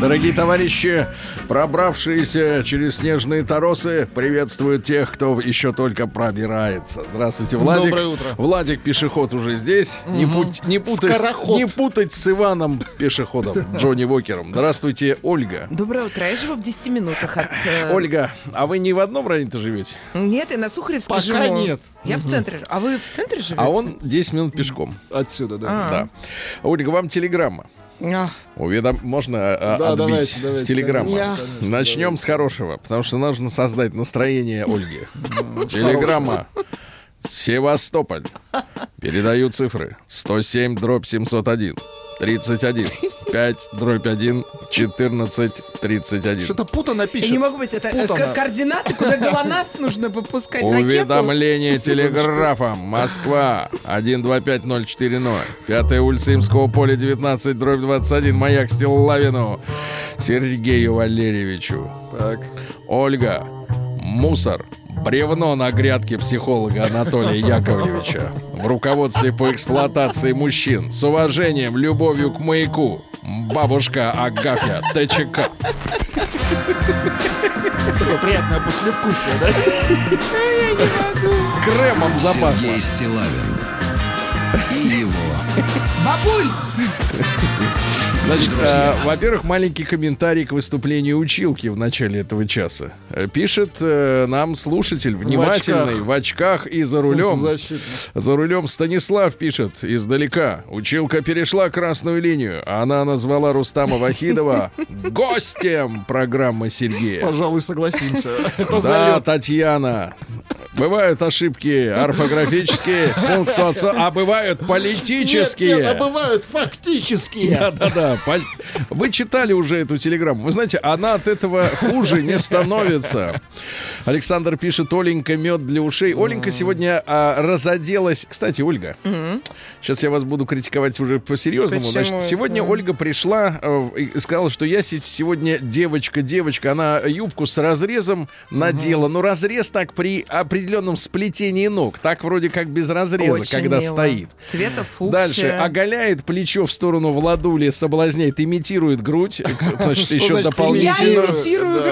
Дорогие товарищи, пробравшиеся через снежные торосы, приветствуют тех, кто еще только пробирается. Здравствуйте, Владик. Доброе утро. Владик пешеход уже здесь. Не, путь- не путать, Скороход. не путать с Иваном пешеходом, Джонни Вокером. Здравствуйте, Ольга. Доброе утро. Я живу в 10 минутах от... э, Ольга, а вы не в одном районе-то живете? Нет, я на Сухаревске Пока живу. нет. Я в центре. живу. А вы в центре живете? А он 10 минут пешком. Отсюда, да. А. Да. Ольга, вам телеграмма. А, Уведом... Можно а, Да, отбить давайте, давайте, телеграмма. конечно, конечно, Начнем с хорошего, потому что нужно создать настроение Ольги. Телеграмма. Севастополь. Передаю цифры. 107 дробь 701. 31. 5 дробь 1. 14 31. Что-то путано я пишет. не могу быть, это э, Путано. координаты, куда ГЛОНАСС нужно выпускать ракету. Уведомление телеграфом. Москва. 125040. Пятая улица Имского поля, 19, дробь 21. Маяк Стиллавину. Сергею Валерьевичу. Так. Ольга. Мусор. Бревно на грядке психолога Анатолия Яковлевича. В руководстве по эксплуатации мужчин. С уважением, любовью к маяку. Бабушка Агафья ТЧК. Такое приятное послевкусие, да? Кремом запахло. Сергей Стилавин и его Бабуль! Значит, э, во-первых, маленький комментарий к выступлению училки в начале этого часа. Э, Пишет э, нам слушатель, внимательный, в очках, и за рулем. За рулем Станислав пишет издалека. Училка перешла красную линию. а Она назвала Рустама Вахидова гостем программы Сергея. Пожалуй, согласимся. Да. Татьяна. Бывают ошибки орфографические, пунктуация, а бывают Нет, политические. нет, а бывают фактические. Да-да-да. Вы читали уже эту телеграмму. Вы знаете, она от этого хуже не становится. Александр пишет, Оленька, мед для ушей. Оленька сегодня а, разоделась. Кстати, Ольга, сейчас я вас буду критиковать уже по-серьезному. Почему Значит, сегодня Ольга пришла э, и сказала, что я се- сегодня девочка-девочка. Она юбку с разрезом надела. Но разрез так при определенном сплетении ног. Так вроде как без разреза, Очень когда мило. стоит. Цвета фуксия. Дальше оголяет плечо в сторону Владули, соблазняет, имитирует грудь, значит, еще дополнительно.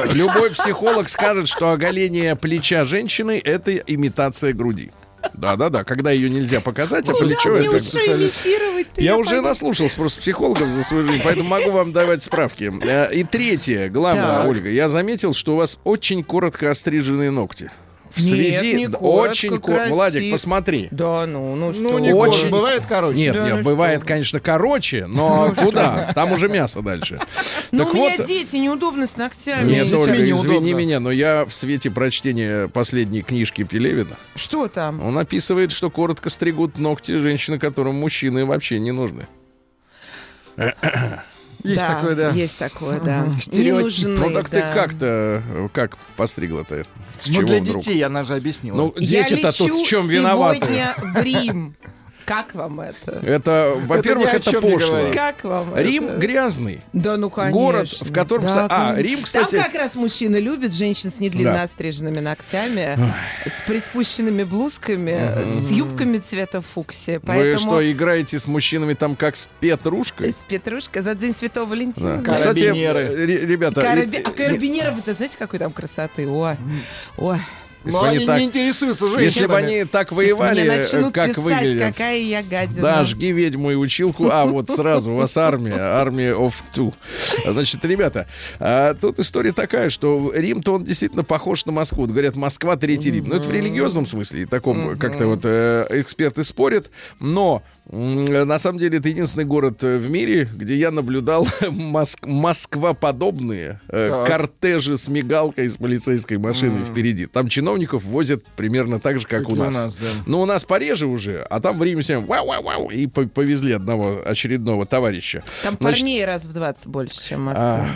Да. Любой психолог скажет, что оголение плеча женщины это имитация груди. Да-да-да, когда ее нельзя показать, а плечо это имитировать-то? я уже наслушался просто психологов за свою жизнь, поэтому могу вам давать справки. Э, И третье, главное, Так. Ольга, я заметил, что у вас очень коротко остриженные ногти. В Нет, связи не коротко, очень коротко. Владик, посмотри. Да, ну, ну что. Ну, не Очень-. Бывает короче. Нет, Да нет, ну бывает, что? конечно, короче, но куда? Там уже мясо дальше. Ну, у меня вот- дети, неудобно с ногтями. Нет, Ольга, неудобно. извини меня, но я в свете прочтения последней книжки Пелевина, Что там? он описывает, что коротко стригут ногти женщины, которым мужчины вообще не нужны. Есть Да, такое, да. Есть такое, да. Не Стереотип. нужны, Ну так ты да. как-то, э, как постригла-то? С Ну, чего для вдруг? детей она же объяснила. Ну, дети-то тут в чем виноваты? сегодня в Рим. Как вам это? Это, во-первых, о это не пошло. Как вам Рим это? грязный. Да, ну конечно. Город, в котором... Да, А. Рим, кстати... Там как раз мужчины любят женщин с недлинно остриженными ногтями, с приспущенными блузками, с юбками цвета фуксия. Вы Поэтому что, играете с мужчинами там как с Петрушкой? с Петрушка за День Святого Валентина. Да. Кстати, ребята, Караби- А карабинеров, это знаете, какой там красоты? Ой, ой. Если Но они они так- не интересуются Если бы женщинами. они так Сейчас воевали, э, как писать, выглядят. какая я гадина. Да, жги ведьму и училку. А, вот сразу у вас армия, армия of two. Значит, ребята, а, тут история такая, что Рим-то он действительно похож на Москву. Вот Говорят, Москва третий Рим. Ну, это в религиозном смысле, и таком, как-то вот э, эксперты спорят. Но на самом деле это единственный город э, в мире, где я наблюдал Моск- Москва-подобные э, Так. кортежи с мигалкой с полицейской машиной впереди. Там чиновников возят примерно так же, как, Как у нас. нас, да. Ну, у нас пореже уже, а там в Риме всем вау-вау-вау, и по- повезли одного очередного товарища. Там Значит, парней раз в 20 больше, чем в Москве.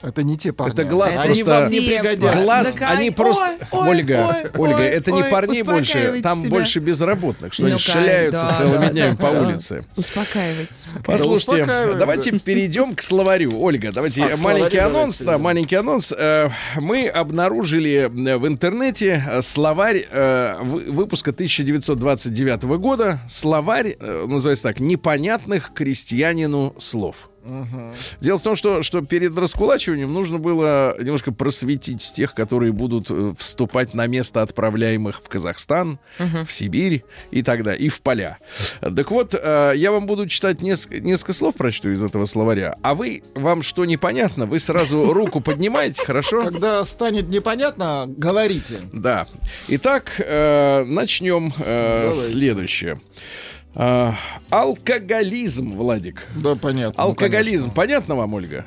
Это не те парни. Это глаз Это Они просто- вам не. Глаз, Да, они ой, просто... ой, Ольга, ой, Ольга, ой, это не ой, парней больше, там себя. больше безработных, что Ну, они шляются да, целыми да, днями по да. улице. Успокаивайтесь. успокаивайтесь. Послушайте, давайте да. перейдем к словарю. Ольга, давайте А, маленький словарю анонс. давайте Да, маленький анонс. Мы обнаружили э, в интернете э, словарь э, вы- выпуска 1929 года. Словарь называется так: непонятных крестьянину слов. Дело в том, что, что перед раскулачиванием нужно было немножко просветить тех, которые будут э, вступать на место отправляемых в Казахстан, в Сибирь и так далее, и в поля. Так вот, э, я вам буду читать неск- несколько слов, прочту из этого словаря, а вы, вам что непонятно, вы сразу руку поднимаете, хорошо? Когда станет непонятно, говорите. Да. Итак, э, начнем э, Давайте. Э, алкоголизм, Владик. Да, понятно. Алкоголизм. Понятно вам, Ольга?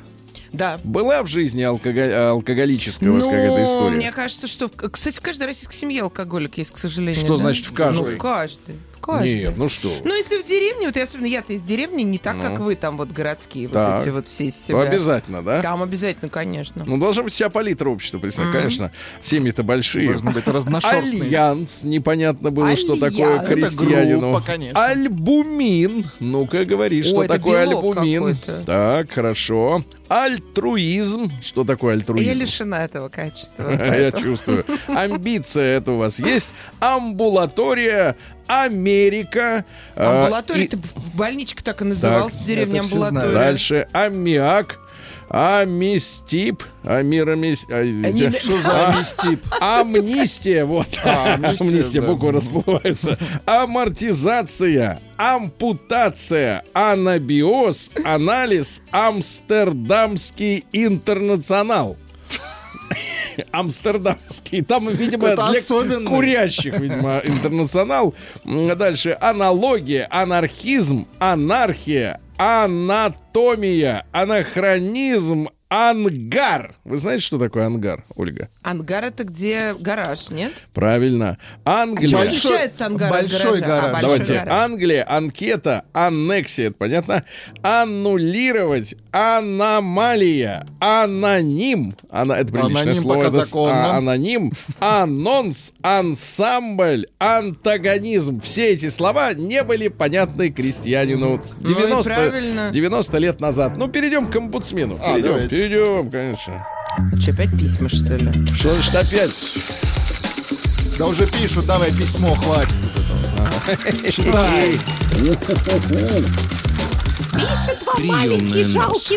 Да. Была в жизни алкоголь- алкоголическая у вас какая-то история? Ну, мне кажется, что... Кстати, в каждой российской семье алкоголик есть, к сожалению. Что да? значит в каждой? Ну, в каждой. В каждой. Нет, ну что? Ну, если в деревне, вот я особенно я-то из деревни, не так, Ну. как вы там вот городские, Так. вот эти вот все из Ну, себя. обязательно, да? Там обязательно, конечно. Ну, должна быть вся палитра общества, представь, Мгм. конечно. Семьи-то большие. Должны быть разношерстные. Альянс, непонятно было, что Альянс. такое Это крестьянину. группа, конечно. Альбумин. Ну-ка, говори, что Ой, это такое белок альбумин. какой-то. Так, хорошо. Альтруизм. Что такое альтруизм? Я лишена этого качества. Я чувствую. Амбиция это у вас есть. Амбулатория. Америка. а, Амбулатория, это в больничка так и называлась, деревня амбулатория. Дальше аммиак. Амистип. Амирамис... а, не- Что за А, амнистип? Амнистия, вот. А, амнистия, Амнистия, да. буквы расплываются. Амортизация, ампутация, анабиоз, анализ, Амстердамский интернационал. Амстердамский. Там, видимо, Это для особенный. курящих, видимо, интернационал. Дальше. Аналогия, анархизм, анархия, анатомия, анахронизм, ангар. Вы знаете, что такое ангар, Ольга? Ангар это где гараж, нет? Правильно. Англия. Чем Большой- отличается ангар от большой гаража? гараж. А, большой Давайте. гараж. Англия, анкета, аннексия, это понятно? Аннулировать, аномалия, аноним. Ана, это приличное Аноним слово. пока это а, аноним, анонс, ансамбль, антагонизм. Все эти слова не были понятны крестьянину Ну и 90, правильно. 90 лет назад. Ну, перейдем к омбудсмену. А, Перейдем, перейдем, конечно. Ну что, опять письма, что ли? Что значит опять? Да уже пишут, давай письмо, хватит. Читай. Приемная нос.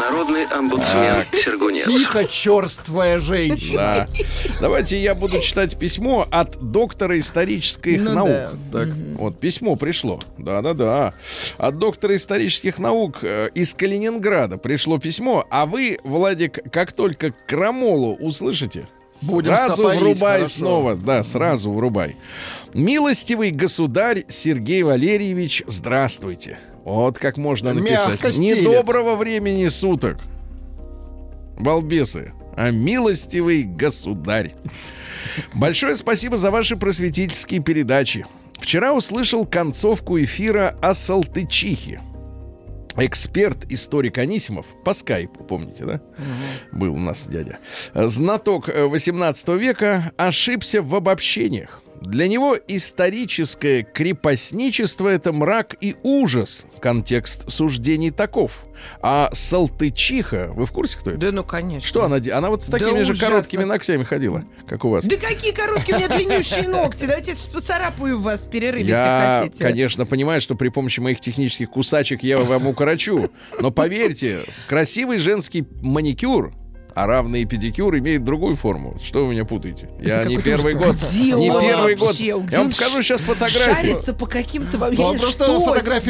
Народный омбудсмен Сергунец. Тихо, черствая женщина. Да. Давайте я буду читать письмо от доктора исторических Ну наук. да. Так, вот письмо пришло. Да-да-да. От доктора исторических наук э, из Калининграда пришло письмо, а вы, Владик, как только крамолу услышите, Будем сразу стопорить, врубай хорошо. снова. Да, сразу врубай. Милостивый государь Сергей Валерьевич, здравствуйте. Вот как можно Мягко написать. стелет. Недоброго времени суток. Балбесы. А милостивый государь. Большое спасибо за ваши просветительские передачи. Вчера услышал концовку эфира о Салтычихе. Эксперт, историк Анисимов по скайпу, помните, да? Был у нас дядя. Знаток э, 18 века ошибся в обобщениях. Для него историческое крепостничество — это мрак и ужас. Контекст суждений таков. А Салтычиха, вы в курсе, кто это? Да ну, конечно. Что она? Она вот с Да такими же ужасно. короткими ногтями ходила, как у вас. Да какие короткие у меня длиннющие ногти. Давайте я сейчас поцарапаю вас в перерыве, Я, если хотите. конечно, понимаю, что при помощи моих технических кусачек я вам укорочу. Но поверьте, красивый женский маникюр, а равный педикюр имеет другую форму. Что вы меня путаете? Я Это не первый ужас. год. Где Не он первый год. вообще? Где Я вам покажу сейчас фотографию. Шарится по каким-то... Я Ну, просто что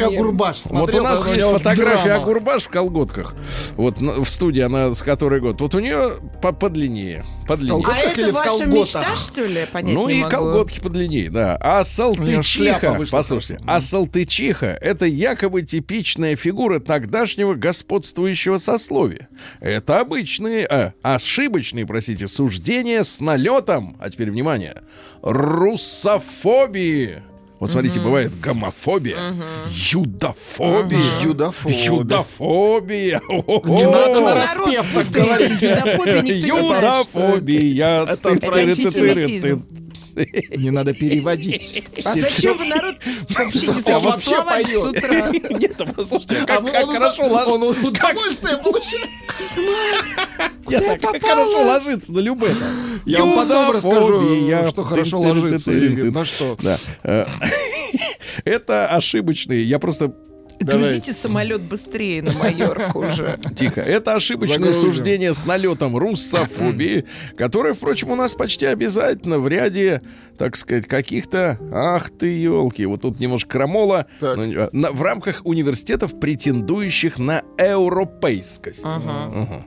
ним? Агурбаш Вот у нас есть фотография драма. Агурбаш в колготках. Вот на- в студии она с которой год. Вот у нее по подлиннее. Подлиннее. А колготках или это в ваша колготах? мечта, что ли? Понять Ну не и могу. колготки подлиннее, да. А Салтычиха, послушайте, а Салтычиха — это якобы типичная фигура тогдашнего господствующего сословия. Это обычные, а, ошибочные, простите, суждения с налетом, а теперь внимание, русофобии. Вот смотрите, бывает гомофобия, юдофобия, Юдофобия. юдофобия. Не надо на распев так говорить. юдофобия, никто не знает, что это. Юдофобия. Не надо переводить. А зачем вы народ вообще не А такие вообще слова поет. с утра? Нет, а послушайте, а как, хорошо ложится. он удовольствие получает. Я так, хорошо ложится на любэ. Я вам потом расскажу, что хорошо ложится и на что. Э, Это ошибочные. Я просто Грузите самолет быстрее на Майорку уже. Тихо. Это ошибочное Загрузим. суждение с налетом руссофобии, которое, впрочем, у нас почти обязательно в ряде, так сказать, каких-то... Ах ты, елки. Вот тут немножко крамола. Ну, э, на- в рамках университетов, претендующих на европейскость. Мгм.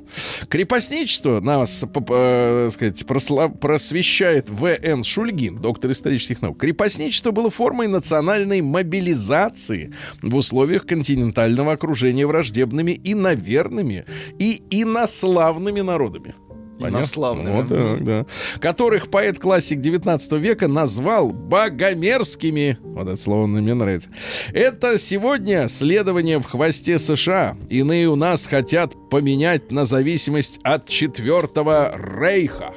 Крепостничество нас, п- э, сказать, просла- просвещает В.Н. Шульгин, доктор исторических наук. Крепостничество было формой национальной мобилизации в условиях континентального окружения враждебными и наверными и инославными народами. Инославными. Вот так, да. Которых поэт-классик 19 века назвал богомерзкими. Вот это слово мне нравится. Это сегодня следование в хвосте США. Иные у нас хотят поменять на зависимость от Четвертого Рейха.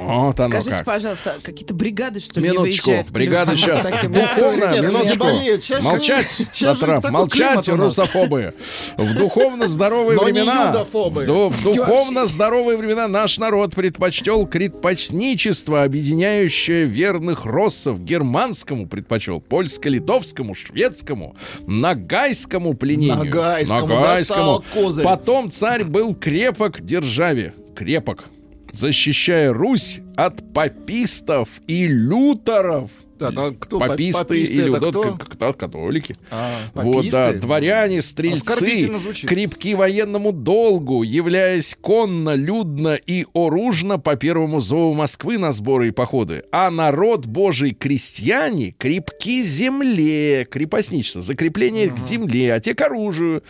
Вот оно Скажите, как. пожалуйста, какие-то бригады, что ли, Минуточку, бригада людям? сейчас. Духовно, минуточку. Молчать, Сатрап, молчать, русофобы. В духовно здоровые Но не времена, в ду- в духовно здоровые времена наш народ предпочтел крепостничество, объединяющее верных россов, германскому предпочел, польско-литовскому, шведскому, нагайскому пленению. Нагайскому козырь. Потом царь был крепок державе. Крепок. Защищая Русь от попистов и лютеров. Так, а кто пописты пописты или это кто? кто? католики. А, Вот, да, дворяне, стрельцы, Оскорбительно звучит. крепки военному долгу, являясь конно, людно и оружно по первому зову Москвы на сборы и походы. А народ божий крестьяне крепки земле, крепостничество, закрепление к земле, а те к оружию,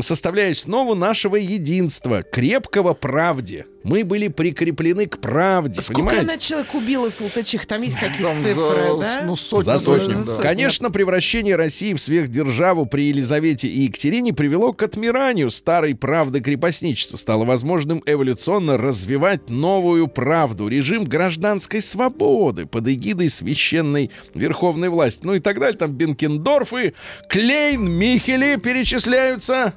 составляя основу нашего единства, крепкого правде. Мы были прикреплены к правде, Сколько понимаете? она человек убила салтычих? Там есть какие-то цифры, за, да? ну, сотню За сотню. да. Конечно, превращение России в сверхдержаву при Елизавете и Екатерине привело к отмиранию старой правды крепостничества. Стало возможным эволюционно развивать новую правду, режим гражданской свободы под эгидой священной верховной власти. Ну и так далее. Там Бенкендорфы, Клейн, Михели перечисляются.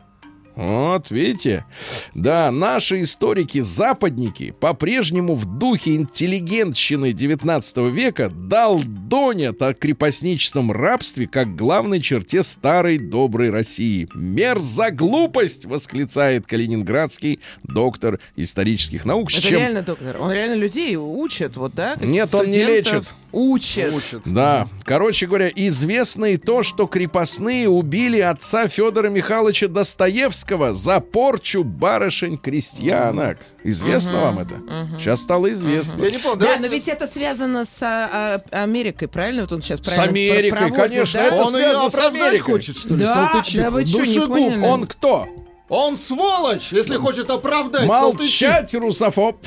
Вот, видите? Да, наши историки-западники по-прежнему в духе интеллигентщины 19 века долдонят о крепостничеством рабстве как главной черте старой доброй России. «Мерза глупость!» — восклицает калининградский доктор исторических наук. Это чем- реально доктор. Он реально людей учит, вот, да? Нет, он не лечит. Учит. Учат. Да, короче говоря, известно и то, что крепостные убили отца Федора Михайловича Достоевского за порчу барышень-крестьянок. Известно вам это? Сейчас стало известно. Я не помню, Да, давайте- но ведь это связано с а, а, Америкой, правильно? Вот он сейчас С правильно пр- Америкой, проводит, конечно, да? это Он связано с Америкой. хочет, что ли, Да, Салтычиху? да вы чё, не Душегуб. поняли? Он кто? Он сволочь, если хочет оправдать Салтычих. Молчать, русофоб.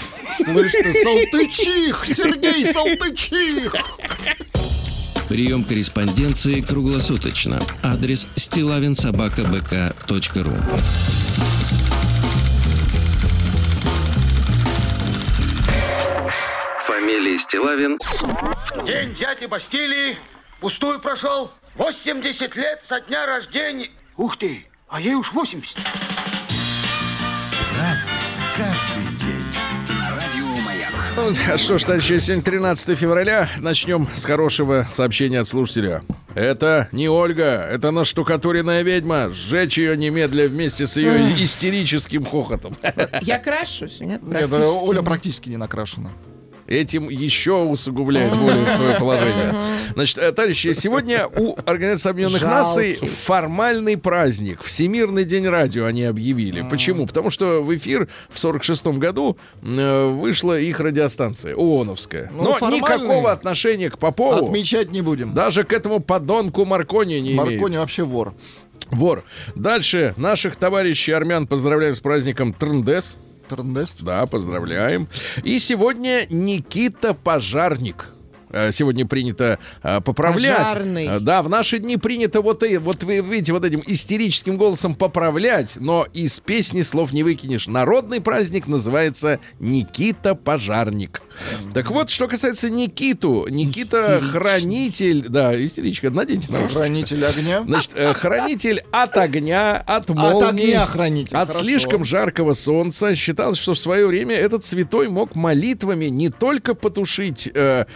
Слышь ты, Салтычих, Сергей Салтычих. Прием корреспонденции круглосуточно. Адрес стилавинсобакабк.ру Фамилия Стилавин День дяди Бастилии пустую прошел. 80 лет со дня рождения. Ух ты, а ей уж 80. Ну, а что ж, товарищи, сегодня 13 февраля. Начнем с хорошего сообщения от слушателя. Это не Ольга, это наштукатуренная ведьма. Сжечь ее немедля вместе с ее истерическим хохотом. Я крашусь, нет? Нет, практически. Оля практически не накрашена. Этим еще усугубляет более свое положение. Значит, э, товарищи, сегодня у Организации Объединенных Наций формальный праздник. Всемирный день радио они объявили. Почему? Потому что в эфир в 46 году э, вышла их радиостанция, ООНовская. Ну, Но никакого отношения к Попову, Отмечать не будем. даже к этому подонку Маркони не имеет. Маркони вообще вор. Вор. Дальше наших товарищей армян поздравляем с праздником Трндес. Трндест. Да, поздравляем. И сегодня Никита Пожарник. Э, сегодня принято э, поправлять. Пожарный. Э, Да, в наши дни принято вот, и, вот вы видите, вот этим истерическим голосом поправлять, но из песни слов не выкинешь. Народный праздник называется Никита Пожарник. Так вот, что касается Никиту, Никита хранитель, да, истеричка, наденьте на. Хранитель огня. Значит, хранитель от огня, от молнии, огня хранитель, от хорошо. слишком жаркого солнца. Считалось, что в свое время этот святой мог молитвами не только потушить э,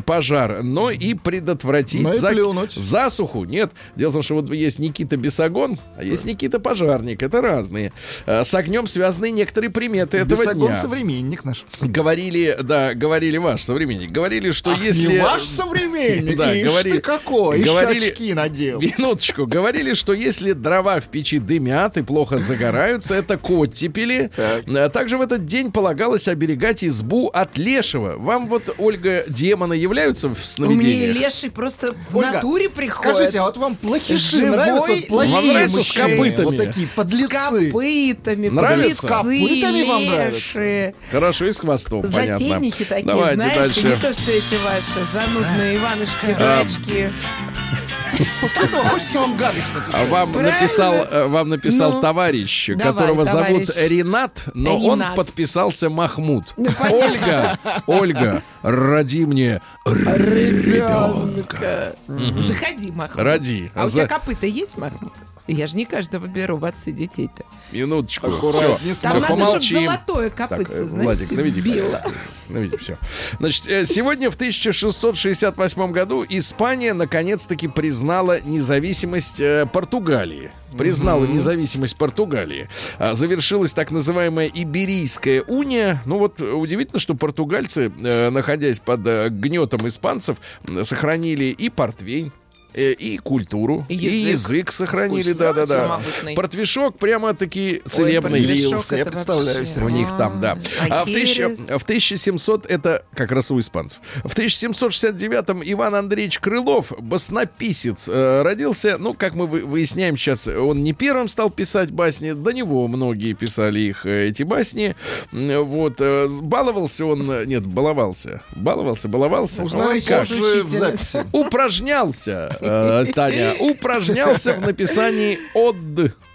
пожар, но и предотвратить Но и зак- плюнуть. засуху. Нет, дело в том, что вот есть Никита Бесогон, а есть Никита Пожарник. Это разные. Э, С огнем связаны некоторые приметы этого Бесогон дня. современник наш. Говорили, да, говорили ваш современник. Говорили, что Ах, если... не ваш современник, Да, ишь говорили- ты какой, говорили- очки надел. Минуточку. Говорили, что если дрова в печи дымят и плохо загораются, это оттепели. Так. А Также в этот день полагалось оберегать избу от лешего. Вам вот, Ольга, демоны являются в Мне сновидениях? леший просто в Ольга, натуре приходит. Скажите, а вот вам плохиши Живой нравятся? Вот плохие Вам нравится с мужчины, копытами? Вот такие С подлецы. копытами, Нравится? подлецы, С копытами вам нравится? лешие. Хорошо, и с хвостом, понятно. Затейники такие, Давайте знаете, дальше. не то, что эти ваши занудные Иванушки, А. После этого хочется вам гадость А написать. вам Правильно. написал, э, вам написал Ну, товарищ, давай, которого зовут товарищ. Ренат, но он Ренат. подписался Махмуд. Ну. Ольга, Ольга, роди мне ребенка. Заходи, Махмуд. Роди. А у За- тебя копыта есть, Махмуд? Я же не каждого беру в отцы детей-то. Минуточку. Не всё, Там надо, чтобы помолчим. золотое Так, копытце, э, знаете, Владик, наведи било. Наведи, все. Значит, э, сегодня в 1668 году Испания наконец-таки признала независимость э, Португалии. Признала независимость Португалии. А, Завершилась так называемая Иберийская уния. Ну вот э, удивительно, что португальцы, э, находясь под э, гнетом испанцев, сохранили и портвейн, э, и культуру, И и язык. язык сохранили, да-да-да. Портвишок прямо-таки целебный. портвишок Лился, я представляю вообще. У них там, да. А А в, тысяча- в 1700 это как раз у испанцев. В 1769 Иван Андреевич Крылов, баснописец, э, родился. Ну, как мы вы- выясняем сейчас, он не первым стал писать басни, до него многие писали их э, эти басни. Вот э, баловался он, э, нет, баловался, баловался, баловался. Узнаем Ой, как? в записи. упражнялся, э, Таня, упражнялся в написании од,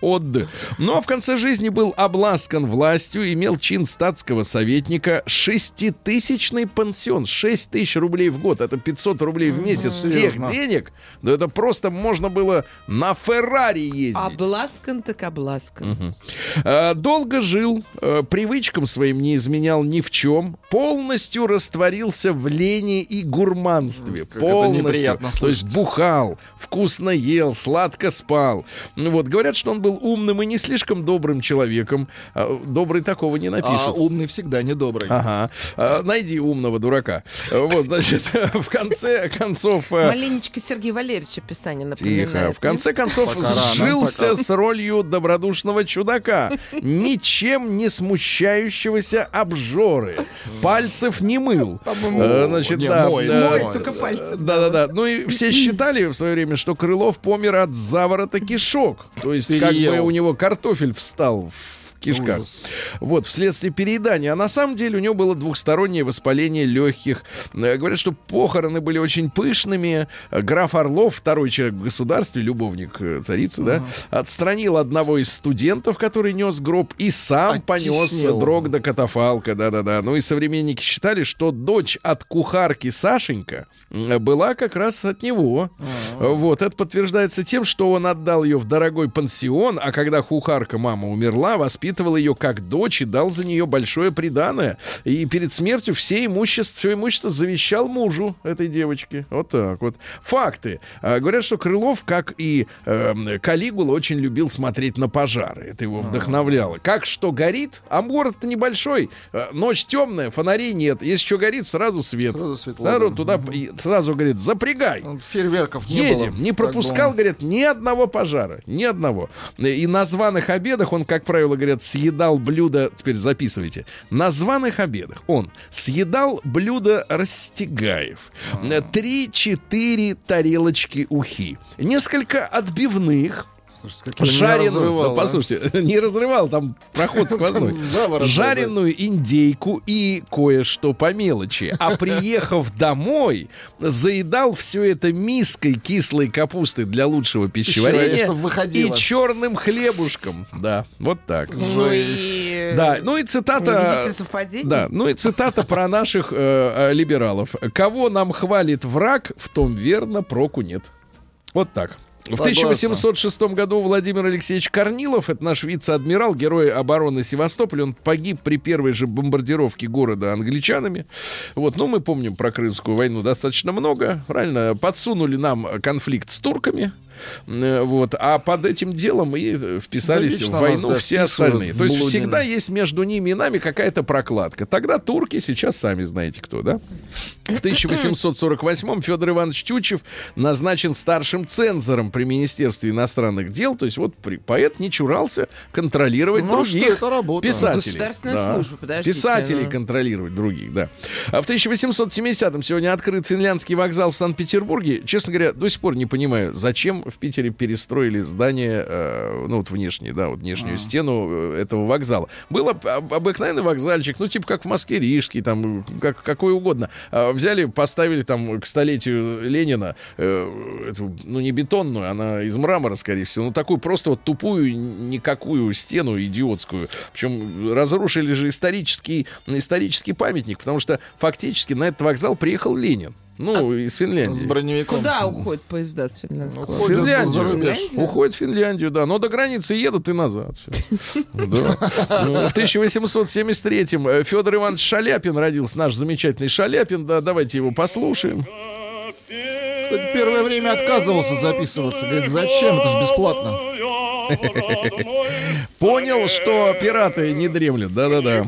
од. А в конце жизни был обласкан властью, имел чин статского советника, шеститысячный пансион, 6 тысяч рублей в год, это 500 рублей в месяц тех Серьезно? денег, да это просто можно было на Феррари ездить. Обласкан так обласкан. Э, Долго жил, э, привычкам своим не изменял ни в чем, полностью растворился в лени и гурманстве. Как это полностью. неприятно То есть бухал, вкусно ел, сладко спал. Ну Вот, говорят, что он был умным и не слишком добрым человеком. А, Добрый такого не А напишут. умный всегда недобрый. Ага. А, найди умного дурака. Э, Вот, значит, в конце концов... э, Маленечко Сергей Валерьевич описание напоминает. Тихо. В конце концов, Пока сжился пока. с ролью добродушного чудака, ничем не смущающегося обжоры. Пальцев не мыл. Э, Значит, не, да. Моет только пальцы. Да-да-да. Ну и все считали в свое время, что Крылов помер от заворота кишок. То есть как бы Переел. у него картофель встал в кишках. Ужас. Вот, вследствие переедания. А на самом деле у него было двухстороннее воспаление легких. Э, Говорят, что похороны были очень пышными. Граф Орлов, второй человек в государстве, любовник э, царицы, да, отстранил одного из студентов, который нес гроб, и сам понес Оттеснил. дрог до катафалка, да-да-да. Ну и современники считали, что дочь от кухарки Сашенька была как раз от него. Вот, это подтверждается тем, что он отдал ее в дорогой пансион, а когда кухарка мама умерла, воспитывал ее как дочь и дал за нее большое приданое. И перед смертью все имущество, все имущество завещал мужу этой девочки. Вот так вот. Факты. А, Говорят, что Крылов, как и эм, Калигула, очень любил смотреть на пожары. Это его вдохновляло. Как что горит, а город-то небольшой. Э, Ночь темная, фонарей нет. Если что горит, сразу свет. Сразу светло, Сразу да. туда сразу говорит, запрягай. Фейерверков не Едем. было. Не пропускал, говорят, ни одного пожара. Ни одного. И на званых обедах он, как правило, говорят, съедал блюдо... Теперь записывайте. На званых обедах он съедал блюдо Растегаев. А. Три-четыре тарелочки ухи. Несколько отбивных. Жареную, разрывал, ну, а? послушайте, не разрывал, там проход сквозной. Жареную индейку и кое-что по мелочи. А приехав домой, заедал все это миской кислой капусты для лучшего пищеварения и черным хлебушком. Да, вот так. Ну и... Да, ну и цитата... видите совпадений? Да, ну и цитата про наших э, э, либералов. Кого нам хвалит враг, в том верно проку нет. Вот так. В Согласна. 1806 году Владимир Алексеевич Корнилов, это наш вице-адмирал, герой обороны Севастополя, он погиб при первой же бомбардировке города англичанами. Вот, ну мы помним про Крымскую войну достаточно много, правильно? Подсунули нам конфликт с турками. Э, Вот, а под этим делом и вписались Да в войну нас, да, все остальные. То есть блудины. всегда есть между ними и нами какая-то прокладка. Тогда турки, сейчас сами знаете кто, да? В 1848-м Федор Иванович Тютчев назначен старшим цензором при Министерстве иностранных дел. То есть вот при- поэт не чурался контролировать Ну, а что других это работа? писателей. Государственная Да. служба, подождите, Писателей ну. контролировать других, да. А в 1870-м сегодня открыт финляндский вокзал в Санкт-Петербурге. Честно говоря, до сих пор не понимаю, зачем в Питере перестроили здание, э, ну вот внешнее, да, вот внешнюю стену э, этого вокзала. Был об- об- обыкновенный вокзальчик, ну типа как в Москве Рижский, там как, какой угодно. А взяли, поставили там к столетию Ленина, э, эту, ну не бетонную, она из мрамора, скорее всего, ну такую просто вот тупую, никакую стену идиотскую. Причем разрушили же исторический, исторический памятник, потому что фактически на этот вокзал приехал Ленин. Ну, из С Финляндии. броневиком. Куда уходят поезда с Финляндского? Ну, В Ходят за Финляндию. рубеж. Уходит в Финляндию, да. Но до границы едут и назад. Ну, В 1873-м Федор Иванович Шаляпин родился, наш замечательный Шаляпин. Да, давайте его послушаем. Кстати, первое время отказывался записываться. Говорит, зачем? Это же бесплатно. Понял, что пираты не дремлют. Да-да-да.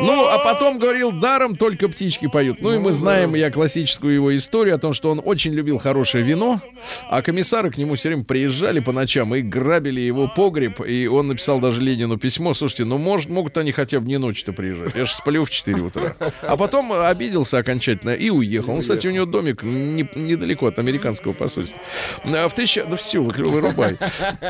Ну, а потом говорил, даром только птички поют. Ну, и мы знаем я классическую его историю о том, что он очень любил хорошее вино, а комиссары к нему все время приезжали по ночам и грабили его погреб, и он написал даже Ленину письмо, слушайте, ну, может, могут они хотя бы не ночью-то приезжать, я же сплю в 4 утра. А потом обиделся окончательно и уехал. Ну, кстати, у него домик не- недалеко от американского посольства. А В тысяча... Да все, вырубай.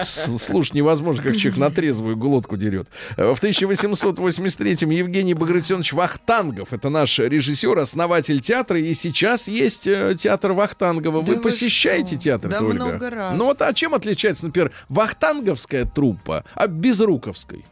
С- Слушать невозможно, как человек на трезвую глотку дерет. В 1883-м Евгений Багратионович Вахтангов, это наш режиссер, основатель театра, и сейчас есть э, театр Вахтангова. Да вы вы посещаете что? театр, Да Ольга? много раз. Ну вот, а чем отличается, например, вахтанговская труппа от безруковской?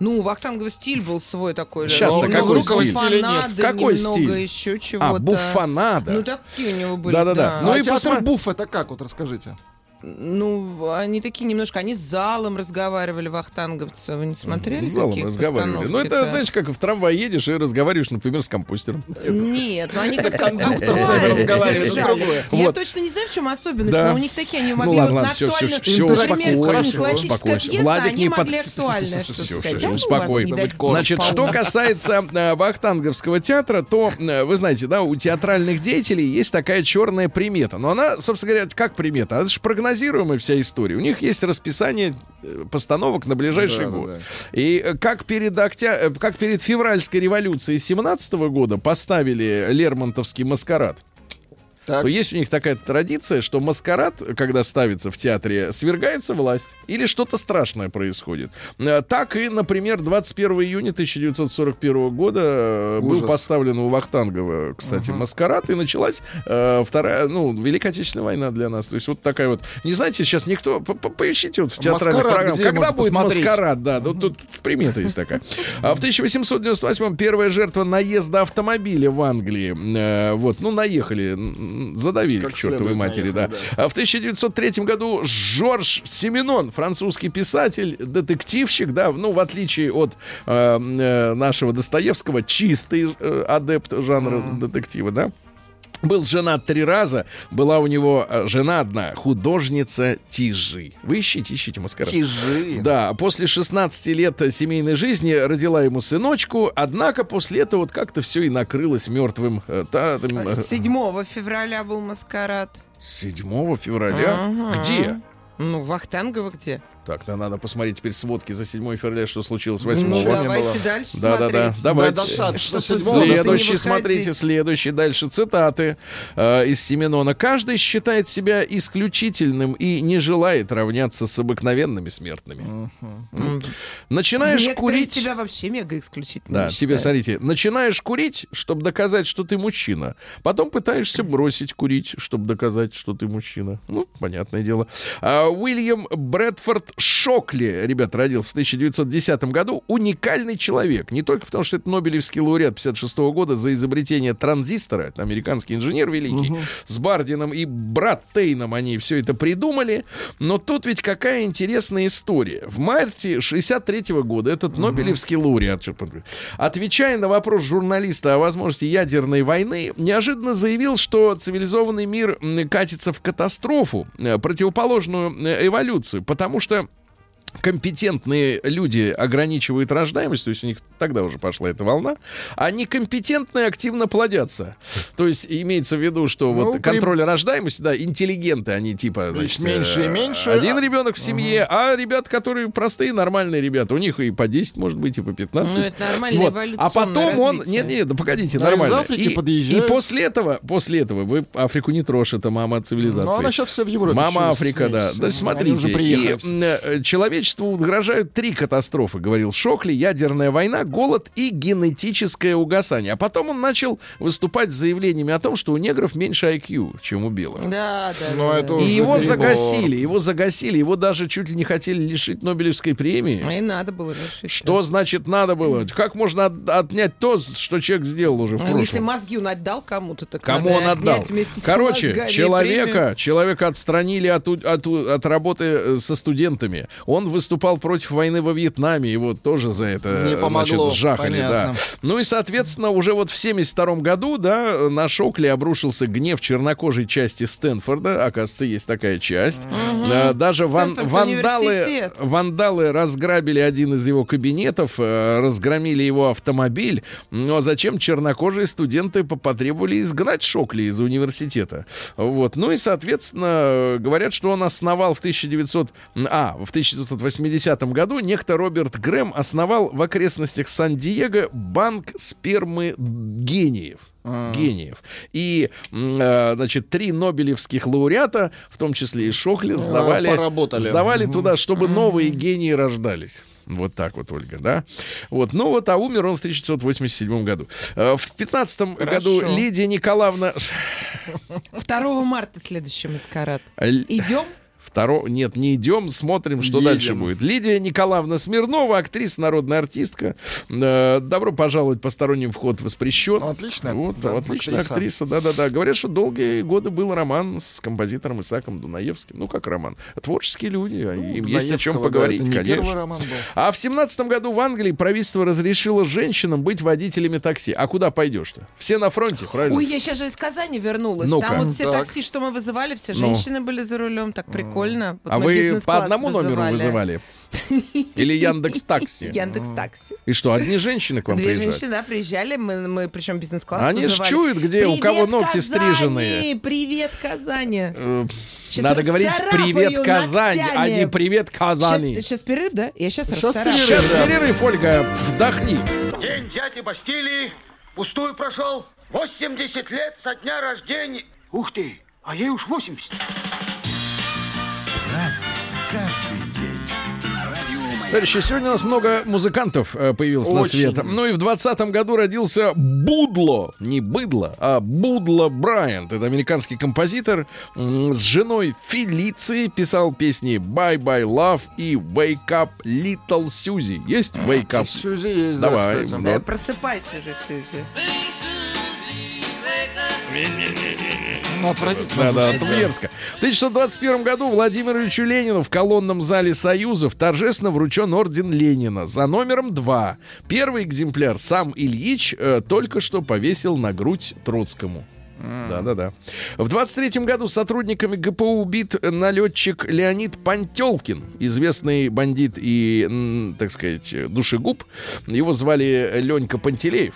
Ну, у Вахтангова стиль был свой такой. же. Сейчас-то Ну, какой стиль? Стиля нет. Какой немного стиль? еще чего-то. А, буфонада. Ну, такие у него были, Да-да-да. да. Ну Ну и и театр посмотри- буф это как? Вот расскажите. Ну, они такие немножко, они с залом разговаривали, вахтанговцы. Вы не смотрели С залом такие разговаривали. Ну, это, знаешь, как в трамвае едешь и разговариваешь, например, с компостером. Нет, ну они как Кондуктор с вами другое. Я точно не знаю, в чем особенность, но у них такие, они Ну могли на хорошо, классическая пьеса, Владик они не могли актуальное Всё, что всё, сказать. всё, Да вас успокойся. Значит, что касается э, Вахтанговского театра, то э, вы знаете, да, у театральных деятелей есть такая черная примета. Но она, собственно говоря, как примета? Это же прогнозируемая вся история. У них есть расписание э, постановок на ближайший Да, да, год. да. И э, как перед, октя... э, как перед февральской революцией 17 года поставили Лермонтовский маскарад, Так. то есть у них такая традиция, что маскарад, когда ставится в театре, свергается власть или что-то страшное происходит. Э, Так и, например, 21 июня 1941 года э, был Ужас. поставлен у Вахтангова, кстати, маскарад, и началась э, вторая, ну, Великая Отечественная война для нас. То есть вот такая вот... Не знаете, сейчас никто... по- по- Поищите вот в театральных Маскарад, программах. Когда будет посмотреть? маскарад? Да, тут, тут примета есть такая. А в 1898 первая жертва наезда автомобиля в Англии. Э, вот, ну, наехали, задавили Как к чертовой матери, да. наехали, А в 1903 году Жорж Семенон, французский писатель, детективщик, да, ну, в отличие от э, э, нашего Достоевского, чистый э, адепт жанра детектива, да. Был женат три раза, была у него э, жена одна, художница Тижи. Вы ищите, ищите маскарад. Тижи. Да, после 16 лет семейной жизни родила ему сыночку, однако после этого вот как-то все и накрылось мертвым. э, та- там, э, 7 февраля был маскарад. 7 февраля? Ага. Где? Ну, Вахтангова где? Так, да, надо посмотреть теперь сводки за 7 февраля, что случилось 8 Ну, давайте было. дальше Да, да, да. смотреть. Давайте. Да, достаточно. Следующий, смотрите, следующий дальше цитаты э, из Семенона. Каждый считает себя исключительным и не желает равняться с обыкновенными смертными. М. Начинаешь Некоторые курить. себя вообще мега исключительно Да, тебе, смотрите, начинаешь курить, чтобы доказать, что ты мужчина. Потом пытаешься бросить курить, чтобы доказать, что ты мужчина. Ну, понятное дело. А, Уильям Брэдфорд Шокли, ребят, родился в 1910 году. Уникальный человек. Не только потому, что это Нобелевский лауреат 56 года за изобретение транзистора. Это американский инженер великий. С Бардином и Браттейном они все это придумали. Но тут ведь какая интересная история. В марте 63 года этот Нобелевский лауреат, отвечая на вопрос журналиста о возможности ядерной войны, неожиданно заявил, что цивилизованный мир катится в катастрофу, э, противоположную э, эволюцию, потому что компетентные люди ограничивают рождаемость, то есть у них тогда уже пошла эта волна, а некомпетентные активно плодятся. То есть имеется в виду, что Ну, вот при- контроль рождаемости, да, интеллигенты, они типа, значит, меньше и э, меньше, Один а- ребенок в семье, а ребята, которые простые, нормальные ребята, у них и по 10, может быть, и по 15. Ну, это нормальное Вот. А потом он... развитие. Нет, нет, да погодите, А из нормально. Африки и, подъезжают. и после этого, после этого, вы Африку не трожь, это мама цивилизации. Ну, она сейчас вся в Европе. Мама Африка, да. Они смотрите, и, приехали. Человечеству угрожают три катастрофы, говорил Шокли, ядерная война, голод и генетическое угасание. А потом он начал выступать с заявлениями о том, что у негров меньше IQ, чем у белых. Да, да. Ну, да, это да. уже И его перебор. загасили, его загасили, его даже чуть ли не хотели лишить Нобелевской премии. А и надо было решить. Что значит надо было? Как можно от- отнять то, что человек сделал уже в А прошлом? Если мозги он отдал кому-то, так Кому надо он отдал? отнять вместе с Короче, человека, человека отстранили от, от, от работы э, со студентами. Он выступал против войны во Вьетнаме, его тоже за это Не помогло, значит, жахали. Да. Ну и, соответственно, уже вот в 72 году, да, на Шокли обрушился гнев чернокожей части Стэнфорда. Оказывается, есть такая часть. Э, Даже ван- вандалы, вандалы разграбили один из его кабинетов, э, разгромили его автомобиль. Ну а зачем чернокожие студенты по- потребовали изгнать Шокли из университета? Вот. Ну и, соответственно, говорят, что он основал в 1900... А, в 1980 году некто Роберт Грэм основал в окрестностях Сан-Диего банк спермы гениев. Гениев. И, э, значит, три нобелевских лауреата, в том числе и Шокли, сдавали, поработали. сдавали туда, чтобы новые гении рождались. Вот так вот, Ольга, да? Вот, ну вот, а умер он в 1987 году. Э, В 15 году Лидия Николаевна... 2 марта следующий маскарад. Л- Идем? Второ... Нет, не идем, смотрим, что Едем. дальше будет. Лидия Николаевна Смирнова, актриса, народная артистка. Э, добро пожаловать, посторонним вход воспрещен. Ну, отличная, Вот, да, отличная актриса. да-да-да. Говорят, что долгие годы был роман с композитором Исаком Дунаевским. Ну, как роман? Творческие люди, а им есть о чем да, поговорить, это не конечно. первый роман был. А в семнадцатом году в Англии правительство разрешило женщинам быть водителями такси. А куда пойдешь-то? Все на фронте, правильно? Ой, я сейчас же из Казани вернулась. Ну-ка. Там вот все Так. такси, что мы вызывали, все Ну. женщины были за рулем. Так прикольно. Вот а вы по одному номеру вызывали? Или Яндекс Такси? Яндекс Такси. И что, одни женщины к вам Две приезжают? женщины, да, приезжали, мы, мы причем бизнес-класс Они ж вызывали. чуют, где, у «Привет, кого ногти Казани! стриженные». Привет, Казани! Э, Щас Надо говорить «Привет, Казань», а ногтями. не «Привет, Казани». Сейчас, перерыв, да? Я сейчас расцарапаю. перерыв. Сейчас перерыв, Ольга, вдохни. День взятия Бастилии пустую прошел. 80 лет со дня рождения. Ух ты, а ей уж 80. Товарищи, сегодня у нас много музыкантов э, появилось на Очень. свет. Ну и в 20 году родился Будло, не Быдло, а Будло Брайант. Это американский композитор. С женой Фелицией писал песни «Bye Bye Love» и «Wake Up Little Suzy». Есть «Wake Up»? Сюзи есть, да, Давай, кстати. да. Да, просыпайся же, Сьюзи. Ну, отвратительно Да, да, мерзко. В 1921 году Владимиру Ильичу Ленину в колонном зале Союзов торжественно вручен орден Ленина за номером 2. Первый экземпляр сам Ильич э, только что повесил на грудь Троцкому. Да-да-да. В 23 году сотрудниками ГПУ убит налетчик Леонид Пантелкин, известный бандит и, так сказать, душегуб. Его звали Ленька Пантелеев.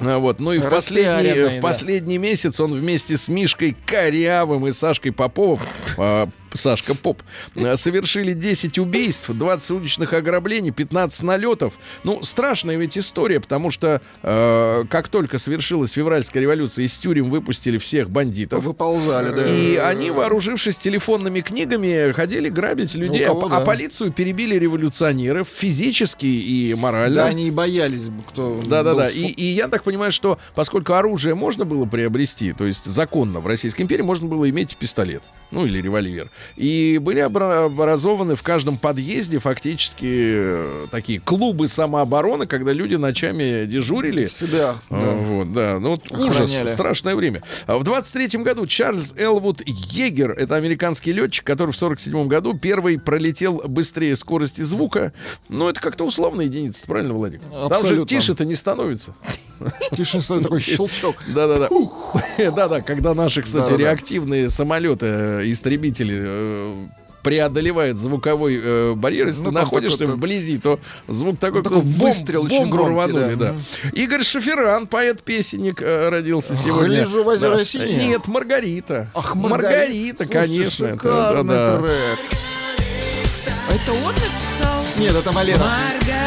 А, Вот. Ну и в последний, в да. последний месяц он вместе с Мишкой Корявым и Сашкой Поповым а, Сашка Поп, э, совершили 10 убийств, 20 уличных ограблений, 15 налетов. Ну, страшная ведь история, потому что э, как только совершилась февральская революция, из тюрем выпустили всех бандитов. Выползали, да. И они, вооружившись телефонными книгами, ходили грабить людей, Ну, кого, а, а да. полицию перебили революционеров физически и морально. Да, они и боялись, кто Да-да-да. был И, с- и я так понимаю, что поскольку оружие можно было приобрести, то есть законно в Российской империи можно было иметь пистолет, ну или револьвер. И были обра- образованы в каждом подъезде фактически э, такие клубы самообороны, когда люди ночами дежурили. себя. А, да. Вот, да. Ну, вот ужас, Охраняли. страшное время. А В 23-м году Чарльз Элвуд Егер, это американский летчик, который в 47-м году первый пролетел быстрее скорости звука. Ну, это как-то условная единица, правильно, Владик? Там же Абсолютно. тише-то не становится. Тише стоит такой щелчок. Да-да-да. Да-да, когда наши, кстати, реактивные самолеты, э, истребители э, преодолевает звуковой э, барьер, если Ну, ты находишься такой-то- вблизи, то звук такой, Ну, такой как бом- выстрел очень бомбу громкий, рванули, да. да. Игорь Шаферан, поэт-песенник, э, родился сегодня. Гляжу в озеро Да. синее. Нет, Маргарита. Ах, Маргарита, Слушайте, конечно. это, шикарный да-да. трек. Это он написал? Нет, это Малена.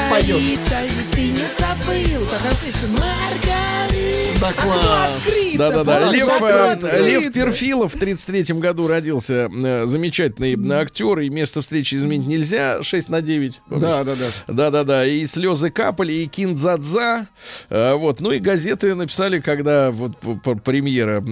Поет. Маргарита, и ты не забыл. Какая песня? Маргарита. Да класс. Открыто, Да-да-да. Лев, э, Лев Перфилов в 33 году родился. э, Замечательный актер. И место встречи изменить нельзя. 6 на 9. Да, да, да. Да-да-да, и слезы капали, и киндзадза. Э, вот. Ну и газеты написали, когда вот премьера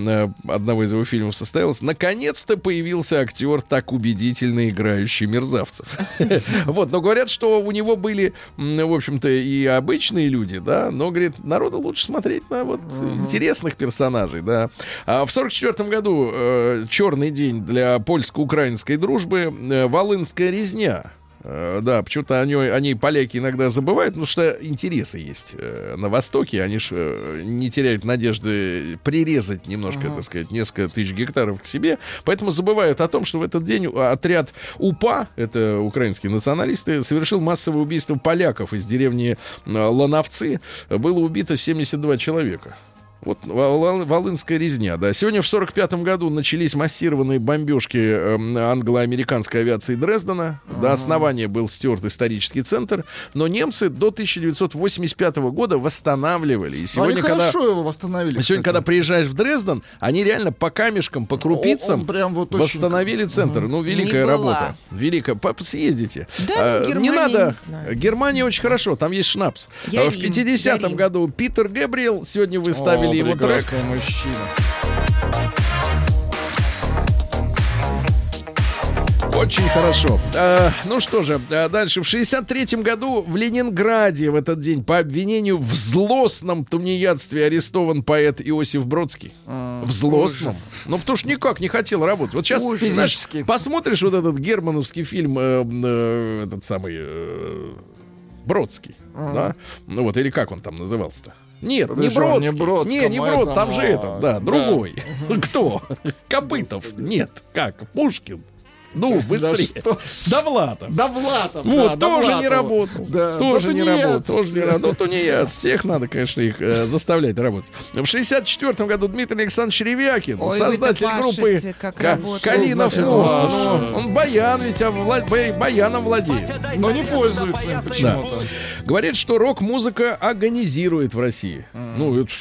одного из его фильмов состоялась, наконец-то появился актер, так убедительно играющий мерзавцев. Вот, но говорят, что у него были, в общем-то, и обычные люди, да, но, говорит, народу лучше смотреть на вот интересных персонажей, да. А в 44 году э, черный день для польско-украинской дружбы, э, Волынская резня. Э, Да, почему-то о ней, о ней поляки иногда забывают, потому что интересы есть э, на Востоке. Они же не теряют надежды прирезать немножко, так сказать, несколько тысяч гектаров к себе. Поэтому забывают о том, что в этот день отряд УПА, это украинские националисты, совершил массовое убийство поляков из деревни э, Лановцы. Было убито 72 человека. Вот Вол- Волынская резня, да. Сегодня в 45 году начались массированные бомбежки эм, англо-американской авиации Дрездена. До основания был стерт исторический центр. Но немцы до 1985 года восстанавливали. И сегодня, Они когда... хорошо его восстановили. Сегодня, кстати. когда приезжаешь в Дрезден, они реально по камешкам, по крупицам Он прям вот очень- восстановили центр. Ну, великая работа. Великая. Съездите. Да, А, не надо. не знаю, Германия не очень хорошо. Там есть шнапс. В Рим, 50-м я Рим. году Питер Гэбриэл. Сегодня вы Ставили его трек. мужчина. Очень хорошо. А, ну что же, а дальше. В 63-м году в Ленинграде в этот день по обвинению в злостном тунеядстве арестован поэт Иосиф Бродский. в злостном. Ну, потому что никак не хотел работать. Вот сейчас, Ужас. знаешь, Физически. посмотришь вот этот германовский фильм, э, э, этот самый э, Бродский, да? Ну вот, или как он там назывался-то? Нет, не Подожди, Бродский. не Бродский, не, не Брод, там же этот, да. другой. Кто? Копытов. Нет, как? Пушкин. Ну, быстрее. Довлатов. Довлатов, Вот, да, тоже не работал. Да, тоже не работал. Тоже не работал. Ну, тунеядцы. Всех надо, конечно, их э, заставлять работать. В 64 году Дмитрий Александрович Ревякин, создатель группы пашете, как Ка- работаете. Калина Значит, Фрост. ваше. Ну, Он баян ведь, а вла- бай- баяном владеет. Но не пользуется им почему-то. Говорит, что рок-музыка агонизирует в России. Ну, это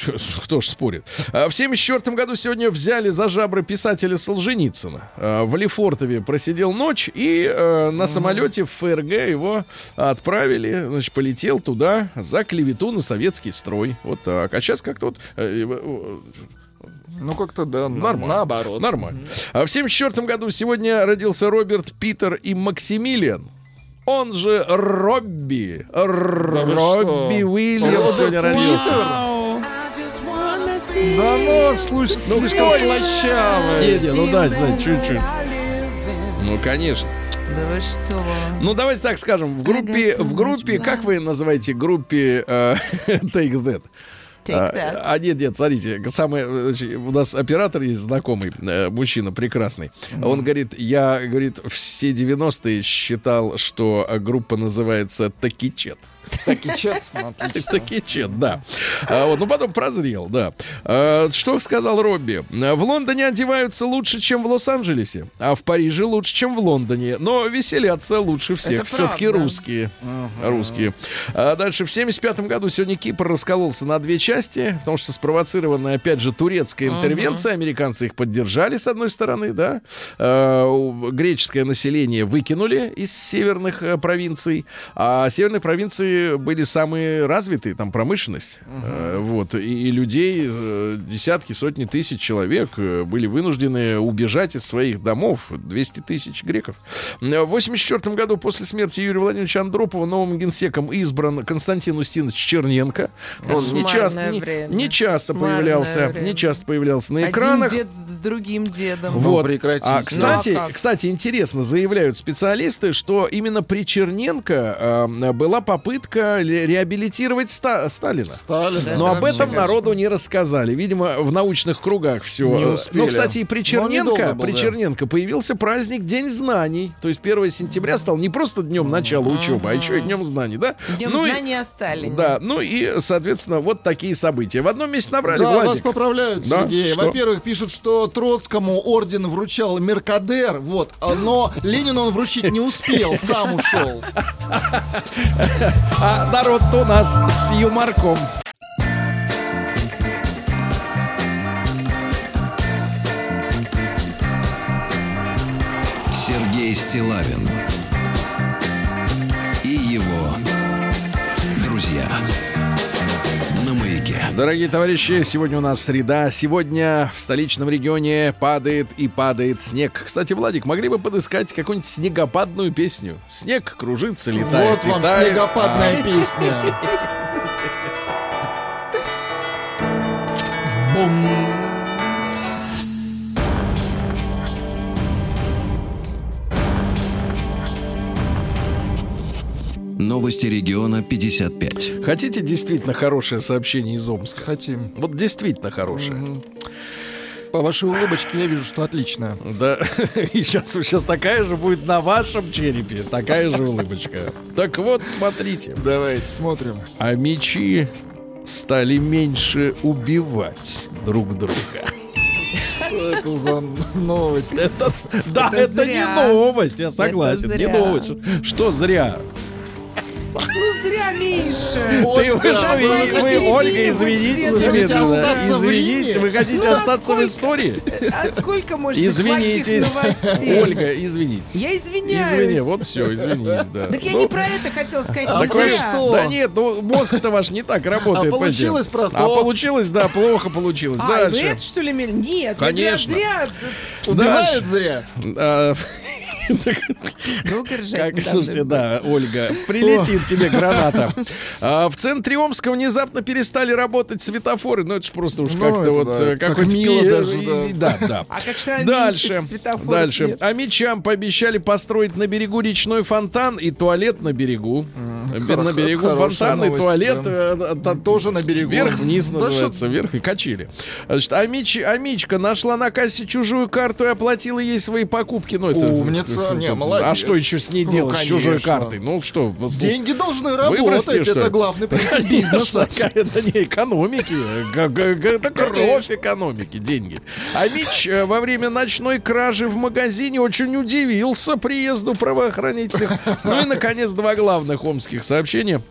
кто ж спорит. А В 74 году сегодня взяли за жабры писателя Солженицына. А, В Лефортове просидел ночь, и э, на самолете в ФРГ его отправили, значит, полетел туда за клевету на советский строй. Вот так. А сейчас как-то вот... э, э, Ну, как-то, да, Нормально. наоборот. Нормально. А в 74 году сегодня родился Роберт Питер и Максимилиан. Он же Робби. Вы Робби? Уильямс сегодня родился. Да ну, слушай, слишком ой. слащавый. Не, не, ну дай, дай, чуть-чуть. Ну, конечно. Да вы что? Ну, давайте так скажем. В группе, в группе, как вы называете группе э, Take That? Take А, that. А, нет, нет, смотрите, самое, значит, у нас оператор есть знакомый, э, мужчина прекрасный. Он говорит, я, говорит, все 90-е считал, что э, группа называется Такичет. Такичет. ну, отлично. Такичет, да. А, вот, ну, потом прозрел, да. А, что сказал Робби? В Лондоне одеваются лучше, чем в Лос-Анджелесе, а в Париже лучше, чем в Лондоне. Но веселятся лучше всех. Все-таки русские. Русские. А дальше, в 75 году сегодня Кипр раскололся на две части, потому что спровоцированная, опять же, турецкая интервенция. Американцы их поддержали, с одной стороны, да. А, греческое население выкинули из северных э, провинций, а северные провинции были самые развитые, там промышленность. Э, вот. И, и людей, э, десятки, сотни тысяч человек э, были вынуждены убежать из своих домов. 200 тысяч греков. Э, В 84 году после смерти Юрия Владимировича Андропова новым генсеком избран Константин Устинович Черненко. Он не часто, не, время. не часто появлялся, время. не часто появлялся на Один экранах. дед с другим дедом. Вот. прекратите. А, кстати, Ну, а как? кстати, интересно, заявляют специалисты, что именно при Черненко э, была попытка ле- реабилитировать Ста- Сталина. Сталин. Да, Но об этом народу не рассказали. Видимо, в научных кругах все. Не успели. Но, кстати, и при Черненко, был, при да. Черненко появился праздник День знаний. То есть 1 сентября стал не просто днем начала учебы, а еще и днем знаний, да? Днем Ну и- знаний о Сталине. Да, ну и, соответственно, вот такие события. В одном месте набрали, Да, вас Владик. поправляют, Да? Сергей. Что? Во-первых, пишут, что Троцкому орден вручал Меркадер, вот, а, но Ленину он вручить не успел, сам ушел. А народ-то у нас с юморком. Сергей Стилавин Дорогие товарищи, сегодня у нас среда. Сегодня в столичном регионе падает и падает снег. Кстати, Владик, могли бы подыскать какую-нибудь снегопадную песню? Снег кружится, летает, Вот вам летает. снегопадная песня. Бум. Новости региона 55. Хотите действительно хорошее сообщение из Омска? Хотим. Вот действительно хорошее. По вашей улыбочке я вижу, что отлично. Да, и сейчас, сейчас такая же будет на вашем черепе, такая же улыбочка. Так вот, смотрите. Давайте смотрим. А мечи стали меньше убивать друг друга. Что это за новость? Это, да, Это это, не новость, я согласен, не новость. Что зря? Ну, зря меньше. Ты вы что, вы Ольга, извините немедленно. Извините, вы хотите Ну, а остаться в сколько? истории? А сколько быть Извинитесь. Ольга, извините. Я извиняюсь. Извини, вот все, извинись, да. Так я Ну, не про это хотела сказать, А зря. что? Да нет, ну мозг-то ваш не так работает. А получилось про то. А получилось, да, плохо получилось. А, это что ли? Нет, Конечно. зря. Убивают зря. Долго ржать Как, слушайте, да, Ольга, прилетит тебе граната. А, в центре Омска внезапно перестали работать светофоры. Ну, это же просто уж Ну, как-то вот да, э, как какой-то мило даже, и- Да, да. А как стало Дальше, дальше. нет? А мечам пообещали построить на берегу речной фонтан и туалет на берегу. хоро- на берегу фонтан и новость, туалет. да. э, Тоже на берегу. Вверх-вниз Да называется, вверх и качели. Значит, а, Мич, а Мичка нашла на кассе чужую карту и оплатила ей свои покупки. Ну, это, Умница, не, А молодец. что еще с ней Ну, делать, с чужой картой? Ну что, Деньги должны работать, что это главный принцип бизнеса. Это не экономики, это кровь экономики, деньги. А Мич э, во время ночной кражи в магазине очень удивился приезду правоохранительных. Ну и, наконец, два главных омских сообщения.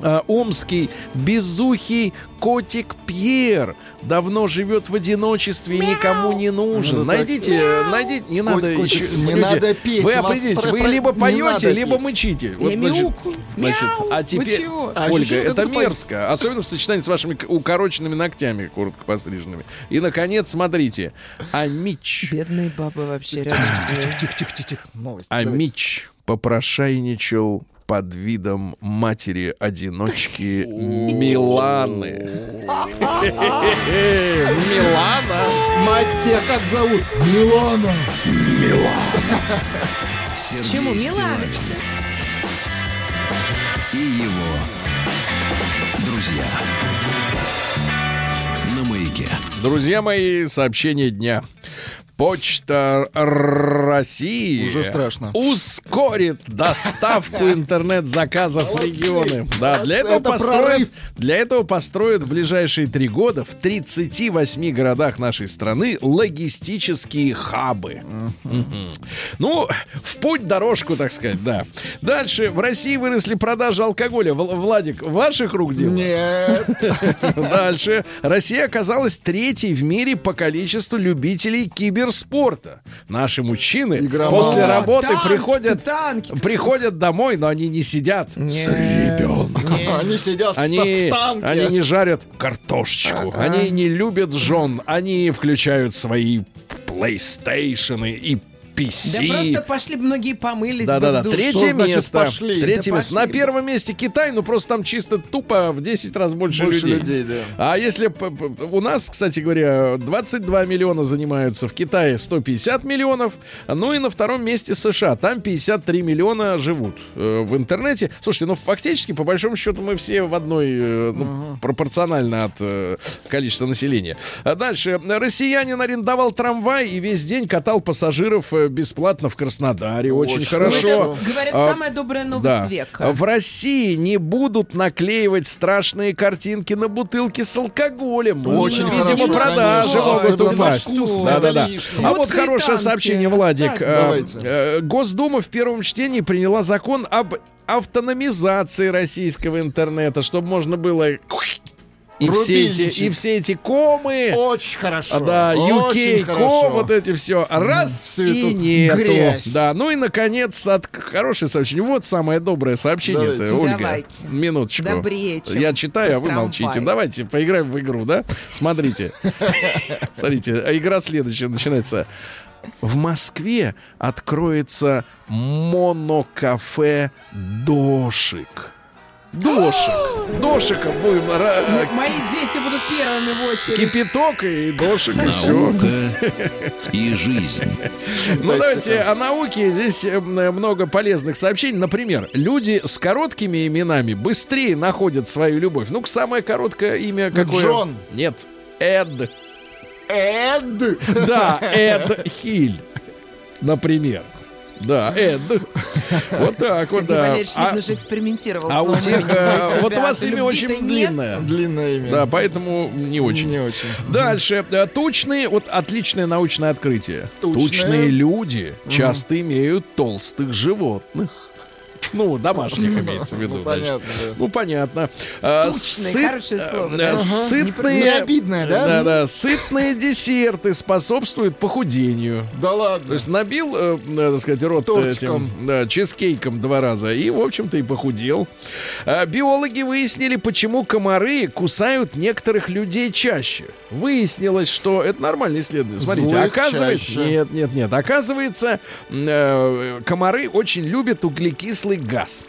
А, Омский безухий котик Пьер давно живет в одиночестве и никому не нужен. Ну, так- найдите, найдите, не надо котик, еще- не люди, надо петь, Вы определитесь, про- вы либо поете, либо петь. мычите. Я Вот, значит, мяукаю. Значит, Мяу. а теперь? А Ольга, это мерзко, особенно в сочетании с вашими укороченными ногтями, коротко постриженными. И, наконец, смотрите, а Мич, Бедные бабы вообще рядом. Тихо, тихо, тихо, тихо. Новость. а. Мич попрошайничал под видом матери-одиночки Миланы. Милана. Мать тебя как зовут? Милана. Сергей Чему? Стилавин Миланочка. и его друзья на маяке. Друзья мои, сообщение дня. Почта России Уже страшно. ускорит доставку интернет-заказов в регионы. Да, для этого, Это построят, для этого построят в ближайшие три года в 38 городах нашей страны логистические хабы. Ну, в путь дорожку, так сказать, да. Дальше. В России выросли продажи алкоголя. Вл- Владик, ваших рук дело? Нет. Дальше. Россия оказалась третьей в мире по количеству любителей киберспорта. Наши мужчины Игроманы. после работы танки-то, приходят, танки-то. приходят домой, но они не сидят с ребенком. Они сидят Они, в танке. они не жарят картошечку, они не любят жен, они включают свои PlayStation и Да PC. просто пошли многие помылись Да, бы да, да. Третье место. пошли? Третье Да место. пошли На первом месте Китай, ну просто там чисто тупо в 10 раз больше, Больше людей. людей, да. А если у нас, кстати говоря, 22 миллиона занимаются, в Китае 150 миллионов, ну и на втором месте США, там 53 миллиона живут э, в интернете. Слушайте, ну фактически, по большому счету, мы все в одной, э, ну, пропорционально от э, количества населения. А дальше. Россиянин арендовал трамвай и весь день катал пассажиров э, бесплатно в Краснодаре. Очень, Очень хорошо. хорошо. Говорят, А, самая добрая новость Да. века. В России не будут наклеивать страшные картинки на бутылки с алкоголем. Очень Видимо, хорошо, продажи конечно. могут упасть. Да, да, да. это лишнее. А Вот вот хорошее сообщение, Владик. Э, Давайте. э, Госдума в первом чтении приняла закон об автономизации российского интернета, чтобы можно было и все эти, и все эти комы, Очень хорошо. да, UK, хорошо. ко, вот эти все. Раз всю и нету. грязь. Да, ну и наконец от хорошее сообщение. Вот самое доброе сообщение, Давайте. Ольга. Давайте. Минуточку. Добрее, чем Я читаю, а вы трамвай. молчите. Давайте поиграем в игру, да? Смотрите. Смотрите, а игра следующая начинается. В Москве откроется монокафе Дошик. Дошик. Дошика будем Мои дети будут первыми в очередь. кипяток и дошик, и все. И жизнь. Ну, давайте о науке. Здесь э, много полезных сообщений. Например, люди с короткими именами быстрее находят свою любовь. Ну-ка, самое короткое имя какое? Джон. Нет. Эд. Эд. Да, Эд Хиль. Например. Да, Эд. Вот так вот, да. Валерьевич, А, видно, же экспериментировал. а у тех, э, вот у вас имя очень длинное. Длинное имя. Да, поэтому не очень. Не очень. Дальше. Э, Тучные, вот отличное научное открытие. Тучные люди часто имеют толстых животных. Ну, домашних имеется в виду. Ну, понятно, да. Ну, понятно. А, Тучные, хорошее слово, э, да. Сытные... Не обидное, да? Да, да. Сытные десерты способствуют похудению. Да То ладно. есть набил, э, так сказать, рот Тортиком. этим да, чизкейком два раза и, в общем-то, и похудел. А, биологи выяснили, почему комары кусают некоторых людей чаще. Выяснилось, что это нормальное исследование. Смотрите, Злых оказывается, чаще. нет, нет, нет, оказывается, э, комары очень любят углекислый газ.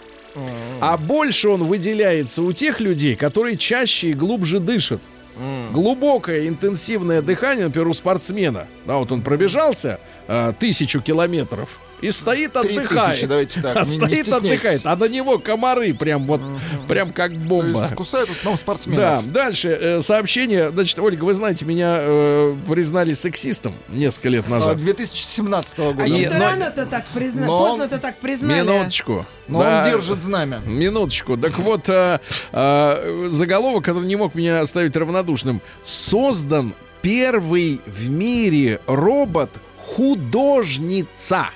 А больше он выделяется у тех людей, которые чаще и глубже дышат. Глубокое интенсивное дыхание, например, у спортсмена. Да, вот он пробежался э, тысячу километров и стоит, отдыхает. тысячи, давайте так, А не- не стоит, стесняйтесь. отдыхает, а на него комары прям вот, прям как То бомба. есть кусают в основном Да, спортсменов. дальше э, сообщение. Значит, Ольга, вы знаете, меня э, признали сексистом несколько лет А, назад. 2017 года. А Не, но- рано-то так признали. Но- Поздно-то так признали. Минуточку. Но Да, он держит знамя. Минуточку. Так вот, э, э, заголовок, который не мог меня оставить равнодушным. Создан первый в мире робот художница.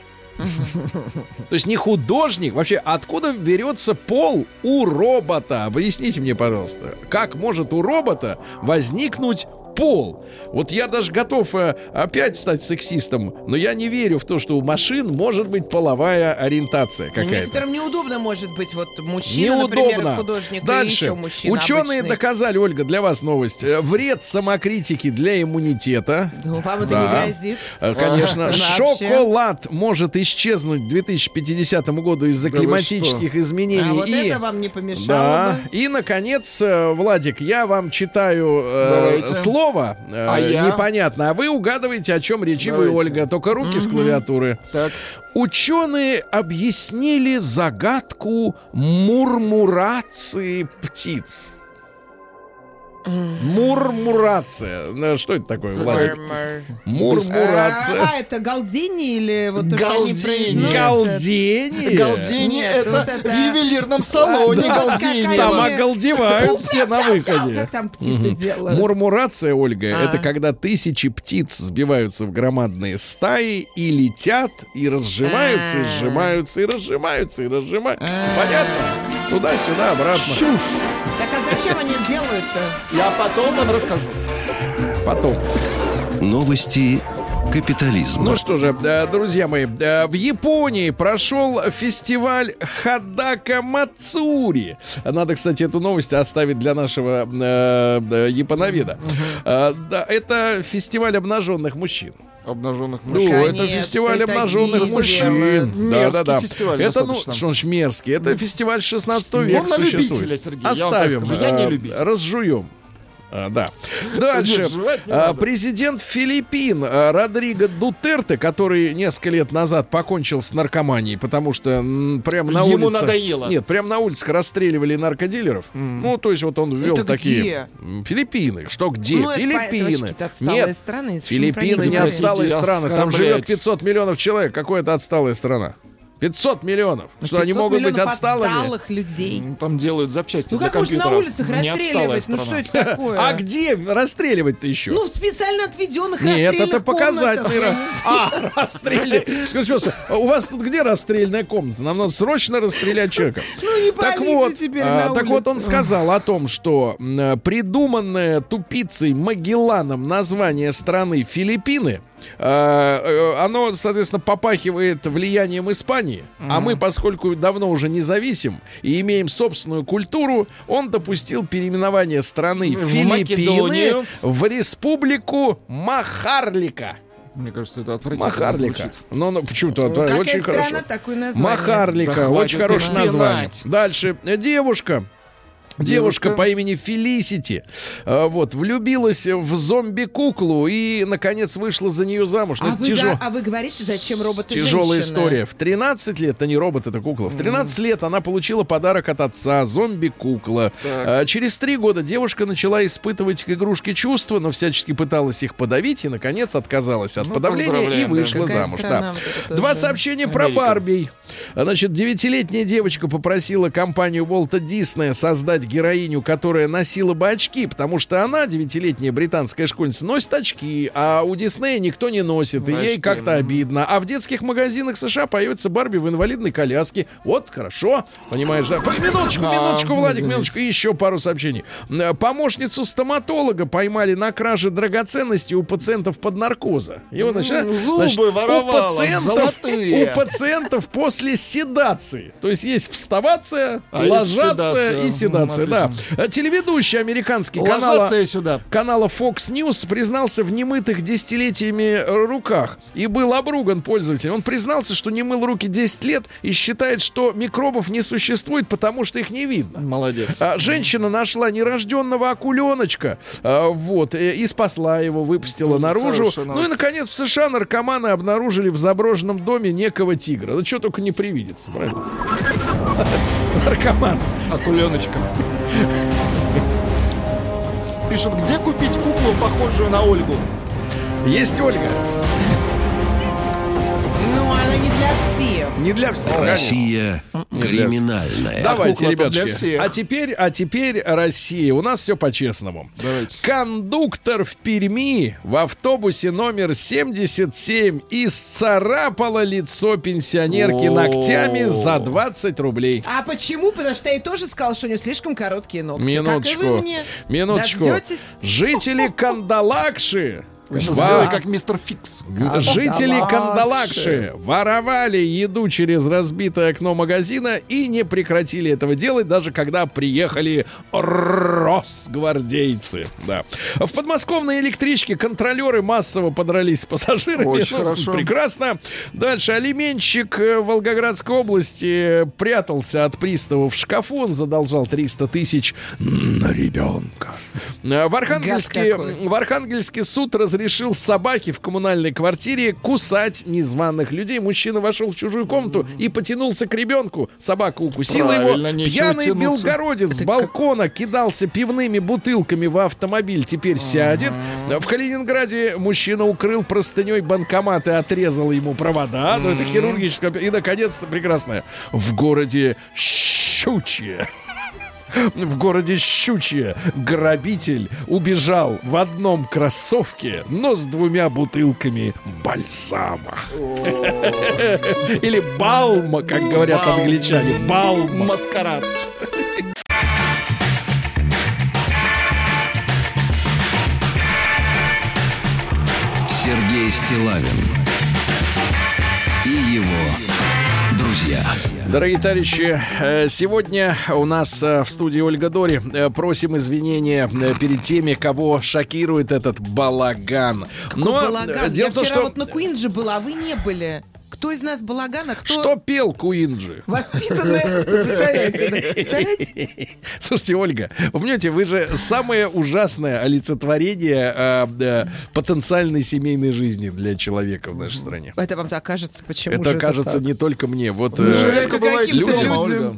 То есть не художник. Вообще, откуда берется пол у робота? Объясните мне, пожалуйста. Как может у робота возникнуть пол? Вот я даже готов э, опять стать сексистом, но я не верю в то, что у машин может быть половая ориентация какая-то. Некоторым неудобно может быть вот мужчина, например, Неудобно. художник, и Дальше. еще мужчина Ученые обычный. доказали, Ольга, для вас новость. э, Вред самокритики для иммунитета. Ну, вам это Да. не грозит. Э, Конечно. Вообще. Шоколад может исчезнуть к 2050 году из-за Да климатических изменений. А вот и... это вам не помешало Да. бы. И, наконец, Владик, я вам читаю э, Давайте. Слово э, А я? непонятно, а вы угадываете, о чем речь, и вы. Ольга. Только руки с клавиатуры. Так. Ученые объяснили загадку мурмурации птиц. Мурмурация. Ну, Что это такое, Владик? А, Мурмурация. а, это галдени или вот то, что они произносят? Галдение. Галдени Нет, это вот это- в ювелирном салоне Да, Галдени. какая- Там Они- оголдевают все на выходе. Как там птицы делают? Мурмурация, Ольга, А. это когда тысячи птиц сбиваются в громадные стаи и летят, и разжимаются, и А. сжимаются, и разжимаются, и разжимаются. Понятно? Туда-сюда, обратно. Чушь. Так а зачем они делают-то? Я потом вам расскажу. Потом. Новости капитализма. Ну что же, э, друзья мои, э, в Японии прошел фестиваль Хадака Мацури. Надо, кстати, эту новость оставить для нашего э, японоведа. Э, это фестиваль обнаженных мужчин. Обнаженных Ну, мужчин. это Наконец-то фестиваль обнаженных мужчин. Да, да, да. фестиваль Это, ну, что ж мерзкий? Это фестиваль 16 века Он на существует. любителя, Сергей, я вам так Оставим, скажу, я не любитель. разжуем. А, да. Дальше. А. Президент Филиппин а, Родриго Дутерте, который несколько лет назад покончил с наркоманией, потому что м, прямо на Ему улице... надоело. Нет, прямо на улицах расстреливали наркодилеров. Ну, то есть вот он ввел Это такие... Филиппины. Что где? Ну, это это Филиппины. Нет, Филиппины не отсталые страны. Там живет оскорбляете. 500 миллионов человек. Какое-то отсталая страна. 500 миллионов. Что они 500 могут быть отсталыми? отсталых людей. Ну, Там делают запчасти Ну для как можно на компьютеров. улицах расстреливать? Ну что это такое? А где расстреливать-то еще? Ну, в специально отведенных Нет, расстрельных это показательный. А, расстрелять. Скажи, что, у вас тут где расстрельная комната? Нам надо срочно расстрелять человека. Ну, не Так вот, теперь а, на так вот он сказал о том, что придуманное тупицей Магелланом название страны Филиппины, оно, соответственно, попахивает влиянием Испании, а мы, поскольку давно уже независим и имеем собственную культуру, он допустил переименование страны В Филиппины Македонию. в республику Махарлика. Мне кажется, это отвратительно Махарлика. звучит. Ну, ну почему-то Ну, очень страна, хорошо. такое название. Махарлика, Да очень хорошее название. Дальше. Девушка. Девушка, Девушка. по имени Фелисити э, вот, влюбилась в зомби-куклу и, наконец, вышла за нее замуж. Ну, А это вы, тяжело. да- а вы говорите, зачем роботы Тяжелая женщины? история. В 13 лет, это не робот, это кукла. В 13 лет она получила подарок от отца, зомби-кукла. А, через три года девушка начала испытывать к игрушке чувства, но всячески пыталась их подавить и, наконец, отказалась от Ну, подавления и да. вышла Какая замуж. Да. Два сообщения про. Барби. Значит, девятилетняя девочка попросила компанию Волта Диснея создать героиню, которая носила бы очки, потому что она, девятилетняя британская школьница, носит очки, а у Диснея никто не носит, и ей как-то обидно. А в детских магазинах США появится Барби в инвалидной коляске. Вот, хорошо, понимаешь, да? Минуточку, А, минуточку, Владик, минуточку. И еще пару сообщений. Э, Помощницу стоматолога поймали на краже драгоценностей у пациентов под наркоза. И вот, значит, зубы значит, у воровала, пациентов, золотые. у пациентов после седации. То есть есть вставация, А ложаться седация. и седация. М, Да. А Телеведущий американский канала, и сюда. канала Fox News признался в немытых десятилетиями э, руках и был обруган пользователем. Он признался, что не мыл руки 10 лет и считает, что микробов не существует, потому что их не видно. Молодец. А, женщина нашла нерожденного акуленочка, а, вот, э, и спасла его, выпустила Ну, наружу. Ну и, наконец, в США наркоманы обнаружили в заброшенном доме некого тигра. Да что только не привидится, правильно? Наркоман. Акуленочка. Пишут, где купить куклу, похожую на Ольгу? Есть Ольга. Всех. Не для всех. Россия криминальная. Давайте, ребятки. А теперь, а теперь Россия. У нас все по-честному. Давайте. Кондуктор в Перми в автобусе номер 77 исцарапала лицо пенсионерки ногтями за 20 рублей. А почему? Потому что я тоже сказал, что у нее слишком короткие ногти. Минуточку. Как и вы мне. Минуточку. Дождетесь? Жители Кандалакши. Сделали как мистер Фикс. Жители Кандалакши. Воровали еду через разбитое окно магазина и не прекратили этого делать, даже когда приехали росгвардейцы. Да. В подмосковной электричке контролеры массово подрались с пассажирами. Очень Ну, хорошо. Прекрасно. Дальше. Алименщик э, в Волгоградской области прятался от пристава в шкафу. Он задолжал 300 тысяч на ребенка. Э, В Архангельске, в Архангельске суд разрешил разрешил собаке в коммунальной квартире кусать незваных людей. Мужчина вошел в чужую комнату и потянулся к ребенку. Собака укусила Правильно, его. Пьяный тянуться. белгородец с балкона кидался пивными бутылками в автомобиль. Теперь сядет. В Калининграде мужчина укрыл простыней банкомат и отрезал ему провода. Ну, это хирургическое. И, наконец, прекрасное. В городе Щучье. В городе Щучье грабитель убежал в одном кроссовке, но с двумя бутылками бальзама. Или балма, как говорят англичане. Балма. Маскарад. Сергей Стилавин и его друзья. Дорогие товарищи, э, сегодня у нас э, в студии Ольга Дори. Э, Просим извинения перед теми, кого шокирует этот балаган. Но Балаган. дело Я в том, вчера что... вот на Куинже была, а вы не были. Кто из нас балаган, а кто Что пел Куинджи? воспитанный? Представляете? Представляете? Слушайте, Ольга, понимаете, вы же самое ужасное олицетворение э, э, потенциальной семейной жизни для человека в нашей стране. Это вам так кажется, почему Это же кажется не только мне. Вот Вы э, же редко это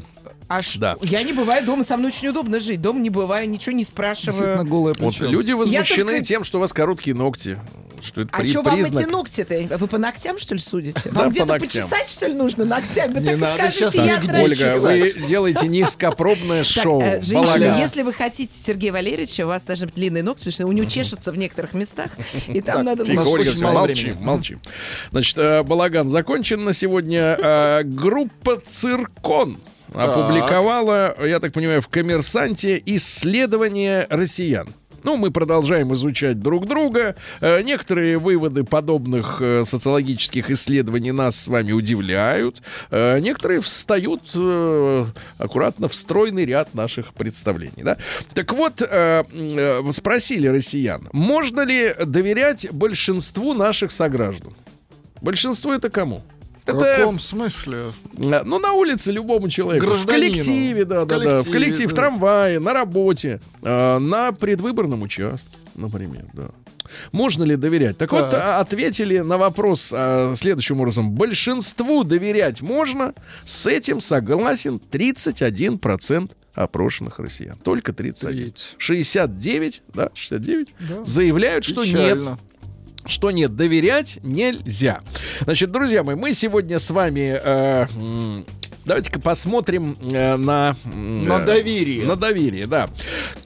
А ш- Да. Я не бываю дома, со мной очень удобно жить. Дома не бываю, ничего не спрашиваю. голое вот люди возмущены только- тем, что у вас короткие ногти. Что это А при- что вам признак. эти ногти-то? Вы по ногтям, что ли, судите? Вам где-то почесать, что ли, нужно ногтями? Не так надо скажите, сейчас я. Ольга, вы делаете низкопробное Так, шоу. э, женщины, если вы хотите Сергея Валерьевича, у вас должны быть длинные ногти, потому что у него чешется в некоторых местах, и там Так, надо... Тихо, Ольга, молчи, молчи. Значит, э, балаган закончен на сегодня. Э, Группа «Циркон» опубликовала, я так понимаю, в «Коммерсанте» исследование россиян. Ну, мы продолжаем изучать друг друга. Э, Некоторые выводы подобных э, социологических исследований нас с вами удивляют. Э, Некоторые встают аккуратно в стройный ряд наших представлений. Да? Так вот, спросили россиян, можно ли доверять большинству наших сограждан? Большинство это кому? В Это, каком смысле? э, ну, на улице любому человеку. В Гражданину. коллективе, да, В да, да. В коллективе, коллективе, в да. трамвае, на работе, э, на предвыборном участке, например, да. Можно ли доверять? Так, вот, Так. а, ответили на вопрос а, следующим образом. Большинству доверять можно. С этим согласен 31% опрошенных россиян. Только 31. Треть. 69, да, 69 Да. заявляют, что нет. Что нет, доверять нельзя. Значит, друзья мои, мы сегодня с вами э, давайте-ка посмотрим э, на м, На э, доверие. На доверие, да.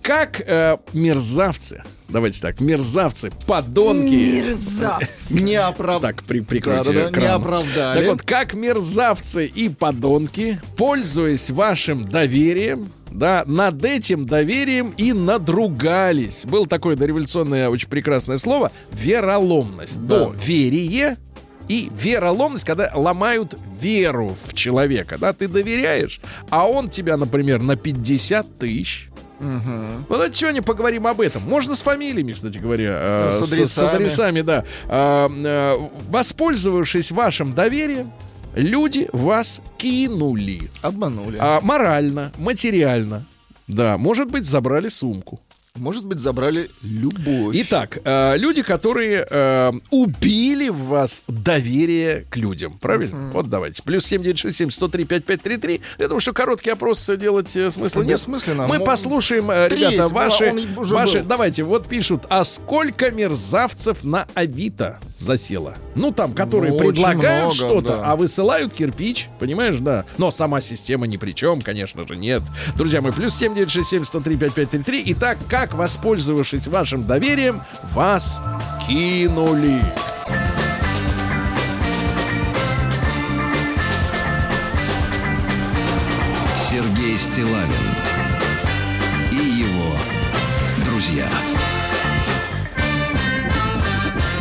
Как э, мерзавцы, давайте так, мерзавцы, подонки. Мерзавцы. Не оправ... Так, при, прикройте Да-да-да, экран. не оправдали. Так вот, как мерзавцы и подонки, пользуясь вашим доверием, да, над этим доверием и надругались. Было такое дореволюционное очень прекрасное слово вероломность. Да. Доверие и вероломность, когда ломают веру в человека. Да, ты доверяешь, а он тебя, например, на 50 тысяч. Мгм. Ну, давайте сегодня поговорим об этом. Можно с фамилиями, кстати говоря. э, С адресами. адресами, да. А, э, воспользовавшись вашим доверием, люди вас кинули. Обманули. А, морально, материально. Да, может быть, забрали сумку. Может быть, забрали любовь. Итак, э, люди, которые э, убили в вас доверие к людям, правильно? Вот давайте. Плюс 7967 103 5533. Я думаю, что короткий опрос делать э, смысла Это нет. бессмысленно. Мы Мо- послушаем, э, Треть, ребята, ваши, ваши. был. Давайте, вот пишут, а сколько мерзавцев на Авито засело? Ну, там, которые Ну, предлагают что-то, да. а высылают кирпич, понимаешь, да. Но сама система ни при чем, конечно же, нет. Друзья мои, плюс 7967 103 5533. Итак, как, воспользовавшись вашим доверием, вас кинули? Сергей Стилавин и его друзья.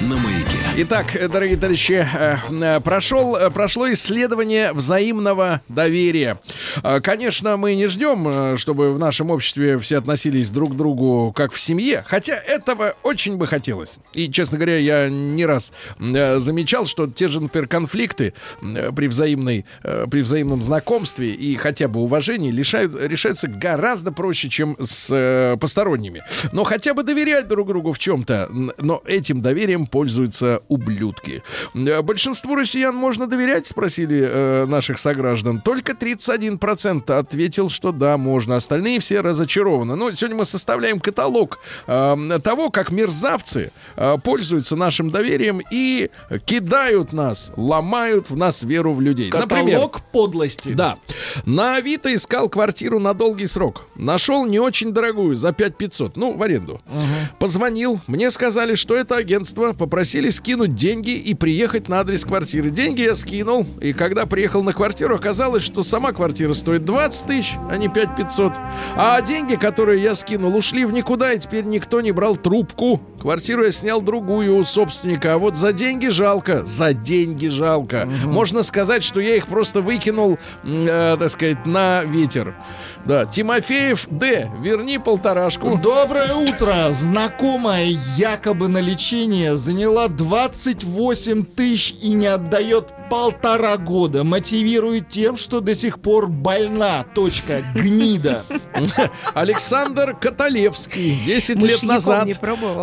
На маяке. Итак, дорогие товарищи, э, э, прошел, э, прошло исследование взаимного доверия. Э, Конечно, мы не ждем, э, чтобы в нашем обществе все относились друг к другу как в семье, хотя этого очень бы хотелось. И, честно говоря, я не раз э, замечал, что те же, например, конфликты э, при, взаимной, при взаимном знакомстве и хотя бы уважении лишают, решаются гораздо проще, чем с посторонними. Но хотя бы доверять друг другу в чем-то, но этим доверием пользуются ублюдки. Большинству россиян можно доверять, спросили наших сограждан. Только 31% ответил, что да, можно. Остальные все разочарованы. Но сегодня мы составляем каталог э, того, как мерзавцы э, пользуются нашим доверием и кидают нас, ломают в нас веру в людей. Например, Каталог подлости. да. На Авито искал квартиру на долгий срок. Нашел не очень дорогую, за 5500. Ну, в аренду. Позвонил. Мне сказали, что это агентство. Попросили скинуть деньги и приехать на адрес квартиры. Деньги я скинул. И когда приехал на квартиру, оказалось, что сама квартира стоит 20 тысяч, а не 5500. А деньги, которые я скинул, ушли в никуда, и теперь никто не брал трубку. Квартиру я снял другую у собственника. А вот за деньги жалко. За деньги жалко. Можно сказать, что я их просто выкинул, э, так сказать, на ветер. Да, Тимофеев Д. Верни полторашку. Доброе утро! Знакомая якобы на лечение заняла 28 тысяч и не отдает полтора года. Мотивирует тем, что до сих пор больна. Точка. Гнида. Александр Каталевский. 10 лет назад.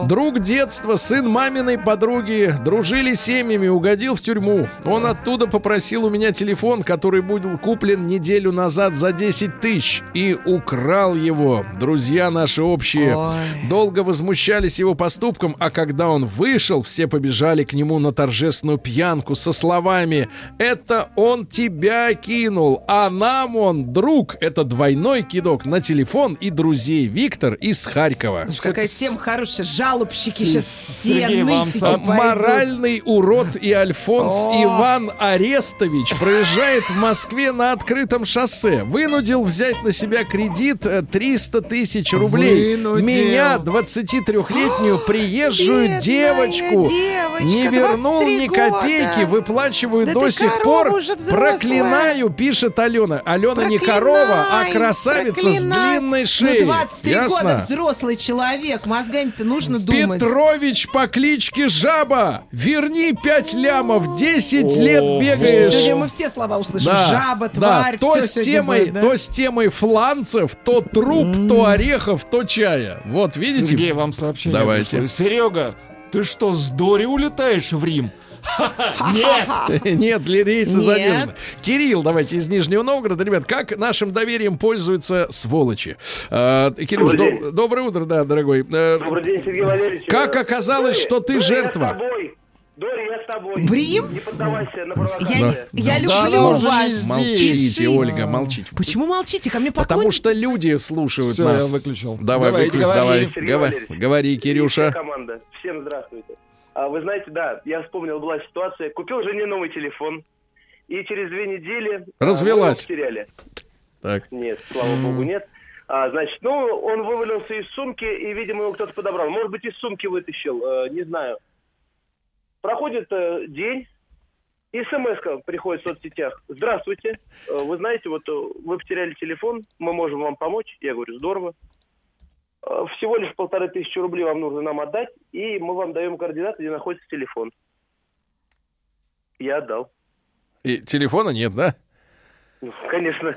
Друг детства, сын маминой подруги, дружили семьями, угодил в тюрьму. Он оттуда попросил у меня телефон, который был куплен неделю назад за 10 тысяч, и украл его. Друзья наши общие Ой. долго возмущались его поступком, а когда он вышел, все побежали к нему на торжественную пьянку со словами «Это он тебя кинул, а нам он друг». Это двойной кидок на телефон и друзей. Виктор из Харькова. Какая тема хорошая. Жалобщики сейчас все нытики. Моральный урод и Альфонс. Иван Арестович проезжает в Москве на открытом шоссе. Вынудил взять на себя кредит э, 300 тысяч рублей. Вынудил. Меня, 23-летнюю приезжую девочку, девочка, не вернул 23 ни копейки, года. выплачиваю Да до сих пор. Проклинаю, пишет Алена. Алена не корова, а красавица с длинной шеей. Ну, 23 Ясно? года взрослый человек. Мозгами-то нужно думать. Петрович по кличке Жаба, верни 5 лямов, 10 лет бегаешь. сегодня мы все слова услышим. Да, Жаба, да, тварь, то всё с темой, будет, да? то с темой фланцев, то труп, то орехов, то чая. Вот видите? Сергей, вам сообщение Давайте. пришло. Серега, ты что, с Дори улетаешь в Рим? Нет! Нет, ли рейсы Нет. задержаны. Кирилл, давайте из Нижнего Новгорода. Ребят, как нашим доверием пользуются сволочи? А, Кирилл, доброе утро, да, дорогой. Э, Добрый день, Сергей Валерьевич. Как Э, оказалось, Дори, что ты жертва? Я с тобой. Дори, я с тобой. В Рим? Не поддавайся на Я, провокации. я Да, люблю ну, уже вас. Молчите, Пишите. Ольга, молчите. Почему молчите? Ко мне Потому поклон- что люди слушают Все, нас. я выключил. Давай, Давайте, выключ, говори. давай. Говори, говори, Кирюша. вся команда. Всем здравствуйте. А, вы знаете, да, я вспомнил, была ситуация. Купил жене новый телефон. И через две недели... а, Развелась. его потеряли. Так. Нет, слава богу, нет. А, значит, ну, он вывалился из сумки, и, видимо, его кто-то подобрал. Может быть, из сумки вытащил, э, не знаю. Проходит э, день, и смс приходит в соцсетях. Здравствуйте, э, вы знаете, вот э, вы потеряли телефон, мы можем вам помочь. Я говорю, здорово. Э, Всего лишь полторы тысячи рублей вам нужно нам отдать, и мы вам даем координаты, где находится телефон. Я отдал. И телефона нет, да? Ну, Конечно.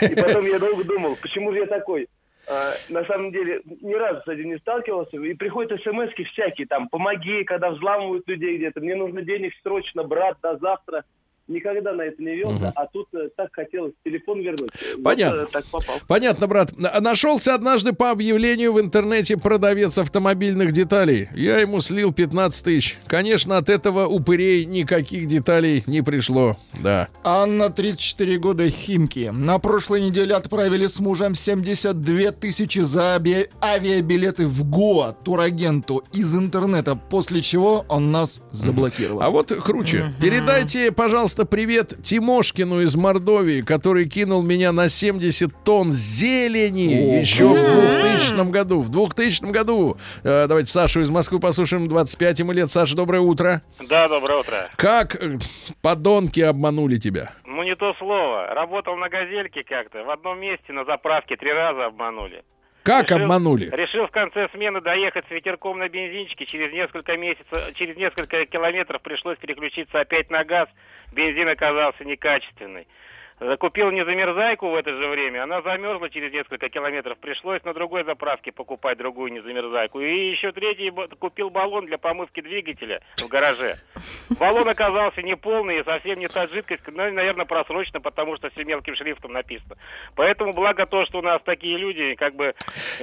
И потом я долго думал, почему же я такой? А, на самом деле, ни разу с этим не сталкивался. И приходят смс всякие, там, помоги, когда взламывают людей где-то. Мне нужно денег срочно, брат, до завтра. Никогда на это не велся, а тут э, так хотелось телефон вернуть. Вот, Понятно. э, так попал. Понятно, брат. На- Нашелся однажды по объявлению в интернете продавец автомобильных деталей. Я ему слил 15 тысяч. Конечно, от этого упырей никаких деталей не пришло. Да. Анна, 34 года, Химки. На прошлой неделе отправили с мужем 72 тысячи за аби- авиабилеты в Гоа турагенту из интернета, после чего он нас заблокировал. А вот круче. Передайте, пожалуйста, Просто привет Тимошкину из Мордовии, который кинул меня на 70 тонн зелени О, еще в круто. 2000 году. В 2000 году. Э, давайте Сашу из Москвы послушаем. 25 ему лет. Саша, доброе утро. Да, доброе утро. Как э, подонки обманули тебя? Ну, не то слово. Работал на газельке как-то. В одном месте на заправке три раза обманули. Как Решил- обманули? Решил в конце смены доехать с ветерком на бензинчике. Через несколько месяцев, через несколько километров пришлось переключиться опять на газ. Бензин оказался некачественный. Э, Купил незамерзайку в это же время. Она замерзла через несколько километров. Пришлось на другой заправке покупать другую незамерзайку. И еще третий купил баллон для помывки двигателя в гараже. Баллон оказался неполный и совсем не та жидкость, ну, наверное, просрочно, потому что все мелким шрифтом написано. Поэтому благо то, что у нас такие люди, как бы...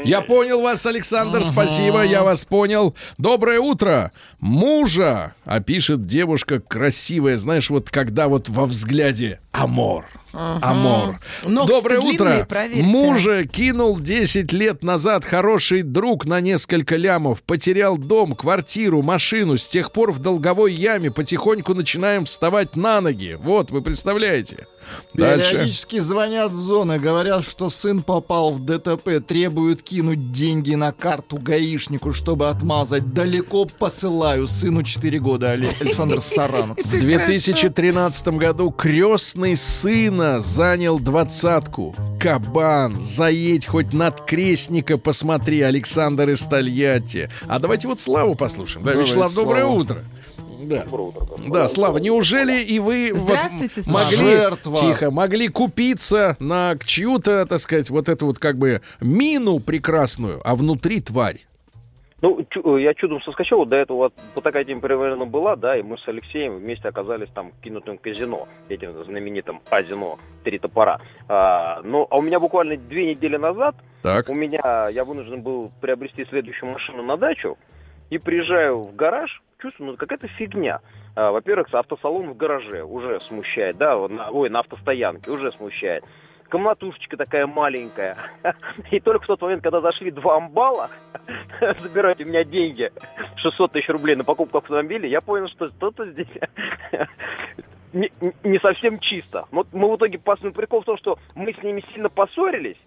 Я понял вас, Александр, спасибо, я вас понял. Доброе утро. Мужа, а пишет девушка красивая, знаешь, вот когда вот во взгляде амор. Амор. Ногти Доброе длинные, утро. проверьте. Мужа кинул 10 лет назад хороший друг на несколько лямов. Потерял дом, квартиру, машину. С тех пор в долговой яме потихоньку начинаем вставать на ноги. Вот, вы представляете. Дальше. Периодически звонят с зоны, говорят, что сын попал в ДТП, требуют кинуть деньги на карту гаишнику, чтобы отмазать. Далеко посылаю. Сыну 4 года, Але- Александр Саранов. В 2013 году крестный сына занял двадцатку. Кабан, заедь хоть над крестника, посмотри, Александр из Тольятти. А давайте вот Славу послушаем. Да, Давай, Вячеслав, доброе утро. Да. Да, Слава, неужели и вы вот Здравствуйте, Слава. могли, Жертва. тихо, могли купиться на чью-то, так сказать, вот эту вот как бы мину прекрасную, а внутри тварь? Ну, чу- я чудом соскочил, вот до этого вот, вот такая тема примерно была, да, и мы с Алексеем вместе оказались там в кинутом казино, этим знаменитым Азино, три топора. А, ну, а у меня буквально две недели назад, Так. у меня, я вынужден был приобрести следующую машину на дачу, и приезжаю в гараж, чувствую, ну, какая-то фигня. А, во-первых, автосалон в гараже уже смущает, да, вот на- ой, на автостоянке уже смущает. Комнатушечка такая маленькая. И только в тот момент, когда зашли два амбала, забирать у меня деньги, 600 тысяч рублей на покупку автомобиля, я понял, что что-то здесь не, не совсем чисто. Но мы в итоге, ну, прикол в том, что мы с ними сильно поссорились,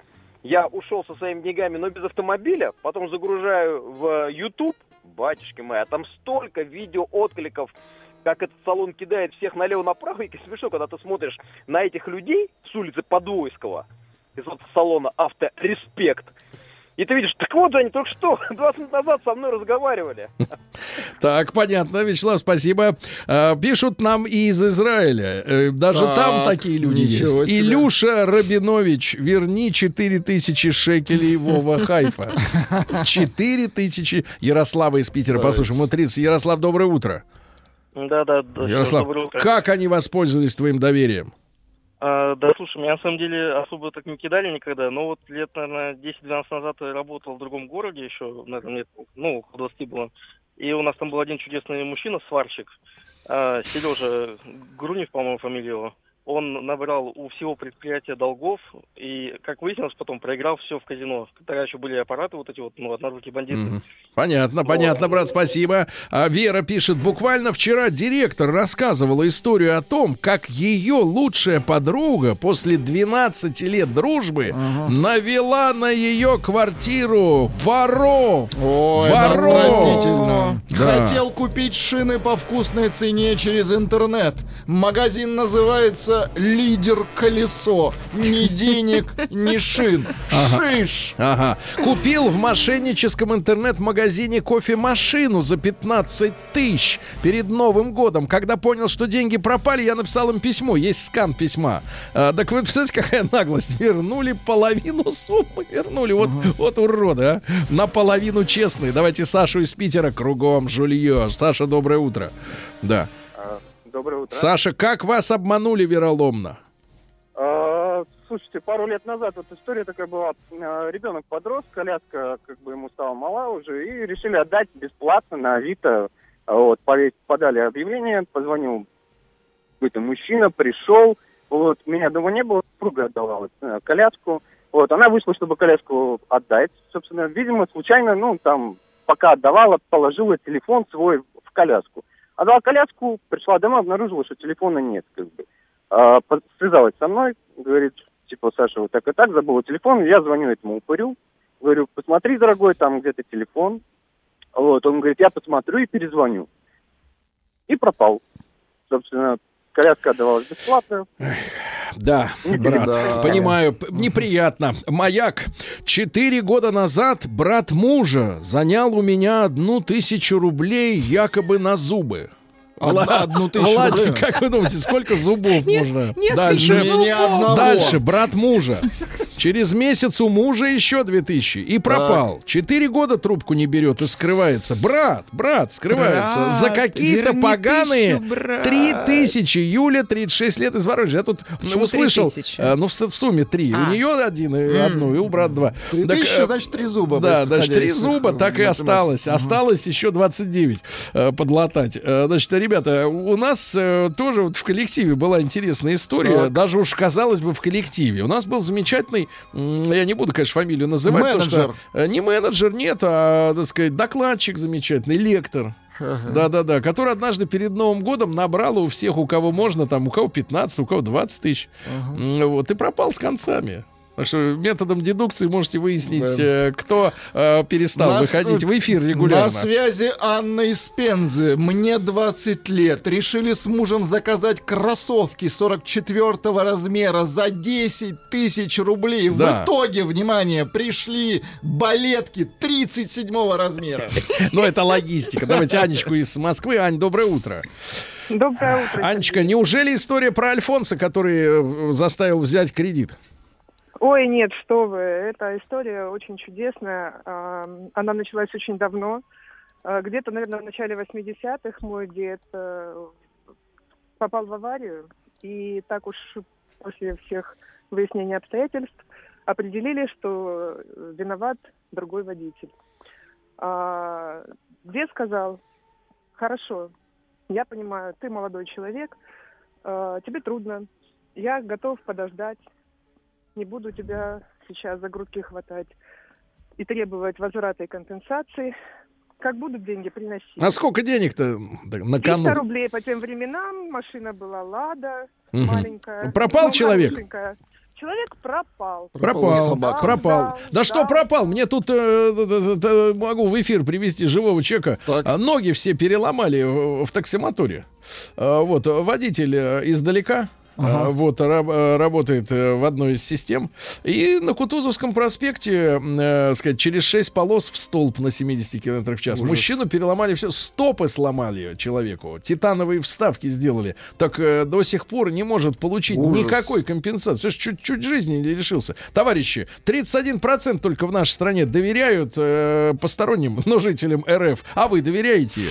я ушел со своими деньгами, но без автомобиля, потом загружаю в YouTube, батюшки мои, а там столько видео откликов, как этот салон кидает всех налево-направо, и смешно, когда ты смотришь на этих людей с улицы Подвойского, из вот салона «Автореспект», и ты видишь, так вот они только что, 20 минут назад со мной разговаривали. Так, понятно, Вячеслав, спасибо. А, пишут нам и из Израиля. Э, даже Так, там такие люди есть. себе. Илюша Рабинович, верни 4000 шекелей Вова Хайфа. 4000. Ярослава из Питера, послушаем. Вот 30. Ярослав, доброе утро. Да, Ярослав, доброе утро. как они воспользовались твоим доверием? А, да, слушай, меня на самом деле особо так не кидали никогда, но вот лет, наверное, 10-12 назад я работал в другом городе еще, наверное, лет, ну, около 20 было. И у нас там был один чудесный мужчина, сварщик, а, Сережа Грунев, по-моему, фамилия его. Он набрал у всего предприятия долгов и, как выяснилось, потом проиграл все в казино. Тогда еще были аппараты вот эти вот, ну, однорукие бандиты. Мгм. Понятно, понятно, брат, спасибо. А Вера пишет, буквально вчера директор рассказывала историю о том, как ее лучшая подруга после 12 лет дружбы навела на ее квартиру воров. Ой, Воров! Да. Хотел купить шины по вкусной цене через интернет. Магазин называется «Лидер колесо». Ни денег, ни шин. Шиш! Ага. Купил в мошенническом интернет-магазине кофемашину за 15 тысяч перед Новым годом. Когда понял, что деньги пропали, я написал им письмо. Есть скан письма. А, так вы представляете, какая наглость? Вернули половину суммы. Вернули. Вот, вот уроды, а. Наполовину честные. Давайте Сашу из Питера кругом жулье. Саша, доброе утро. Да. Доброе утро. Саша, как вас обманули вероломно? А, Слушайте, пару лет назад вот история такая была. А, Ребенок подрос, коляска как бы ему стала мала уже, и решили отдать бесплатно на Авито. А, Вот, подали объявление, позвонил какой-то мужчина, пришел. Вот, меня дома не было, супруга отдавала э, коляску. Вот, она вышла, чтобы коляску отдать. Собственно, видимо, случайно, ну, там, пока отдавала, положила телефон свой в коляску. Отдала коляску, пришла домой, обнаружила, что телефона нет, как бы. А, связалась со мной, говорит, типа, Саша, вот так и так, забыла телефон, я звоню этому упырю, говорю, посмотри, дорогой, там где-то телефон. Вот, он говорит, я посмотрю и перезвоню. И пропал. Собственно, коляска отдавалась бесплатно. Да, брат, передал. понимаю, неприятно. Маяк. Четыре года назад брат мужа занял у меня одну тысячу рублей якобы на зубы. Одна- одну тысячу Владик, как вы думаете, сколько зубов можно? несколько Дальше. зубов. Ни одного. Дальше, брат мужа. Через месяц у мужа еще две тысячи. И пропал. Четыре года трубку не берет и скрывается. Брат, брат, скрывается. Брат, За какие-то поганые три тысячи. Юля, 36 лет из Воронежа. Я тут Почему услышал, 3000? э, ну, в, сумме три. А. У нее один и одну, и у брата два. Три Так, тысячи, э, значит, три зуба. да, значит, три зуба так и осталось. Осталось еще 29 э, подлатать. Значит, ребята, у нас э, тоже вот в коллективе была интересная история. Так. Даже уж, казалось бы, в коллективе. У нас был замечательный, я не буду, конечно, фамилию называть. потому что, Менеджер. э, не менеджер, нет, а, так сказать, докладчик замечательный, лектор. Ага. Да-да-да, который однажды перед Новым годом набрал у всех, у кого можно, там, у кого 15, у кого 20 тысяч. М, Вот, и пропал с концами. Что методом дедукции можете выяснить, Да. э, кто э, перестал Нас, выходить в эфир На регулярно. связи Анна из Пензы. Мне 20 лет. Решили с мужем заказать кроссовки 44 размера за 10 тысяч рублей. Да. В итоге, внимание, пришли балетки 37 размера. Но это логистика. Давайте Анечку из Москвы. Ань, доброе утро. Доброе утро. Анечка, неужели история про Альфонса, который э, заставил взять кредит? Ой, нет, что вы, эта история очень чудесная. А, Она началась очень давно. А, Где-то, наверное, в начале 80-х мой дед э, попал в аварию, и так уж после всех выяснений обстоятельств определили, что виноват другой водитель. А, Дед сказал, хорошо, я понимаю, ты молодой человек, э, тебе трудно, я готов подождать, не буду тебя сейчас за грудки хватать и требовать возврата и компенсации. Как будут деньги приносить? А сколько денег-то на 300 кону? рублей по тем временам, машина была «Лада», Мгм. маленькая. Пропал ну, человек? хорошенькая. Человек пропал. Пропал, собака. пропал. Да, Да, что да. пропал? Мне тут э, д- д- могу в эфир привести живого человека. Так. А, Ноги все переломали в, в таксомоторе. А, Вот водитель э, издалека. А, Вот, раб- э, работает э, в одной из систем. И на Кутузовском проспекте, э, сказать, через 6 полос в столб на 70 км в час. Ужас. Мужчину переломали все, стопы сломали человеку, титановые вставки сделали. Так э, до сих пор не может получить Ужас. никакой компенсации. Слушай, чуть-чуть жизни не лишился. Товарищи, 31% только в нашей стране доверяют э, посторонним, но жителям РФ. А вы доверяете?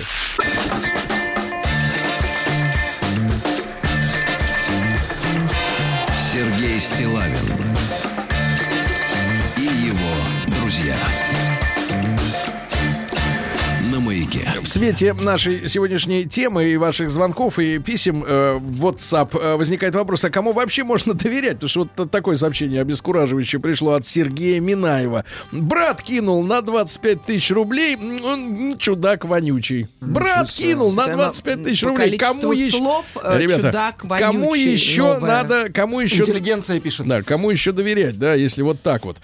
В свете нашей сегодняшней темы и ваших звонков и писем э, в WhatsApp э, возникает вопрос, а кому вообще можно доверять? Потому что вот такое сообщение обескураживающее пришло от Сергея Минаева. Брат кинул на 25 тысяч рублей, он чудак вонючий. Брат себе. кинул на Оно, 25 тысяч по рублей. Кому еще... слов, э, Ребята, чудак, кому вонючий, еще новое. надо, кому еще... Интеллигенция пишет. Да, кому еще доверять, да, если вот так вот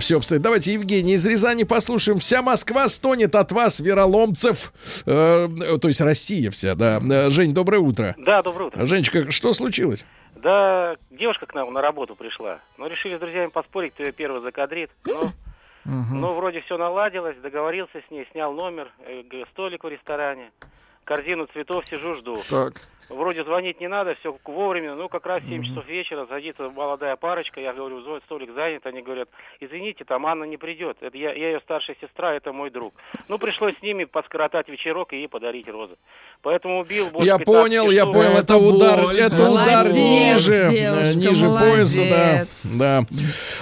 все обстоит. Давайте Евгений из Рязани послушаем. Вся Москва стонет от вас, вероломцев. Э, то есть Россия вся, да. Э, Жень, доброе утро. Да, доброе утро. Женечка, что случилось? Да, девушка к нам на работу пришла. Ну, решили с друзьями поспорить, кто ее первый закадрит. Ну, ну, вроде все наладилось, договорился с ней, снял номер, э, столик в ресторане, корзину цветов, сижу, жду. Так. Вроде звонить не надо, все вовремя. Ну, как раз в 7 часов вечера садится молодая парочка. Я говорю, «Зой, столик занят. Они говорят, извините, там Анна не придет. Это я, я ее старшая сестра, это мой друг. Ну, пришлось с ними поскоротать вечерок и ей подарить розы. Поэтому убил больше Я 15 понял, я часов. понял, это Это удар, боль. это удар Молодец, ниже, э, девушка, ниже пояса, да, молодец. да.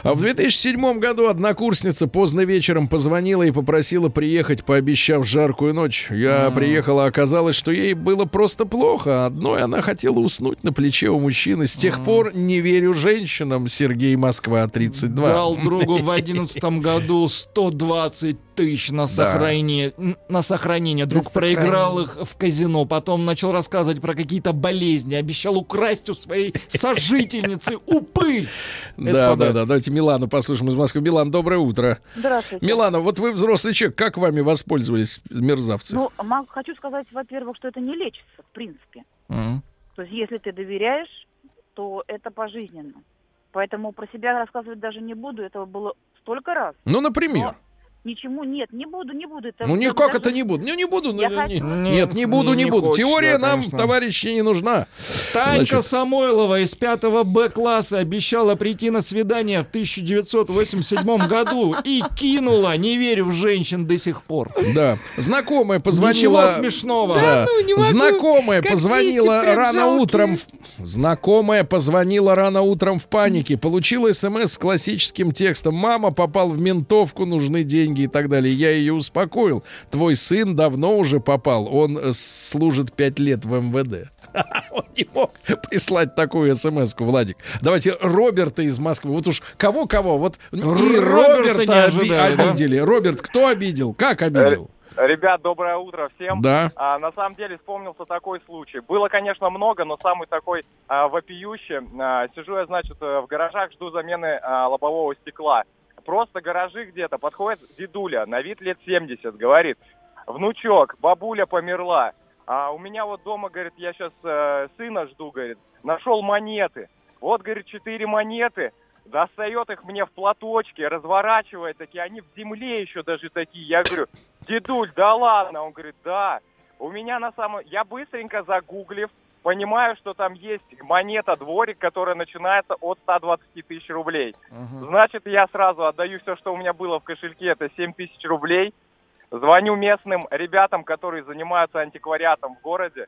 А в 2007 году однокурсница поздно вечером позвонила и попросила приехать, пообещав жаркую ночь. Я приехала, оказалось, что ей было просто плохо. Одно весной она хотела уснуть на плече у мужчины. С тех пор не верю женщинам. Сергей Москва 32. Дал другу в одиннадцатом году 120 тысяч на сохранение. На сохранение. Друг На проиграл сохранение. их в казино. Потом начал рассказывать про какие-то болезни. Обещал украсть у своей сожительницы упырь. Да, Господа. да, да. Давайте Милану послушаем из Москвы. Милан, доброе утро. Здравствуйте. Милана, вот вы взрослый человек, как вами воспользовались мерзавцы? Ну, хочу сказать, во-первых, что это не лечится, в принципе. Мгм. То есть, если ты доверяешь, то это пожизненно. Поэтому про себя рассказывать даже не буду. Этого было столько раз. Ну, например. Ничему нет, не буду, не буду. Это Ну, даже- никак это не буду. Ну, не буду. ну, Я не- хочу. Нет, не буду, не, не буду. хочется, Теория нам, конечно. товарищи, не нужна. Танька Значит, Самойлова из 5 Б класса обещала прийти на свидание в 1987 году и кинула. Не верю в женщин до сих пор. Да. Знакомая Ничего позвонила... смешного. Да. ну, не могу. Знакомая Как позвонила дети рано жалкие. утром. Знакомая позвонила рано утром в панике. Получила смс с классическим текстом. Мама попал в ментовку, нужны деньги и так далее. Я ее успокоил. Твой сын давно уже попал. Он э, служит пять лет в МВД. Он не мог прислать такую смс-ку, Владик. Давайте Роберта из Москвы. Вот уж кого-кого. Вот и Роберта Роберта не оби- ожидали, да? обидели. Роберт, кто обидел? Как обидел? Ребят, доброе утро всем. Да. А, на самом деле вспомнился такой случай. Было, конечно, много, но самый такой а, вопиющий. А, сижу я, значит, э, в гаражах, жду замены а, лобового стекла. Просто гаражи где-то. Подходит дедуля, на вид лет 70, говорит, внучок, бабуля померла. А у меня вот дома, говорит, я сейчас сына жду, говорит, нашел монеты. Вот, говорит, четыре монеты, достает их мне в платочке, разворачивает такие, они в земле еще даже такие. Я говорю, дедуль, да ладно? Он говорит, да. У меня на самом... Я быстренько загуглив, понимаю, что там есть монета дворик, которая начинается от 120 тысяч рублей. Значит, я сразу отдаю все, что у меня было в кошельке, это 7 тысяч рублей. Звоню местным ребятам, которые занимаются антиквариатом в городе.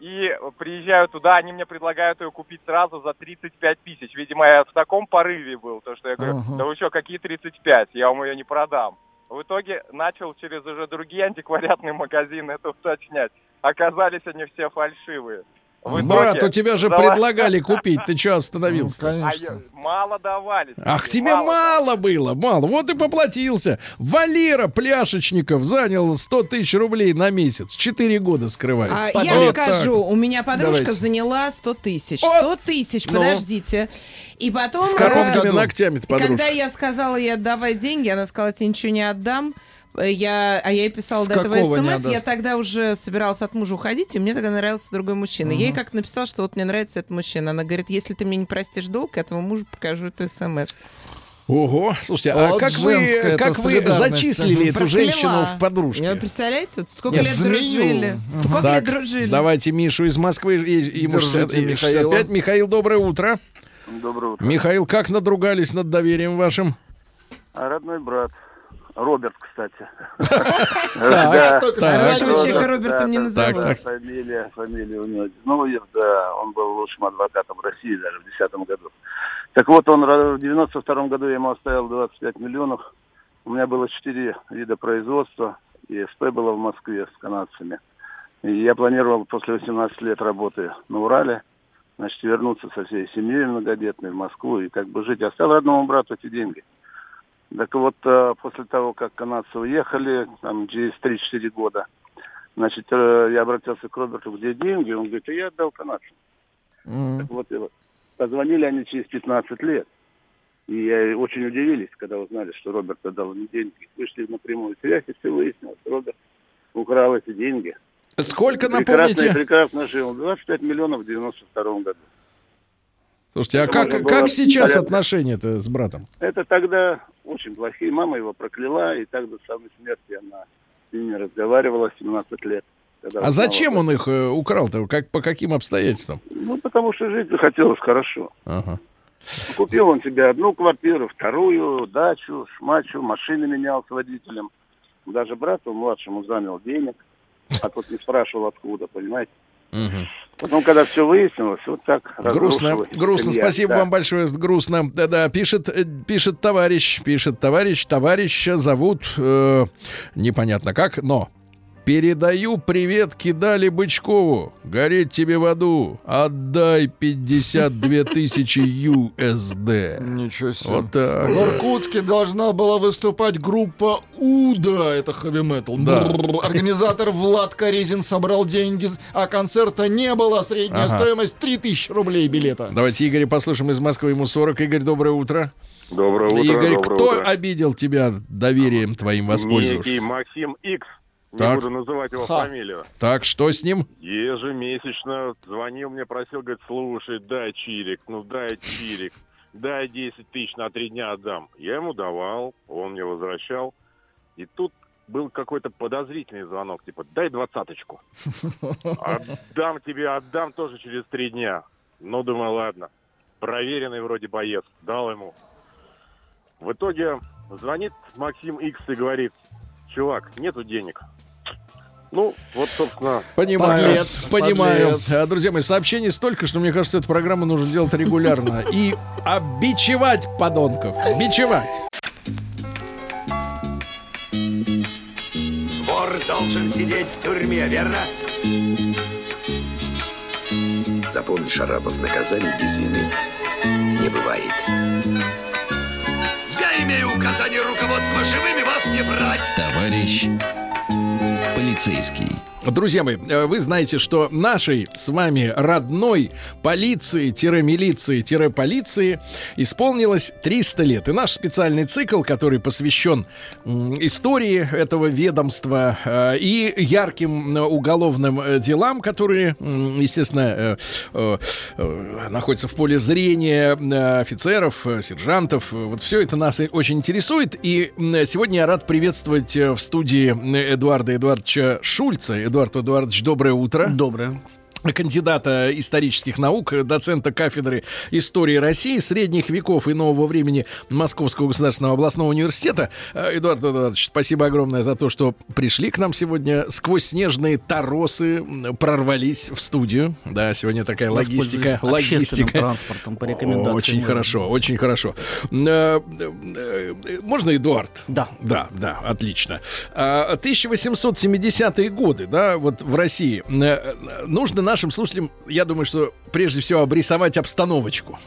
И приезжаю туда, они мне предлагают ее купить сразу за 35 тысяч. Видимо, я в таком порыве был, то что я говорю, Ага. да вы что, какие 35, я вам ее не продам. В итоге начал через уже другие антиквариатные магазины это уточнять. Оказались они все фальшивые. В Брат, итоге у тебя же зала- предлагали купить, ты что остановился? А я- мало давали. Ах, тебе мало было, мало. Вот и поплатился. Валера Пляшечников занял 100 тысяч рублей на месяц. Четыре года скрывается. А, я Вот скажу, так. у меня подружка Давайте. заняла 100 тысяч. 100 тысяч, Ну. подождите. И потом... С коробками э, ногтями-то и подружка. когда я сказала ей отдавай деньги, она сказала, тебе ничего не отдам. Э, Я, а я ей писала С до этого смс, я отдаст? тогда уже собиралась от мужа уходить, и мне тогда нравился другой мужчина. Я ей как написала, что вот мне нравится этот мужчина. Она говорит, если ты мне не простишь долг, я твоему мужу покажу эту смс. Ого, слушайте, а Вот как вы, как вы зачислили эту Прокляла. женщину в подружке? Я, представляете, вот сколько Нет, лет змею. дружили. Сколько Так, лет дружили. давайте Мишу из Москвы, и- ему Держите 60 и Михаила. 65. Михаил, доброе утро. Доброе утро. Михаил, как надругались над доверием вашим? А родной брат. Роберт, кстати. Человека Робертом не. Так, Фамилия, фамилия у него Зиновьев, да, он был лучшим адвокатом России даже в 2010 году. Так вот, он в 92 году я ему оставил 25 миллионов. У меня было четыре вида производства, и СП было в Москве с канадцами. И я планировал после 18 лет работы на Урале, значит, вернуться со всей семьей многодетной в Москву и как бы жить. Оставил родному брату эти деньги. Так вот, э, после того, как канадцы уехали, там, через 3-4 года, значит, э, я обратился к Роберту, где деньги? Он говорит, «А я отдал канадцам. Так вот, позвонили они через 15 лет. И я очень удивились, когда узнали, что Роберт отдал им деньги. Вышли на прямую связь, и все выяснилось. Роберт украл эти деньги. Сколько, Прекрасно, напомните? прекрасно жил. 25 миллионов в 92 году. Слушайте, а как, было как сейчас порядка. отношения-то с братом? Это тогда очень плохие. Мама его прокляла, и так до самой смерти она с ними разговаривала 17 лет. А зачем он их э, украл-то? Как, по каким обстоятельствам? Ну, потому что жить захотелось хорошо. Ага. Купил он себе одну квартиру, вторую, дачу, шмачу, машины менял с водителем. Даже брату младшему занял денег, а тот не спрашивал откуда, понимаете? Мгм. Потом, когда все выяснилось, вот так Грустно, грустно. семья, Спасибо да. вам большое. Грустно. Да-да, пишет, э, пишет товарищ, пишет товарищ. Товарища зовут э, непонятно как, но Передаю привет Кидали Бычкову. Гореть тебе в аду. Отдай 52 тысячи USD. Ничего себе. Вот так. В Иркутске должна была выступать группа Уда, это хэви метал. Да. Организатор Влад Корезин собрал деньги, а концерта не было. Средняя Ага. стоимость 3000 рублей билета. Давайте Игоря послушаем из Москвы. Ему 40. Игорь, доброе утро. Доброе утро, Игорь, доброе кто утро. обидел тебя доверием твоим воспользовавшись? Некий Максим Икс. Не Так. буду называть его Ха. фамилию. Так, что с ним? Ежемесячно звонил мне, просил, говорит, слушай, дай чирик, ну дай чирик, дай 10 тысяч на три дня отдам. Я ему давал, он мне возвращал. И тут был какой-то подозрительный звонок, типа, дай двадцаточку. Отдам тебе, отдам тоже через три дня. Ну, думаю, ладно. Проверенный вроде боец. Дал ему. В итоге звонит Максим Икс и говорит, чувак, нету денег. Ну, вот, собственно... Понимаю, Подлец, понимаю. подлец. А, Друзья мои, сообщений столько, что мне кажется, эту программу нужно делать регулярно. И обичевать подонков. Бичевать. Вор должен сидеть в тюрьме, верно? Запомни, Шарапов, наказаний без вины не бывает. Я имею указание руководства живыми вас не брать. Товарищ полицейский. Друзья мои, э, вы знаете, что нашей с вами родной полиции-милиции-полиции исполнилось 300 лет. И наш специальный цикл, который посвящен истории этого ведомства э, и ярким э, уголовным делам, которые, естественно, находятся в поле зрения офицеров, сержантов. Вот все это нас очень интересует. И сегодня я рад приветствовать в студии Эдуарда Эдуардовича Шульца. Эдуард Эдуардович, доброе утро. Доброе. Кандидата исторических наук, доцента кафедры истории России, средних веков и нового времени Московского государственного областного университета. Э, Эдуард Эдуардович, спасибо огромное за то, что пришли к нам сегодня. Сквозь снежные торосы прорвались в студию. Да, сегодня такая логистика. Логистика. транспортом по рекомендации. Очень мэра. хорошо, очень хорошо. Э, э, Можно, Эдуард? Да. Да, да, отлично. А, 1870-е годы, да, вот в России. Нужно нашим слушателям, я думаю, что прежде всего обрисовать обстановочку.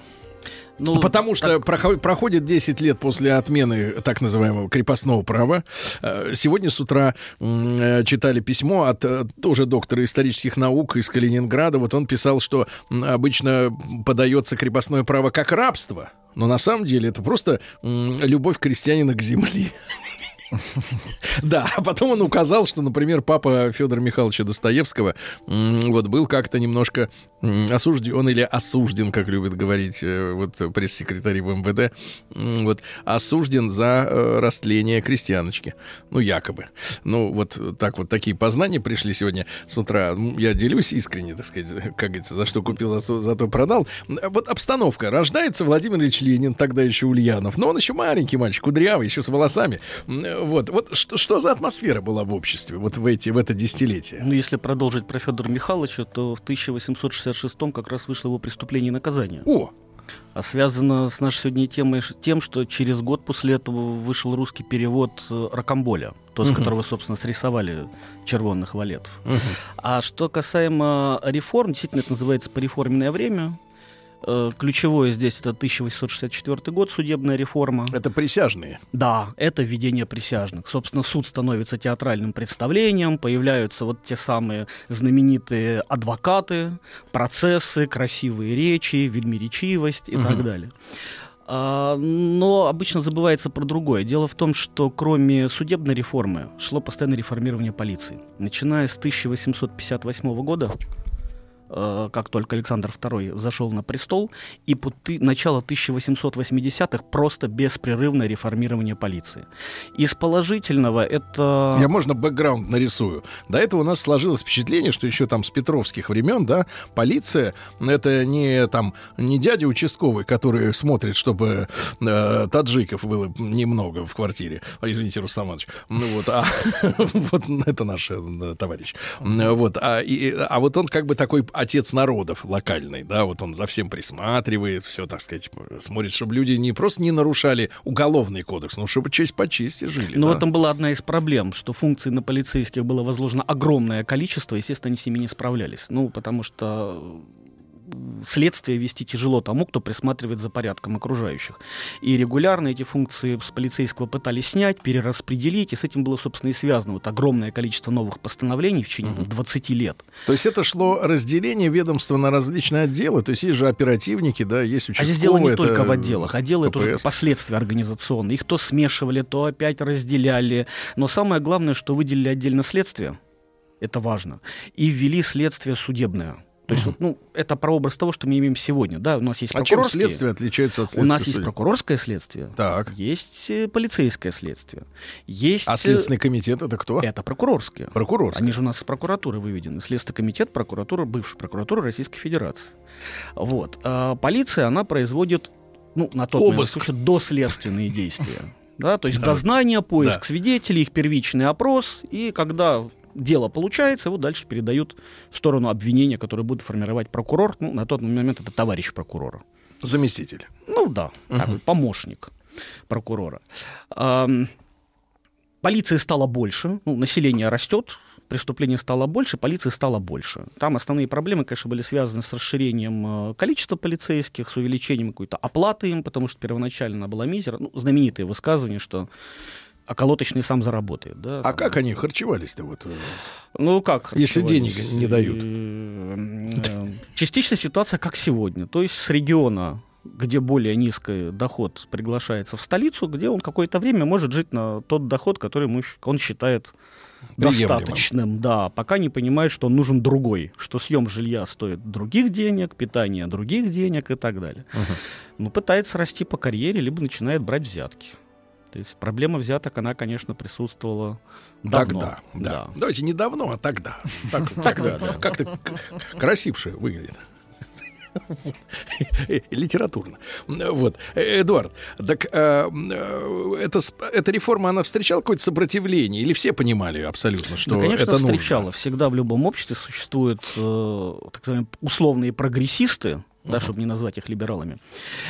Ну, Потому что прохо- проходит 10 лет после отмены так называемого крепостного права. Э, Сегодня с утра э, читали письмо от э, тоже доктора исторических наук из Калининграда. Вот он писал, что обычно подается крепостное право как рабство. Но на самом деле это просто любовь крестьянина к земле. Да, а потом он указал, что, например, папа Федора Михайловича Достоевского вот был как-то немножко осужден или осужден, как любят говорить э, вот пресс-секретари в МВД, вот осужден за э, растление крестьяночки, ну якобы. Ну вот так вот такие познания пришли сегодня с утра. Я делюсь искренне, так сказать, как говорится, за что купил, за то, продал. Вот обстановка. Рождается Владимир Ильич Ленин, тогда еще Ульянов, но он еще маленький мальчик, кудрявый, еще с волосами. Вот, вот что, что за атмосфера была в обществе вот в, эти, в это десятилетие? Ну, если продолжить про Федора Михайловича, то в 1866 как раз вышло его преступление и наказание. О! А связано с нашей сегодня темой тем, что через год после этого вышел русский перевод э, Рокамболя, тот, с Мгм. которого, собственно, срисовали червонных валетов. Мгм. А что касаемо реформ, действительно, это называется «Пореформенное время». Э, Ключевое здесь это 1864 год, судебная реформа. Это присяжные? Да, это введение присяжных. Собственно, суд становится театральным представлением, появляются вот те самые знаменитые адвокаты, процессы, красивые речи, вельмиречивость и Мгм. так далее. А, Но обычно забывается про другое. Дело в том, что кроме судебной реформы шло постоянное реформирование полиции. Начиная с 1858 года, как только Александр II зашел на престол, и по ты- начало 1880-х просто беспрерывное реформирование полиции. Из положительного это... Я можно бэкграунд нарисую. До этого у нас сложилось впечатление, что еще там с петровских времен, да, полиция это не там не дядя участковый, который смотрит, чтобы э, таджиков было немного в квартире. А, извините, Рустам Иванович. Ну вот, а вот это наш э, товарищ. Вот, а, а вот он как бы такой отец народов локальный, да, вот он за всем присматривает, все, так сказать, смотрит, чтобы люди не просто не нарушали уголовный кодекс, но чтобы честь по чести жили. Но да. в этом была одна из проблем, что функций на полицейских было возложено огромное количество, естественно, они с ними не справлялись. Ну, потому что следствие вести тяжело тому, кто присматривает за порядком окружающих. И регулярно эти функции с полицейского пытались снять, перераспределить, и с этим было, собственно, и связано вот огромное количество новых постановлений в течение 20 лет. То есть это шло разделение ведомства на различные отделы, то есть есть же оперативники, да, есть А участковые. здесь дело не это только в отделах, отделы это уже последствия организационные. Их то смешивали, то опять разделяли. Но самое главное, что выделили отдельно следствие, это важно, и ввели следствие судебное. То есть, вот, ну, это прообраз того, что мы имеем сегодня. Да, у нас есть А чем прокурорские- следствие отличается от У нас следствия есть прокурорское следствие, Так. есть э, полицейское следствие, есть... А э, Следственный комитет это кто? Это прокурорские. Прокурорское. Они же у нас с прокуратуры выведены. Следственный комитет, прокуратура, бывшая прокуратура Российской Федерации. Вот. А полиция, она производит, ну, на тот момент Обыск. случай, доследственные действия. Да, то есть Да. дознание, поиск Да. свидетелей, их первичный опрос, и когда дело получается, его дальше передают в сторону обвинения, которое будет формировать прокурор. Ну, на тот момент это товарищ прокурора. Заместитель. Ну да, такой помощник прокурора. Полиции стало больше, ну, население растет, преступлений стало больше, полиции стало больше. Там основные проблемы, конечно, были связаны с расширением э, количества полицейских, с увеличением какой-то оплаты им, потому что первоначально она была мизера. Ну, знаменитое высказывание, что околоточный сам заработает. Да? А как они харчевались-то вот? э, Ну как? Если денег не дают. Э, Частично ситуация как сегодня. То есть с региона где более низкий доход приглашается в столицу, где он какое-то время может жить на тот доход, который ему он считает достаточным, да, пока не понимает, что он нужен другой, что съем жилья стоит других денег, питание других денег и так далее. Ну, пытается расти по карьере, либо начинает брать взятки. То есть проблема взяток, она, конечно, присутствовала давно. Тогда, да. Давайте не давно, а тогда. Так- Тогда, да. Как-то красивше выглядит. Литературно. Вот. Эдуард, так э, э, эта, сп- эта реформа, она встречала какое-то сопротивление? Или все понимали абсолютно, что Ну, конечно, это нужно? встречала. Всегда в любом обществе существуют э, так называемые условные прогрессисты, да, чтобы не назвать их либералами,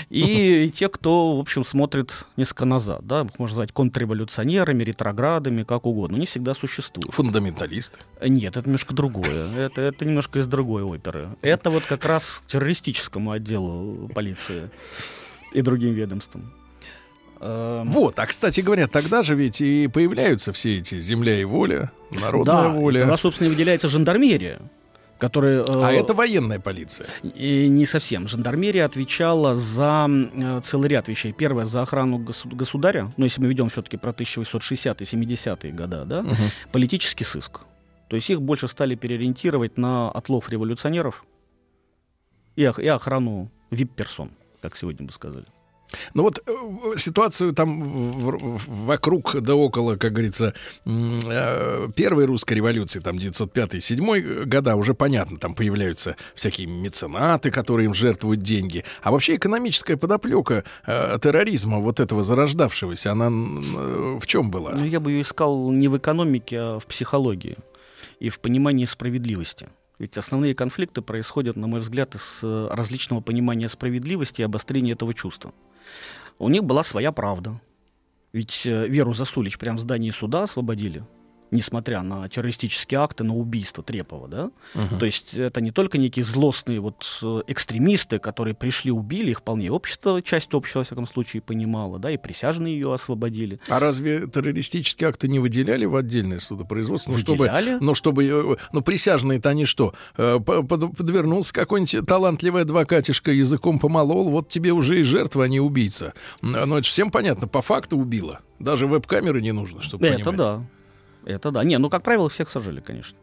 и те, кто, в общем, смотрит несколько назад, да, их можно назвать контрреволюционерами, ретроградами, как угодно, они всегда существуют. Фундаменталисты. Нет, это немножко другое. Это, это немножко из другой оперы. Это вот как раз террористическому отделу полиции и другим ведомствам. Эм, Вот, а, кстати говоря, тогда же ведь и появляются все эти «Земля и воля», «Народная да, воля». тогда, собственно, и выделяется жандармерия, которая... э, А это военная полиция. И не совсем. Жандармерия отвечала за э, целый ряд вещей. Первое, за охрану госу- государя, ну, если мы ведем все-таки про 1860-е, 70-е года, да, политический сыск. То есть их больше стали переориентировать на отлов революционеров и, и охрану вип-персон, как сегодня бы сказали. Ну вот э, ситуацию там вокруг да около, как говорится, э, первой русской революции, там 905-7 года, уже понятно, там появляются всякие меценаты, которые им жертвуют деньги. А вообще экономическая подоплека э, терроризма, вот этого зарождавшегося, она э, в чем была? Ну, я бы ее искал не в экономике, а в психологии и в понимании справедливости. Ведь основные конфликты происходят, на мой взгляд, из э, различного понимания справедливости и обострения этого чувства. У них была своя правда. Ведь э, Веру Засулич прямо в здании суда освободили, несмотря на террористические акты, на убийство Трепова, да? Мгм. То есть это не только некие злостные вот э, экстремисты, которые пришли, убили, их вполне общество, часть общества, во всяком случае, понимала, да, и присяжные ее освободили. А разве террористические акты не выделяли в отдельное судопроизводство? Ну, Выделяли. чтобы, ну, чтобы, э, ну, присяжные-то они что? Э, по- под- Подвернулся какой-нибудь талантливый адвокатишка, языком помолол, вот тебе уже и жертва, а не убийца. М, Ну, это всем понятно, по факту убила. Даже веб-камеры не нужно, чтобы Это понимать. да. Это да. Не, ну, как правило, всех сажали, конечно.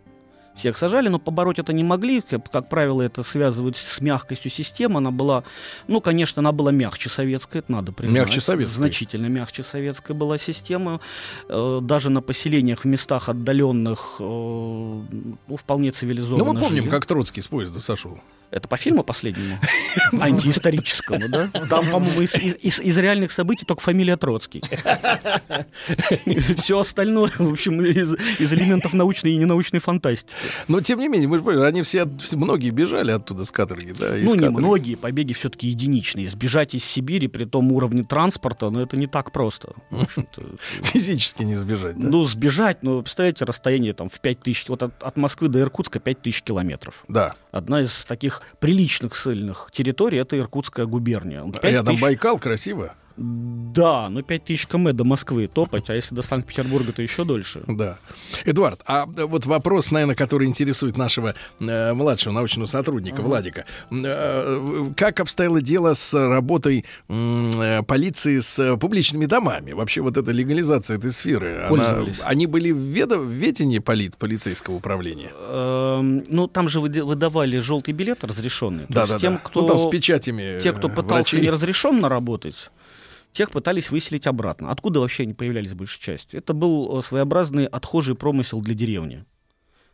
Всех сажали, но побороть это не могли. Как, как правило, это связывают с мягкостью системы. Она была, ну, конечно, она была мягче советской, это надо признать. Мягче советской. Значительно мягче советская была система. Э, даже на поселениях в местах отдаленных, э, ну, вполне цивилизованно Ну, мы помним, жили. как Троцкий с поезда сошел. Это по фильму последнему? Антиисторическому, да? Там, по-моему, из, из- из- реальных событий только фамилия Троцкий. Все остальное, в общем, из, из элементов научной и ненаучной фантастики. Но тем не менее, мы же понимаем, они все, многие бежали оттуда с каторги, да? Ну, не многие побеги все-таки единичные. Сбежать из Сибири при том уровне транспорта, ну, это не так просто. Физически не сбежать, да? Ну, сбежать, ну, представляете, расстояние там в 5 тысяч, вот от, от Москвы до Иркутска 5 тысяч километров. Да. Одна из таких приличных сильных территорий это Иркутская губерния. Пять Рядом тысяч- Байкал, красиво. Да, ну 5 тысяч км до Москвы топать, а если до Санкт-Петербурга, то еще дольше. Да. Эдуард, а вот вопрос, наверное, который интересует нашего э, младшего научного сотрудника Ага. Владика. Э, как обстояло дело с работой э, полиции с э, публичными домами? Вообще вот эта легализация этой сферы, она- они были в, ведо- в ведении полит, полицейского управления? Эм, ну, там же выда- выдавали желтый билет разрешенный. То Да, есть да, тем, кто, Ну, там с печатями, Те, кто э, пытался врачей. неразрешенно работать, тех пытались выселить обратно. Откуда вообще они появлялись большей частью? Это был э, своеобразный отхожий промысел для деревни.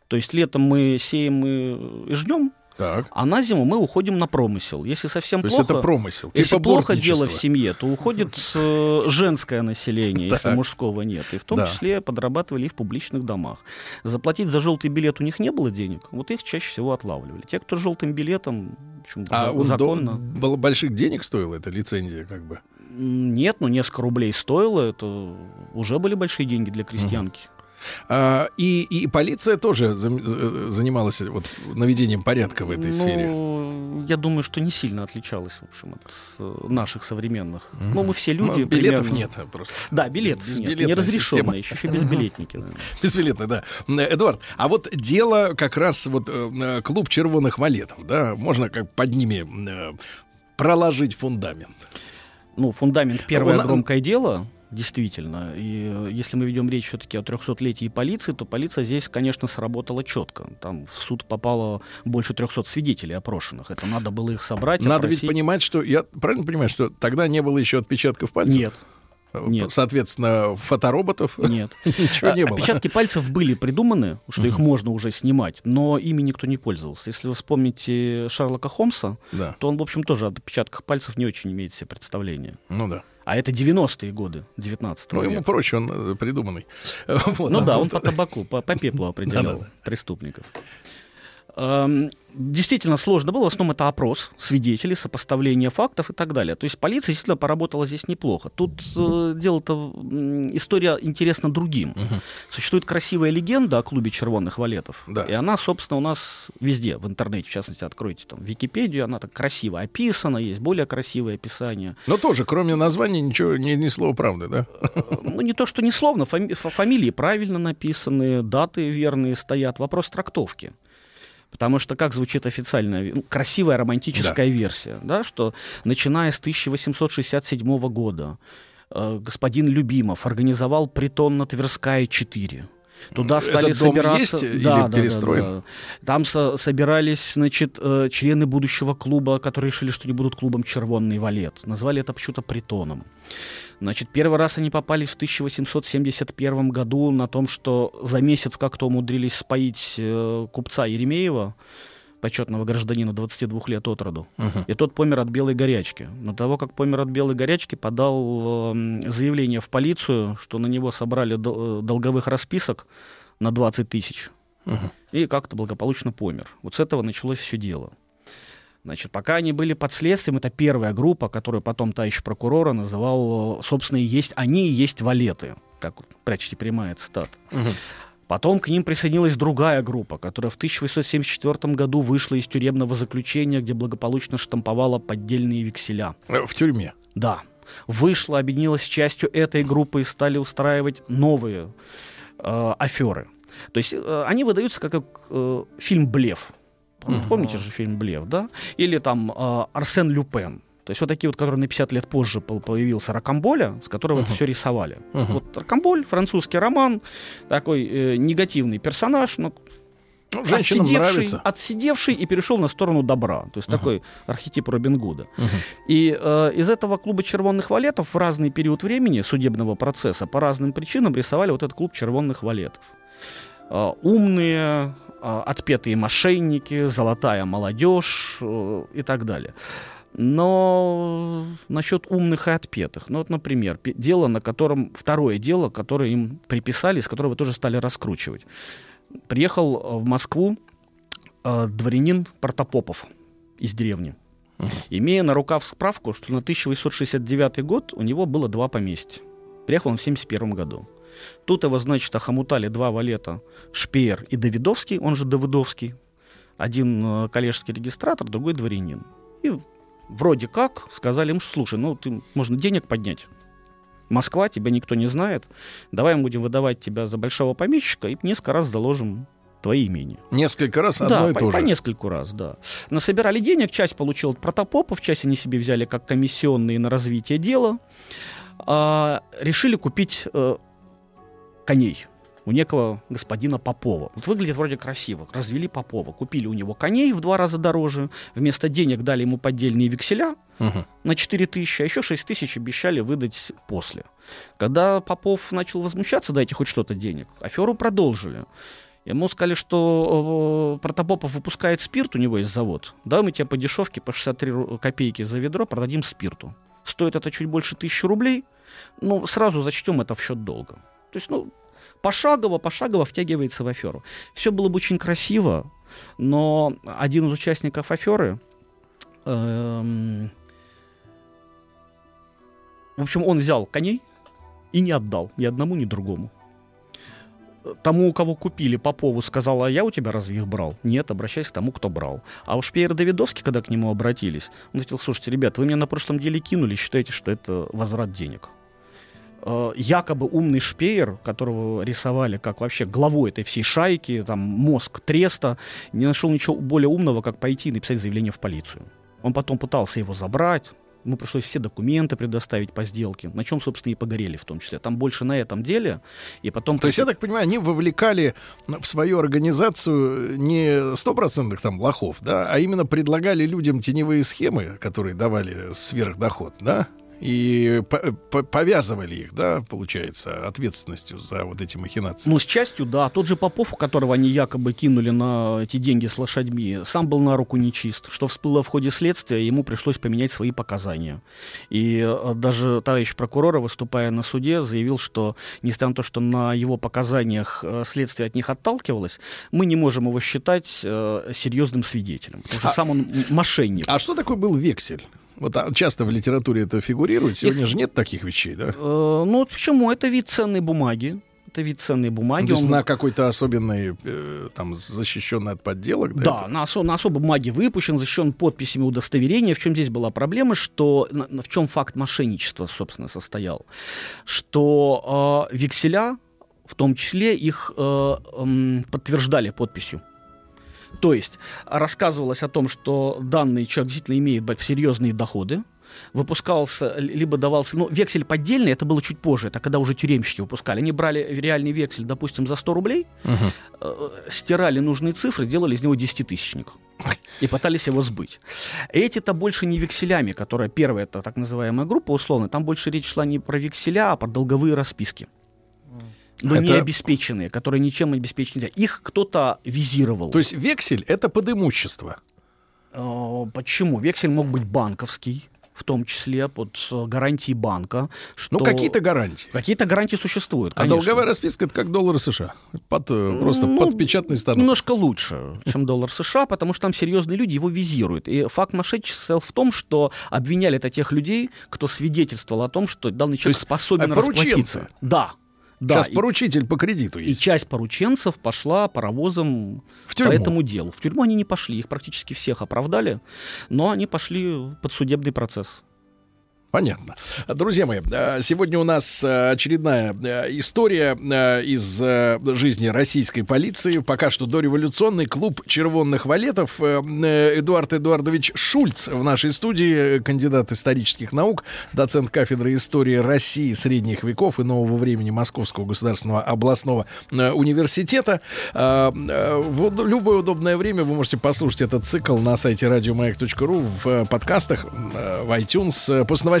То есть летом мы сеем и, и жнем, Так. а на зиму мы уходим на промысел. Если совсем То есть плохо, это промысел, если типа плохо дело в семье, то уходит э, женское население, если Так. мужского нет. И в том Да. числе подрабатывали и в публичных домах. Заплатить за желтый билет у них не было денег, вот их чаще всего отлавливали. Те, кто с желтым билетом, в общем, А за- он до- законно. было больших денег стоила эта лицензия, как бы? Нет, ну несколько рублей стоило, это уже были большие деньги для крестьянки. А, и, и полиция тоже занималась вот наведением порядка в этой сфере. Ну, я думаю, что не сильно отличалась, в общем, от э, наших современных. Мгм. Ну, мы все люди. Ну, билетов примерно- нет просто. Да, билетов нет. Неразрешенные, еще, еще безбилетники. да. Безбилетный, да. Эдуард, а вот дело как раз вот э, э, клуб червоных валетов, да, можно как под ними проложить фундамент. Ну, фундамент первое Он- громкое дело, действительно. И э, если мы ведем речь все-таки о 300-летии полиции, то полиция здесь, конечно, сработала четко. Там в суд попало больше 300 свидетелей опрошенных. Это надо было их собрать, Надо ведь опросить. понимать, что я правильно понимаю, что тогда не было еще отпечатков пальцев? Нет. Нет. Соответственно, фотороботов Нет. ничего не А, было. Отпечатки пальцев были придуманы, что их можно уже снимать, но ими никто не пользовался. Если вы вспомните Шерлока Холмса, Да. то он, в общем, тоже об отпечатках пальцев не очень имеет себе представления. Ну да. А это 90-е годы 19 Ну, века. ему проще, он э, придуманный. Вот, ну а да, тут- он по табаку, по, по пеплу определял преступников. Действительно сложно было, в основном это опрос свидетелей, сопоставление фактов и так далее. То есть полиция действительно поработала здесь неплохо. Тут э, дело-то, история интересна другим. Существует красивая легенда о клубе червонных валетов. Да. И она, собственно, у нас везде, в интернете, в частности, откройте там Википедию, она так красиво описана, есть более красивые описания. Но тоже, кроме названия, ничего, ни, ни слова правды, да? Ну, не то, что не словно, фами- фа- фамилии правильно написаны, даты верные стоят, вопрос трактовки. Потому что как звучит официальная, ну, красивая романтическая версия, да, что начиная с 1867 года э, господин Любимов организовал притон на Тверская 4. Туда Этот стали дом собираться... есть или перестроен? Там со- собирались, значит, э, члены будущего клуба, которые решили, что не будут клубом «Червонный валет». Назвали это почему-то притоном. Значит, первый раз они попались в 1871 году на том, что за месяц как-то умудрились споить э, купца Еремеева, почетного гражданина 22 лет от роду. Мгм. И тот помер от белой горячки. Но того, как помер от белой горячки, подал эм, заявление в полицию, что на него собрали дол- э, долговых расписок на 20 тысяч. Мгм. И как-то благополучно помер. Вот с этого началось все дело. Значит, пока они были под следствием, это первая группа, которую потом товарищ прокурора называл, собственно, и есть, они и есть валеты, как прячете прямая цитата. Потом к ним присоединилась другая группа, которая в 1874 году вышла из тюремного заключения, где благополучно штамповала поддельные векселя. Э, В тюрьме. Да. Вышла, объединилась с частью этой группы и стали устраивать новые э, аферы. То есть э, они выдаются как, как, э, фильм «Блеф». Пом- Помните же фильм «Блеф», да? Или там э, «Арсен Люпен». То есть вот такие вот, которые на 50 лет позже появился Рокамболя, с которого это все рисовали. Мгм. Вот Рокамболь, французский роман, такой э, негативный персонаж, но Ну, отсидевший, нравится. отсидевший и перешел на сторону добра. То есть такой архетип Робин Гуда. И э, из этого клуба червонных валетов в разный период времени судебного процесса по разным причинам рисовали вот этот клуб червонных валетов. э, умные, отпетые мошенники, золотая молодежь э, и так далее. Но насчет умных и отпетых. Ну вот, например, дело, на котором... Второе дело, которое им приписали, с которого тоже стали раскручивать. Приехал э, в Москву э, дворянин Протопопов из деревни. Имея на рукав справку, что на 1869 год у него было два поместья. Приехал он в 71 году. Тут его, значит, охомутали два валета Шпеер и Давидовский, он же Давыдовский. Один э, коллежский регистратор, другой дворянин. И вроде как сказали ему, что, слушай, ну, ты, можно денег поднять. Москва, тебя никто не знает. Давай мы будем выдавать тебя за большого помещика и несколько раз заложим твои имения. Несколько раз да, одно и по, то по же. нескольку раз, да. Насобирали денег, часть получил от Протопопов, часть они себе взяли как комиссионные на развитие дела. А, решили купить э, коней у некого господина Попова. Вот выглядит вроде красиво. Развели Попова. Купили у него коней в два раза дороже. Вместо денег дали ему поддельные векселя Мгм. на 4 тысячи, а еще 6 тысяч обещали выдать после. Когда Попов начал возмущаться, дайте хоть что-то денег, аферу продолжили. Ему сказали, что э, Протопопов выпускает спирт, у него есть завод. Да, мы тебе по дешевке, по 63 ру- копейки за ведро продадим спирту. Стоит это чуть больше тысячи рублей, ну, сразу зачтем это в счет долга. То есть, ну, пошагово, пошагово втягивается в аферу. Все было бы очень красиво, но один из участников аферы, эм, в общем, он взял коней и не отдал ни одному, ни другому. Тому, у кого купили Попову, сказал, а я у тебя разве их брал? Нет, обращайся к тому, кто брал. А уж Пьер Давидовский, когда к нему обратились, он сказал, слушайте, ребята, вы мне на прошлом деле кинули, считаете, что это возврат денег. Э, Якобы умный Шпеер, которого рисовали как вообще главой этой всей шайки, там мозг треста, не нашел ничего более умного, как пойти и написать заявление в полицию. Он потом пытался его забрать, ему пришлось все документы предоставить по сделке, на чем, собственно, и погорели в том числе. Там больше на этом деле, и потом... То есть, я так понимаю, они вовлекали в свою организацию не стопроцентных там лохов, да, а именно предлагали людям теневые схемы, которые давали сверхдоход, да, и по- по- повязывали их, да, получается, ответственностью за вот эти махинации. Ну, с частью, да. Тот же Попов, которого они якобы кинули на эти деньги с лошадьми, сам был на руку нечист. Что всплыло в ходе следствия, ему пришлось поменять свои показания. И э, даже товарищ прокурора, выступая на суде, заявил, что, несмотря на то, что на его показаниях э, следствие от них отталкивалось, мы не можем его считать э, серьезным свидетелем. Потому что А- сам он мошенник. А что такое был вексель? Вот а, часто в литературе это фигурирует. Сегодня же нет таких вещей, да? Э, ну, вот почему? Это вид ценной бумаги. Это вид ценной бумаги. Ну, то есть Он- на какой-то особенный, э, там, защищенный от подделок, да? Да, на, осо- на особой бумаге выпущен, защищен подписями удостоверения. В чем здесь была проблема, что в чем факт мошенничества, собственно, состоял, что э, векселя, в том числе, их э, м, подтверждали подписью. То есть рассказывалось о том, что данный человек действительно имеет серьезные доходы, выпускался, либо давался, ну, вексель поддельный, это было чуть позже, это когда уже тюремщики выпускали. Они брали реальный вексель, допустим, за 100 рублей, Мгм. э, стирали нужные цифры, делали из него десятитысячник и пытались его сбыть. Эти-то больше не векселями, которая первая, это так называемая группа условно, там больше речь шла не про векселя, а про долговые расписки. Но не Это- обеспеченные, которые ничем обеспечены. нельзя. Их кто-то визировал. То есть вексель это под имущество. Э, Почему? Вексель мог быть банковский, в том числе под э, гарантией банка. Что... Ну, какие-то гарантии. Какие-то гарантии существуют, А конечно. долговая расписка это как доллары США. Под, э, просто Ну, под печатный станок. Немножко лучше, чем доллар США, потому что там серьезные люди его визируют. И факт мошенничества состоял в том, что обвиняли это тех людей, кто свидетельствовал о том, что данный человек есть, способен э, порученцы. расплатиться. Да. Да, Сейчас и- поручитель по кредиту И есть. часть порученцев пошла паровозом В тюрьму. по этому делу. В тюрьму они не пошли, их практически всех оправдали, но они пошли под судебный процесс. Понятно. Друзья мои, э, сегодня у нас э, очередная э, история из жизни российской полиции. Пока что дореволюционный клуб червонных валетов. Эдуард Эдуардович Шульц в нашей студии, кандидат исторических наук, доцент кафедры истории России средних веков и нового времени Московского государственного областного университета. В любое удобное время вы можете послушать этот цикл на сайте радиомаяк.ру в подкастах, в iTunes. После новостей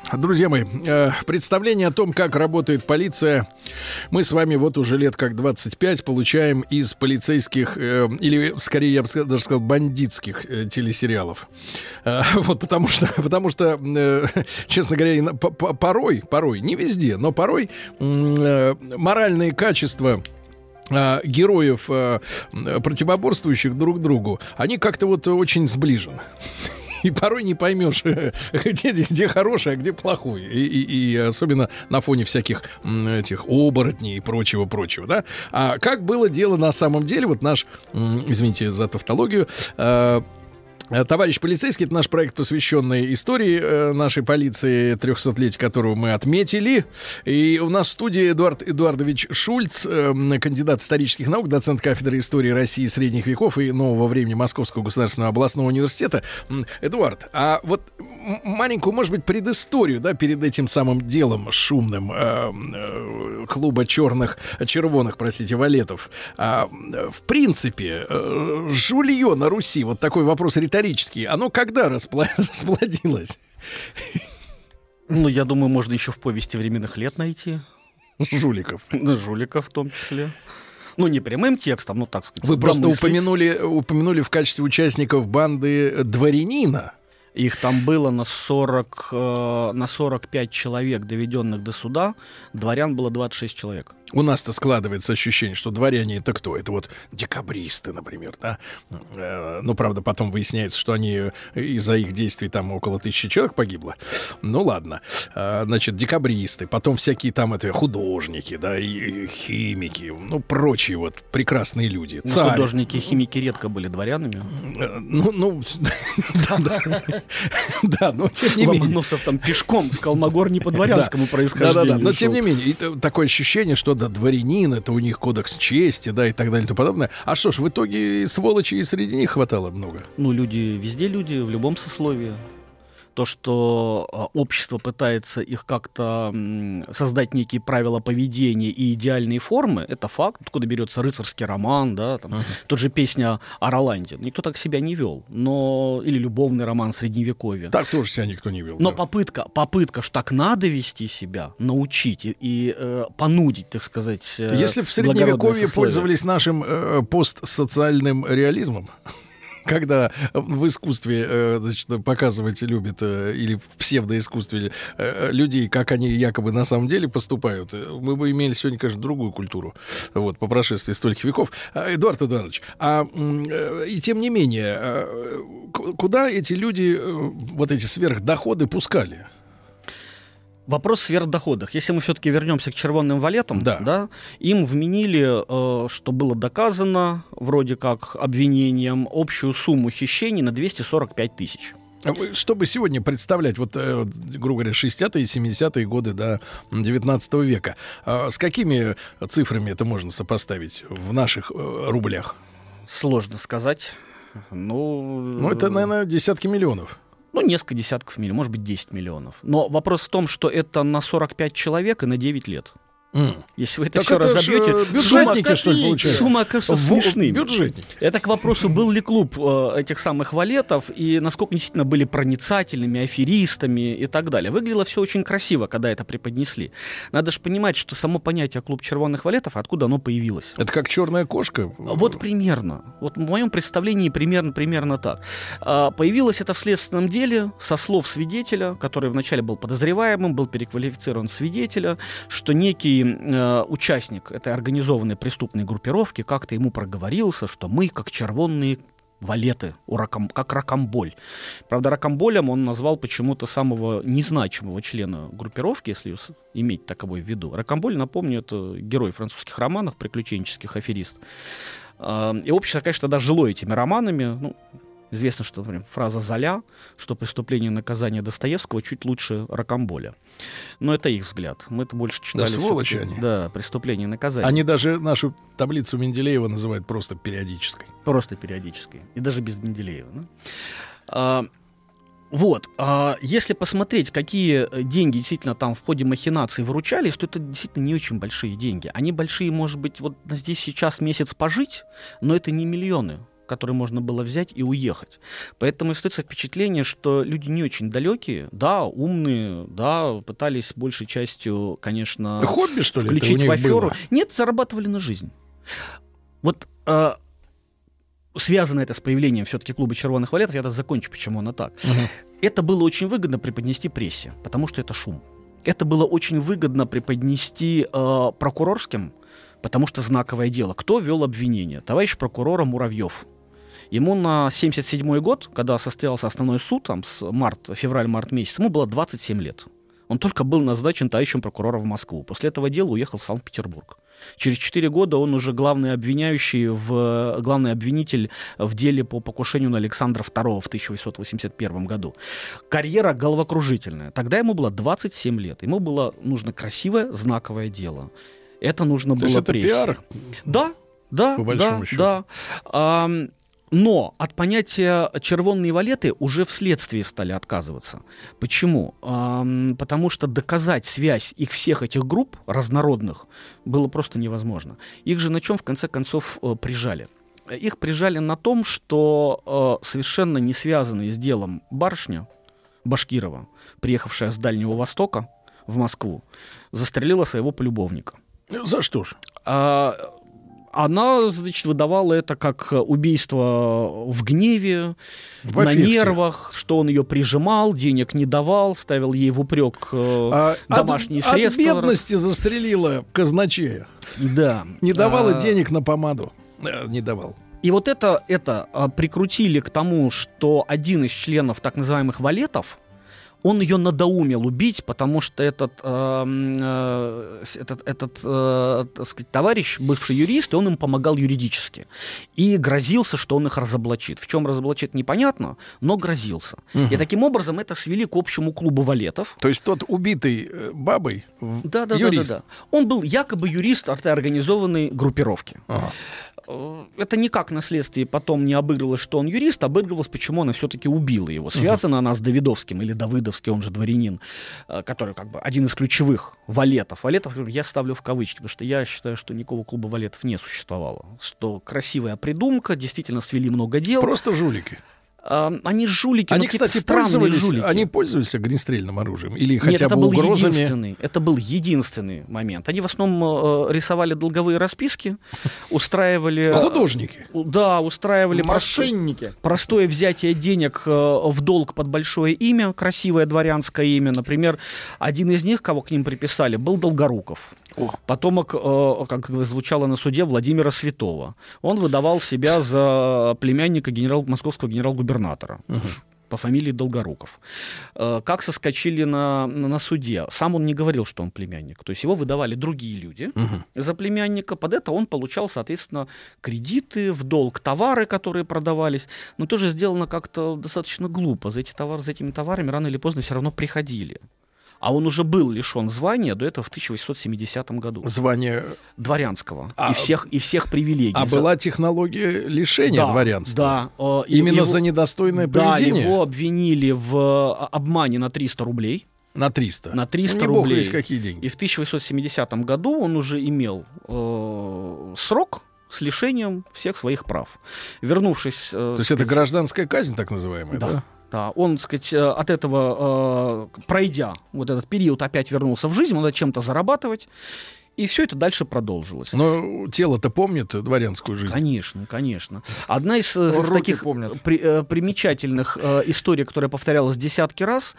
Друзья мои, э, представление о том, как работает полиция, мы с вами вот уже лет как 25 получаем из полицейских, э, или скорее, я бы даже сказал, бандитских э, телесериалов. Вот потому что, потому что, честно говоря, порой, порой, не везде, но порой моральные качества героев, противоборствующих друг другу, они как-то вот очень сближены. И порой не поймешь, где, где хороший, а где плохой. И, и- и особенно на фоне всяких этих оборотней и прочего-прочего, да. А как было дело на самом деле, вот наш, извините за тавтологию, Э, Товарищ полицейский, это наш проект, посвященный истории э, нашей полиции, 300-летия которого мы отметили. И у нас в студии Эдуард Эдуардович Шульц, э, кандидат исторических наук, доцент кафедры истории России средних веков и нового времени Московского государственного областного университета. Эдуард, а вот маленькую, может быть, предысторию, да, перед этим самым делом шумным э, э, клуба черных, червоных, простите, валетов. А, э, в принципе, э, жулье на Руси, вот такой вопрос риторический, оно когда распла- расплодилось? Ну, я думаю, можно еще в повести временных лет найти. Жуликов. Жуликов в том числе. Ну, не прямым текстом, ну, так сказать. Вы просто упомянули, упомянули в качестве участников банды дворянина. Их там было на 40, э, на 45 человек, доведенных до суда. Дворян было 26 человек. У нас-то складывается ощущение, что дворяне это кто? Это вот декабристы, например, да? Э, Ну, правда, потом выясняется, что они э, из-за их действий там около тысячи человек погибло. Ну, ладно. Э, Значит, декабристы, потом всякие там это художники, да, и химики, ну, прочие вот прекрасные люди. Ну, Царь. Художники и химики редко были дворянами. Ну, ну, да, но тем не менее. Ломоносов там пешком с Колмогор не по дворянскому Да. происхождению. Да-да-да, но тем не менее, такое ощущение, что да, дворянин, это у них кодекс чести, да, и так далее и тому подобное. А что ж, в итоге и сволочи и среди них хватало много. Ну, люди, везде люди, в любом сословии. То, что а, общество пытается их как-то создать некие правила поведения и идеальные формы, это факт. Откуда берется рыцарский роман, да, там, тот же песня о Роланде. Никто так себя не вел. Но... Или любовный роман средневековья. Так тоже себя никто не вел. Но да. попытка, попытка, что так надо вести себя, научить и, и, э, понудить, так сказать. э, Если в средневековье пользовались нашим э, постсоциальным реализмом, когда в искусстве э, значит, показывать любят, э, или в псевдоискусстве э, людей, как они якобы на самом деле поступают, мы бы имели сегодня, конечно, другую культуру, вот, по прошествии стольких веков. А, Эдуард Эдуардович, а и тем не менее, куда эти люди вот эти сверхдоходы пускали? Вопрос в сверхдоходах. Если мы все-таки вернемся к червонным валетам, Да. им вменили, э, что было доказано, вроде как обвинением, общую сумму хищений на 245 тысяч. А Чтобы сегодня представлять, вот, э, грубо говоря, 60-е, 70-е годы до 19 века, а с какими цифрами это можно сопоставить в наших э, рублях? Сложно сказать. Ну, Ну, это, наверное, десятки миллионов. Ну, несколько десятков миллионов, может быть, 10 миллионов. Но вопрос в том, что это на 45 человек и на 9 лет. М. Если вы это Так все это ж, разобьете, э, бюджетники, что ли, получается? Сумма окажется смешными. бюджетники. Это к вопросу, был ли клуб э, этих самых валетов и насколько они действительно были проницательными, аферистами и так далее. Выглядело все очень красиво, когда это преподнесли. Надо же понимать, что само понятие клуб червоных валетов, откуда оно появилось. Это как черная кошка? Вот примерно. Вот в моем представлении примерно, примерно так. А, Появилось это в следственном деле со слов свидетеля, который вначале был подозреваемым, был переквалифицирован свидетеля, что некий э, участник этой организованной преступной группировки как-то ему проговорился, что мы, как червонные валеты, раком, как ракомболь. Правда, ракомболем он назвал почему-то самого незначимого члена группировки, если иметь таковой в виду. Ракомболь, напомню, это герой французских романов, приключенческих аферист. А, И общество, конечно, тогда жило этими романами. Ну, известно, что например, фраза «Золя», что преступление и наказание Достоевского чуть лучше Ракомболя. Но это их взгляд. Мы это больше читали. сволочи всё-таки, они. Да, преступление и наказание. Они даже нашу таблицу Менделеева называют просто периодической. Просто периодически. И даже без Менделеева. да. А, Вот, а если посмотреть, какие э, деньги действительно там в ходе махинаций выручались, то это действительно не очень большие деньги. Они большие, может быть, вот здесь сейчас месяц пожить, но это не миллионы которые можно было взять и уехать. Поэтому остается впечатление, что люди не очень далекие, да, умные, да, пытались большей частью, конечно, Хобби, что ли, включить в аферу. было? Нет, зарабатывали на жизнь. Вот э, связано это с появлением все-таки клуба червоных валетов, я даже закончу, почему оно так. Это было очень выгодно преподнести прессе, потому что это шум. Это было очень выгодно преподнести э, прокурорским, потому что знаковое дело. Кто вел обвинение? Товарищ прокурора Муравьев. Ему на 77 год, когда состоялся основной суд, там, с март, февраль-март месяц, ему было 27 лет. Он только был назначен товарищем прокурора в Москву. После этого дела уехал в Санкт-Петербург. Через 4 года он уже главный обвиняющий, в, главный обвинитель в деле по покушению на Александра II в 1881 году. Карьера головокружительная. Тогда ему было 27 лет. Ему было нужно красивое, знаковое дело. Это нужно То было есть это прессе. пиар? Да, да, По большому да, счету. да. Ам, но от понятия червонные валеты уже вследствие стали отказываться. Почему? Ам, потому что доказать связь их всех этих групп разнородных было просто невозможно. Их же на чем в конце концов э, прижали? Их прижали на том, что э, совершенно не связанные с делом барышня Башкирова, приехавшая с Дальнего Востока в Москву, застрелила своего полюбовника. За что ж? А, она, значит, выдавала это как убийство в гневе, В на нервах, что он ее прижимал, денег не давал, ставил ей в упрек э, А домашние от, средства. От бедности застрелила казначея. Да. Не давала А, денег на помаду. Э, Не давал. И вот это, это а, прикрутили к тому, что один из членов так называемых валетов, он ее надоумил убить, потому что этот, э, э, этот, этот э, так сказать, товарищ, бывший юрист, и он им помогал юридически. И грозился, что он их разоблачит. В чем разоблачит, непонятно, но грозился. Мгм. И таким образом это свели к общему клубу валетов. То есть тот убитый э, бабой Да, да, да, юрист. да, да. Он был якобы юрист этой организованной группировки. Э, Это никак на следствии потом не обыгрывалось, что он юрист, обыгрывалось, почему она все-таки убила его. Связана она с Давидовским или Давыдовский, он же дворянин, э, который как бы один из ключевых валетов. Валетов я ставлю в кавычки, потому что я считаю, что никакого клуба валетов не существовало. Что красивая придумка, действительно свели много дел. Просто жулики. Они жулики, Они, какие-то кстати, странные пользовались, жулики. они пользовались огнестрельным оружием или Нет, хотя это бы был угрозами. единственный. Это был единственный момент. Они в основном э, рисовали долговые расписки, устраивали... э, Художники. Да, устраивали Мошенники. простое взятие денег э, в долг под большое имя, красивое дворянское имя. Например, один из них, кого к ним приписали, был Долгоруков. Потомок, э, как звучало на суде, Владимира Святого. Он выдавал себя за племянника генерал, московского генерал-губернатора по фамилии Долгоруков. Э, Как соскочили на, на, суде? Сам он не говорил, что он племянник. То есть его выдавали другие люди за племянника. Под это он получал, соответственно, кредиты, в долг товары, которые продавались. Но тоже сделано как-то достаточно глупо. За, эти товары, за этими товарами рано или поздно все равно приходили. А он уже был лишен звания до этого в 1870 году. Звание Дворянского. А- и, всех, и всех привилегий. А За- была технология лишения Да, дворянства. Да. э, Именно его- за недостойное Да, поведение. его обвинили в э, обмане на 300 рублей. На 300. На 300 Ну, не бог рублей. весть какие деньги. И в 1870 году он уже имел э, срок с лишением всех своих прав. Вернувшись... э, То есть сказать, это гражданская казнь, так называемая, да? Да. Да, он, так сказать, э, от этого, э, пройдя вот этот период, опять вернулся в жизнь, он надо чем-то зарабатывать, и все это дальше продолжилось. Но тело-то помнит дворянскую жизнь. Конечно, конечно. Одна из, э, из таких помнят. при- э, примечательных э, историй, которая повторялась десятки раз,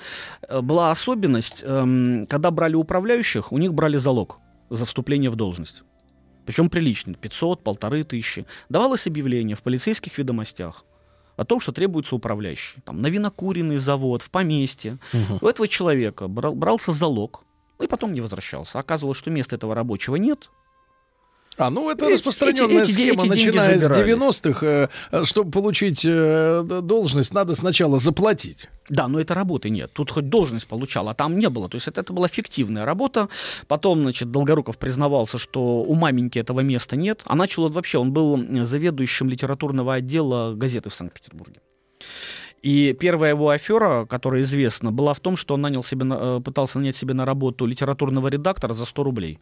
э, была особенность, эм, когда брали управляющих, у них брали залог за вступление в должность. Причем приличный, 500, полторы тысячи. Давалось объявление в полицейских ведомостях о том, что требуется управляющий. Там, на винокуренный завод, в поместье. У этого человека брал- брался залог, и потом не возвращался. Оказывалось, что места этого рабочего нет, А, ну это Эти- распространенная эти- эти- схема, эти начиная с забирались. 90-х. э, чтобы получить э, должность, надо сначала заплатить. Да, но это работы нет. Тут хоть должность получал, а там не было. То есть это, это была фиктивная работа. Потом, значит, Долгоруков признавался, что у маменьки этого места нет. А начал он вообще, он был заведующим литературного отдела газеты в Санкт-Петербурге. И первая его афера, которая известна, была в том, что он нанял себе, на- э, пытался нанять себе на работу литературного редактора за 100 рублей.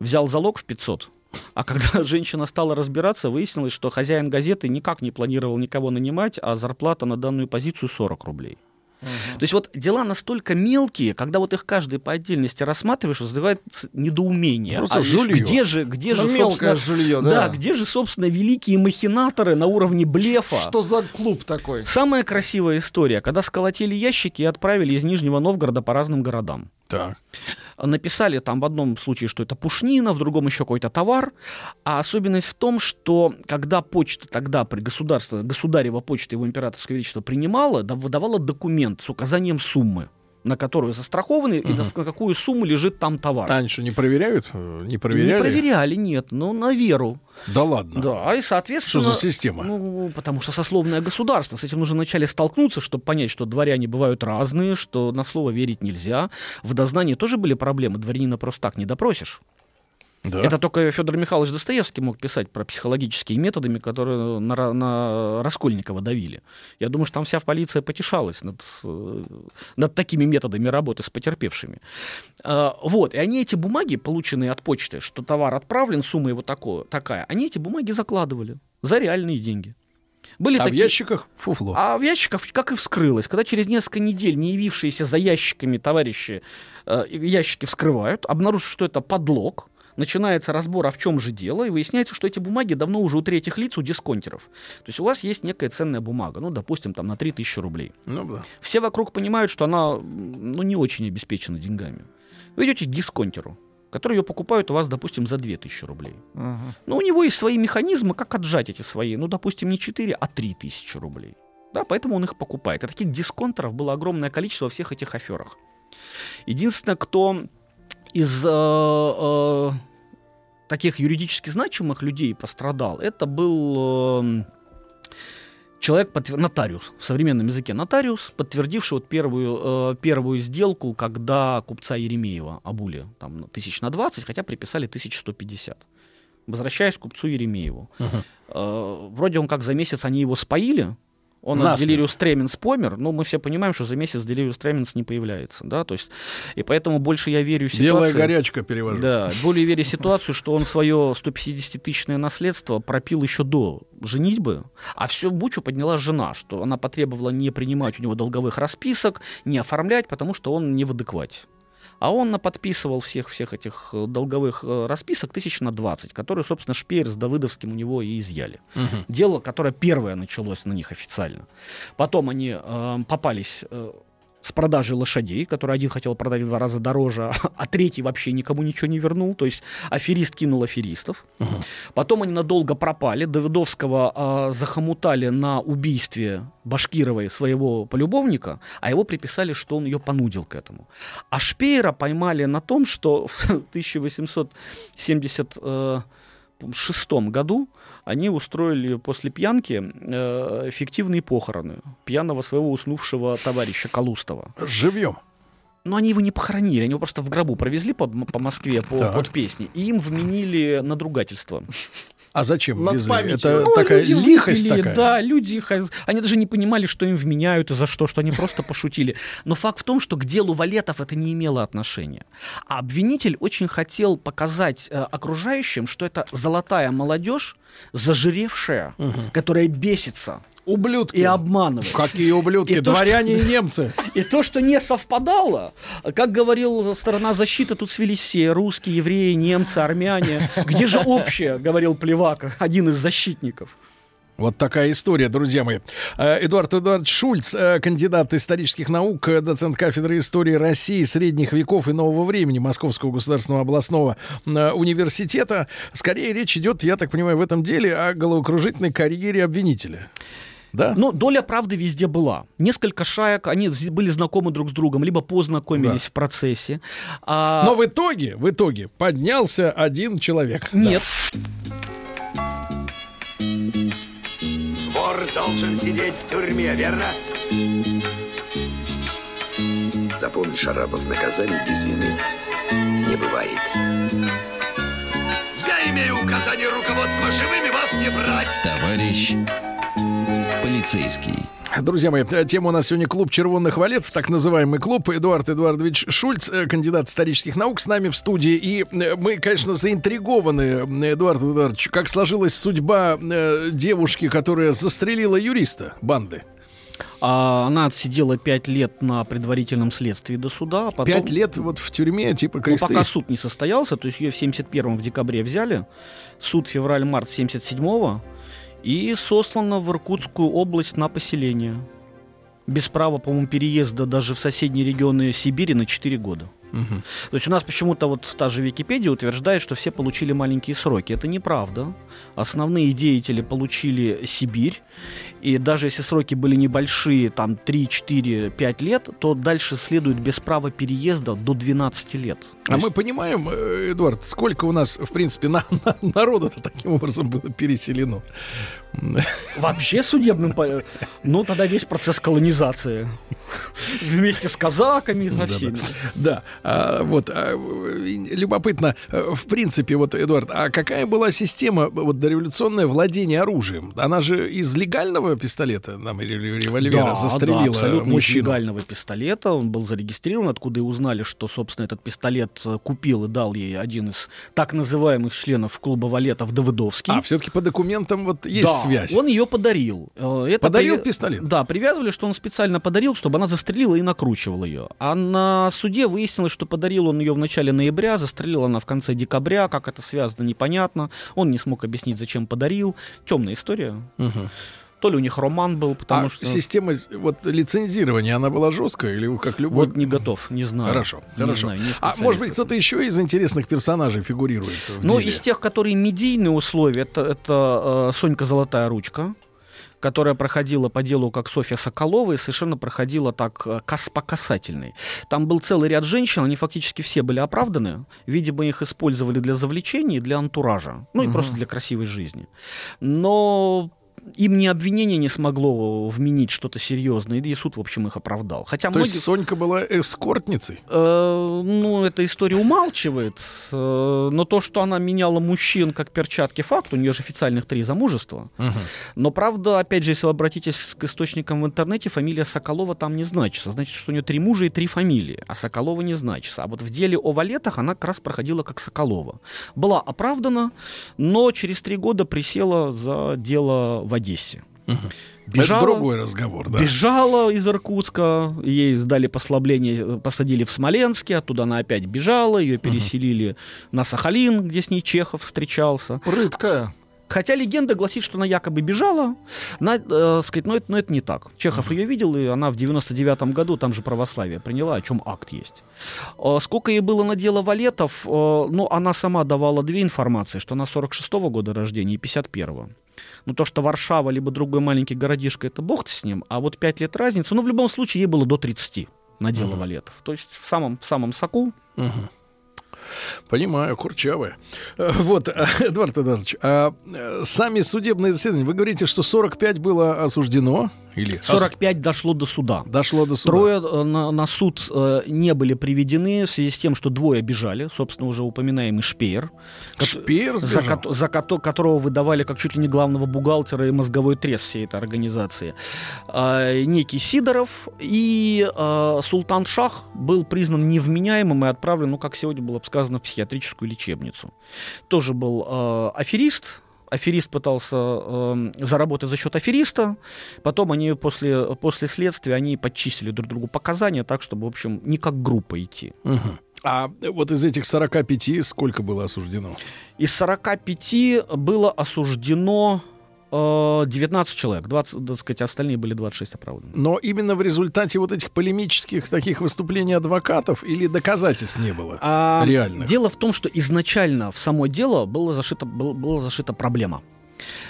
Взял залог в 500. А когда женщина стала разбираться, выяснилось, что хозяин газеты никак не планировал никого нанимать, а зарплата на данную позицию 40 рублей. То есть вот дела настолько мелкие, когда вот их каждый по отдельности рассматриваешь, вызывает недоумение. Просто А жулье. где же, где Ну, же, собственно, жулье, да. где же, собственно, великие махинаторы на уровне блефа? Что за клуб такой? Самая красивая история, когда сколотили ящики и отправили из Нижнего Новгорода по разным городам. Так. Написали там в одном случае, что это пушнина, в другом еще какой-то товар. А особенность в том, что когда почта тогда при государстве, государева почта его императорское величество принимала, да- выдавала документ с указанием суммы на которую застрахованы и на, на какую сумму лежит там товар. Что, не проверяют? Э, Не проверяли? Не проверяли, нет, но на веру. Да ладно. Да, и соответственно... Что за система? Ну, потому что сословное государство. С этим нужно вначале столкнуться, чтобы понять, что дворяне бывают разные, что на слово верить нельзя. В дознании тоже были проблемы, дворянина просто так не допросишь. Да. Это только Федор Михайлович Достоевский мог писать про психологические методы, которые на, на Раскольникова давили. Я думаю, что там вся полиция потешалась над, э, над такими методами работы с потерпевшими. А, Вот, и они эти бумаги, полученные от почты, что товар отправлен, сумма его тако- такая, они эти бумаги закладывали за реальные деньги. Были А в такие- ящиках фуфло. а в ящиках, как и вскрылось, когда через несколько недель не явившиеся за ящиками товарищи э, ящики вскрывают, обнаруживают, что это подлог, начинается разбор, а в чем же дело, и выясняется, что эти бумаги давно уже у третьих лиц, у дисконтеров. То есть у вас есть некая ценная бумага, ну, допустим, там на 3000 рублей. Ну да. Все вокруг понимают, что она ну, не очень обеспечена деньгами. Вы идете к дисконтеру, который ее покупают у вас, допустим, за 2000 рублей. Но у него есть свои механизмы, как отжать эти свои, ну, допустим, не 4, а 3000 рублей. Да, поэтому он их покупает. И таких дисконтеров было огромное количество во всех этих аферах. Единственное, кто из э, э, таких юридически значимых людей пострадал, это был э, человек, подтвер- нотариус, в современном языке нотариус, подтвердивший вот первую, э, первую сделку, когда купца Еремеева обули там, тысяч на 20, хотя приписали 1150. Возвращаясь к купцу Еремееву. Э, вроде он как за месяц они его споили, он от Насмерть. делириус тременс помер, но мы все понимаем, что за месяц делириус тременс не появляется, да, то есть, и поэтому больше я верю ситуации... Белая горячка перевожу. Да, более верю ситуацию, что он свое 150-тысячное наследство пропил еще до женитьбы, а все бучу подняла жена, что она потребовала не принимать у него долговых расписок, не оформлять, потому что он не в адеквате. А он наподписывал всех, всех этих э, долговых э, расписок тысяч на 20, которые, собственно, Шпеер с Давыдовским у него и изъяли. Дело, которое первое началось на них официально. Потом они э, попались э, с продажей лошадей, который один хотел продать в два раза дороже, а третий вообще никому ничего не вернул. То есть аферист кинул аферистов. Потом они надолго пропали. Давыдовского э, захомутали на убийстве Башкировой своего полюбовника, а его приписали, что он ее понудил к этому. А Шпеера поймали на том, что в 1876 году они устроили после пьянки э, фиктивные похороны пьяного своего уснувшего товарища Калустова. Живьем. Но они его не похоронили, они его просто в гробу провезли по, по Москве по, Так. под песни, и им вменили надругательство. А зачем? Над везли? памятью. Это Ну, такая люди лихость выпили, такая. Да, люди, они даже не понимали, что им вменяют и за что, что они просто пошутили. Но факт в том, что к делу валетов это не имело отношения. А обвинитель очень хотел показать э, окружающим, что это золотая молодежь, зажиревшая, которая бесится. Ублюдки. И обманывает. Какие ублюдки, И то, дворяне что- и немцы. И то, что не совпадало, как говорил сторона защиты, тут свелись все русские, евреи, немцы, армяне. Где же общее, говорил Плевак, один из защитников. Вот такая история, друзья мои. Э, Эдуард Эдуард Шульц, э, кандидат исторических наук, э, доцент кафедры истории России, средних веков и нового времени Московского государственного областного университета. Скорее речь идет, я так понимаю, в этом деле о головокружительной карьере обвинителя. Да? Но доля правды везде была. Несколько шаек, они были знакомы друг с другом, либо познакомились Да. в процессе. А, Но в итоге, в итоге поднялся один человек. Нет. Вор должен сидеть в тюрьме, верно? Запомни, Шарапов, наказаний без вины не бывает. Я имею указание руководства живыми вас не брать. Товарищ Полицейский. Друзья мои, э, тема у нас сегодня клуб червонных валетов, так называемый клуб. Эдуард Эдуардович Шульц, э, кандидат исторических наук, с нами в студии. И э, мы, конечно, заинтригованы, Эдуард Эдуардович, как сложилась судьба девушки, которая застрелила юриста банды. А, она отсидела пять лет на предварительном следствии до суда. А потом... Пять лет вот в тюрьме, типа кресты. Ну, пока суд не состоялся, то есть ее в 71-м в декабре взяли, суд февраль-март 77-го, и сослана в Иркутскую область на поселение. Без права, по-моему, переезда даже в соседние регионы Сибири на 4 года. Угу. То есть у нас почему-то вот та же Википедия утверждает, что все получили маленькие сроки. Это неправда. Основные деятели получили Сибирь. И даже если сроки были небольшие, там 3, 4, 5 лет, то дальше следует без права переезда до 12 лет. А есть... мы понимаем, э, Эдуард, сколько у нас, в принципе, на, на, народу-то таким образом было переселено? Вообще судебным... Ну, тогда весь процесс колонизации. Вместе с казаками, со всеми. Да, а, вот, а, любопытно, э, в принципе, вот, Эдуард, а какая была система вот дореволюционное владение оружием? Она же из легального пистолета, там, или револьвера да, застрелила да, абсолютно мужчину? из легального пистолета, он был зарегистрирован, откуда и узнали, что, собственно, этот пистолет э, купил и дал ей один из так называемых членов клуба Валетов Давыдовский. А, все-таки по документам вот есть да, связь. он ее подарил. Э, это подарил при... пистолет? Да, привязывали, что он специально подарил, чтобы она застрелила и накручивала ее. А на суде выяснилось, что подарил он ее в начале ноября, застрелила она в конце декабря, как это связано, непонятно. Он не смог объяснить, зачем подарил. Темная история. Угу. То ли у них роман был, потому а что... система вот лицензирования, она была жесткая или как любой... Вот не готов, не знаю. Хорошо, не хорошо. Знаю, не а может быть кто-то еще из интересных персонажей фигурирует Ну, из тех, которые медийные условия, это, это э, Сонька Золотая Ручка, которая проходила по делу как Софья Соколова и совершенно проходила так э, кас по касательной. Там был целый ряд женщин, они фактически все были оправданы. Видимо, их использовали для завлечения, для антуража. Ну и Мгм. просто для красивой жизни. Но им ни обвинение не смогло вменить что-то серьезное, и суд, в общем, их оправдал. Хотя То многих... есть Сонька была эскортницей? Э, ну, эта история умалчивает. Э, но то, что она меняла мужчин как перчатки, факт. У нее же официальных три замужества. Но, правда, опять же, если вы обратитесь к источникам в интернете, фамилия Соколова там не значится. Значит, что у нее три мужа и три фамилии, а Соколова не значится. А вот в деле о валетах она как раз проходила как Соколова. Была оправдана, но через три года присела за дело Одессе. Это другой разговор, да. Бежала из Иркутска, ей сдали послабление, посадили в Смоленске, оттуда она опять бежала, ее переселили на Сахалин, где с ней Чехов встречался. Прыткая. Хотя легенда гласит, что она якобы бежала, на, э, сказать, но, это, но это не так. Чехов ее видел, и она в 99-м году там же православие приняла, о чем акт есть. Э, сколько ей было на дело валетов, э, ну, она сама давала две информации, что она 46-го года рождения и 51-го. Ну, то, что Варшава, либо другой маленький городишко, это бог с ним, а вот 5 лет разницы, ну, в любом случае, ей было до 30 на дело Мгм. валетов. То есть в самом, в самом соку. Мгм. Понимаю, курчавая. Э, Вот, э, Эдуард Эдуардович, а э, сами судебные заседания, вы говорите, что 45 было осуждено? Или 45 дошло до суда. Дошло до суда. Трое э, на, на суд э, не были приведены в связи с тем, что двое бежали. Собственно, уже упоминаемый Шпеер. Шпеер за, кото- за кото- которого выдавали как чуть ли не главного бухгалтера и мозговой трес всей этой организации. А, некий Сидоров и а, Султан Шах был признан невменяемым и отправлен, ну, как сегодня было бы сказано, в психиатрическую лечебницу. Тоже был а, аферист, Аферист пытался эм, заработать за счет афериста. Потом они после, после следствия они подчистили друг другу показания так, чтобы, в общем, не как группа идти. Мгм. А вот из этих 45 сколько было осуждено? Из 45 было осуждено э, 19 человек. 20, так сказать, остальные были 26 оправданы. Но именно в результате вот этих полемических таких выступлений адвокатов или доказательств не было? А, Реальных. Дело в том, что изначально в само дело было зашито, был- была зашита проблема.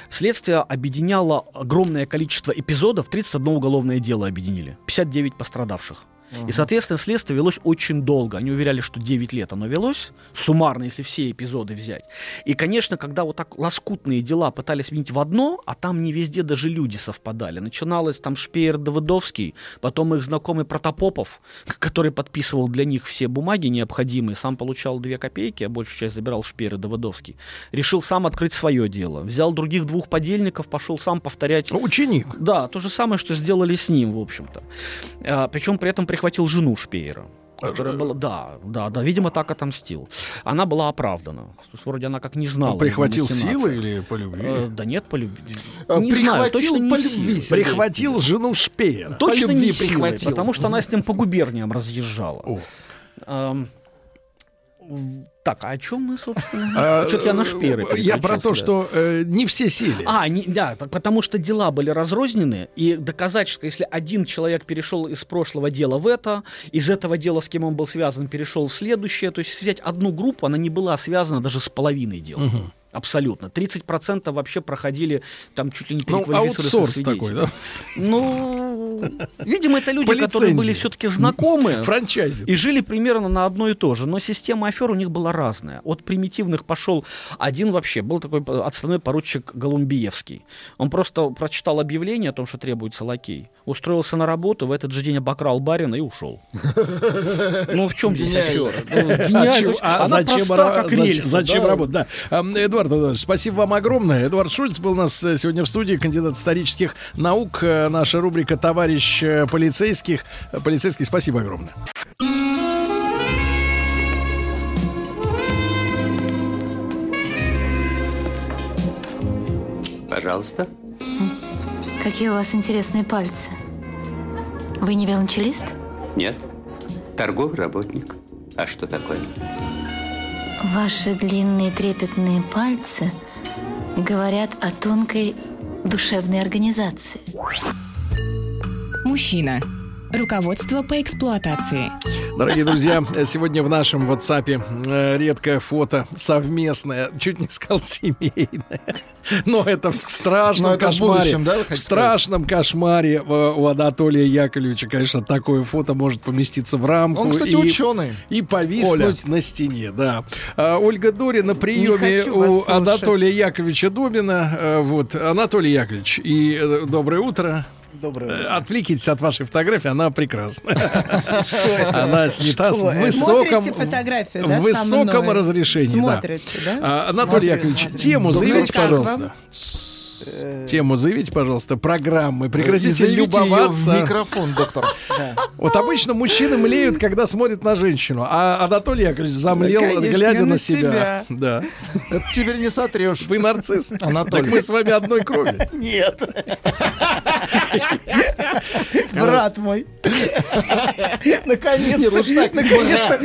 Следствие объединяло огромное количество эпизодов, 31 уголовное дело объединили, 59 пострадавших. И, соответственно, следствие велось очень долго. Они уверяли, что 9 лет оно велось, суммарно, если все эпизоды взять. И, конечно, когда вот так лоскутные дела пытались объединить в одно, а там не везде даже люди совпадали. Начиналось там Шпеер Давыдовский, потом их знакомый Протопопов, который подписывал для них все бумаги необходимые, сам получал 2 копейки, а большую часть забирал Шпеер Давыдовский. Решил сам открыть свое дело. Взял других двух подельников, пошел сам повторять. Ученик. Да, то же самое, что сделали с ним, в общем-то. А, причем при этом прихватил жену Шпеера. Которая была, да, да, да, видимо, так отомстил. Она была оправдана. То есть, вроде она как не знала. Он прихватил его махинаций. силой или по любви? Э, да нет, по любви. А, Не знаю, прихватил точно не по любви, Сергей. Прихватил жену Шпеера. Точно По не любви силой, прихватил. потому что она с ним по губерниям разъезжала. Ам, в- так, а о чем мы, собственно? А, Что-то я на шпееры Я про то, да. что э, не все сели. А, не, да, потому что дела были разрознены, и доказать, что если один человек перешел из прошлого дела в это, из этого дела, с кем он был связан, перешел в следующее, то есть взять одну группу, она не была связана даже с половиной дела. Мгм. Абсолютно. 30% вообще проходили там чуть ли не Ну, аутсорс такой, да? Ну, видимо, это люди, которые были все-таки знакомы. Франчайзинг. И жили примерно на одно и то же. Но система афер у них была разная. От примитивных пошел один вообще. Был такой отставной поручик Голумбиевский. Он просто прочитал объявление о том, что требуется лакей. Устроился на работу, в этот же день обокрал барина и ушел. Ну, в чем здесь афера? Ну, А гениально. есть а Она зачем, проста, как рельсы, зачем да. работать? Да. Ам, Эдуард Эдуардович, спасибо вам огромное. Эдуард Шульц был у нас э, сегодня в студии, кандидат исторических наук. Э, Наша рубрика «Товарищ э, полицейских». Полицейский, спасибо огромное. Пожалуйста. Какие у вас интересные пальцы. Вы не велончелист? Нет. Торговый работник. А что такое? Ваши длинные трепетные пальцы говорят о тонкой душевной организации. Мужчина. Руководство по эксплуатации. Дорогие друзья, сегодня в нашем WhatsApp э, редкое фото совместное, чуть не сказал семейное, но это в страшном Но это в кошмаре. будущем, да, в страшном кошмаре э, у Анатолия Яковлевича, конечно, такое фото может поместиться в рамку. Он, кстати, и, ученый. И повиснуть на стене, да. А, Ольга Дори на приеме у слушать. Анатолия Яковлевича Домина. Э, Вот, Анатолий Яковлевич, и доброе утро. Доброе Э, Отвлекитесь от вашей фотографии, она прекрасна. Она снята с высоком, Смотрите фотографию, да, в со высоком разрешении. Смотрите, да? А, Анатолий Яковлевич, тему заявите, пожалуйста. Тему заявите, пожалуйста, программы. Прекратите любоваться. в микрофон, доктор. Вот обычно мужчины млеют, когда смотрят на женщину, а Анатолий Яковлевич замлел, глядя на, себя. Да. Это теперь не сотрешь. Вы нарцисс. Анатолий. Так мы с вами одной крови. Нет. Брат мой. Наконец-то. Наконец-то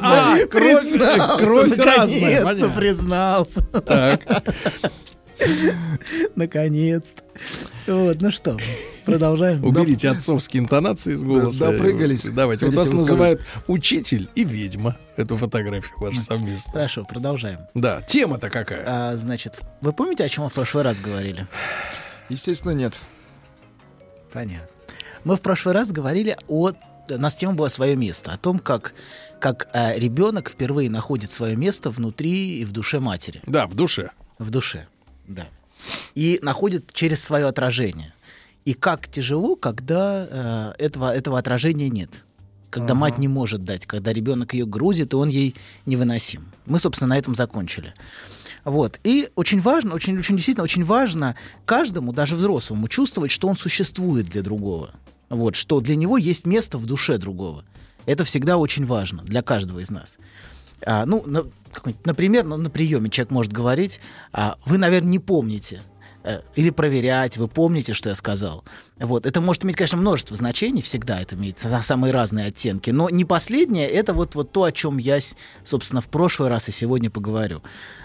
а, кровь- разная, Наконец-то признался. Так. Наконец-то. Вот, ну что, продолжаем. Уберите отцовские интонации из голоса. Допрыгались. Давайте. Вот вас называют учитель и ведьма. Эту фотографию вашу совместно. Хорошо, продолжаем. Да, тема-то какая? А, значит, вы помните, о чем мы в прошлый раз говорили? Естественно, нет. Понятно. Мы в прошлый раз говорили о... У нас тема была «Свое место», о том, как, как э, ребенок впервые находит свое место внутри и в душе матери. Да, в душе. В душе, да. И находит через свое отражение. И как тяжело, когда э, этого, этого отражения нет. Когда Ага. мать не может дать, когда ребенок ее грузит, и он ей невыносим. Мы, собственно, на этом закончили. Вот. И очень важно, очень, очень действительно очень важно каждому, даже взрослому, чувствовать, что он существует для другого. Вот, что для него есть место в душе другого. Это всегда очень важно для каждого из нас. А, ну, на- например, ну, на приеме человек может говорить, а, вы, наверное, не помните. э, Или проверять, вы помните, что я сказал. Вот. Это может иметь, конечно, множество значений, всегда это имеет са- самые разные оттенки. Но не последнее, это вот, вот то, о чем я, собственно, в прошлый раз и сегодня поговорю.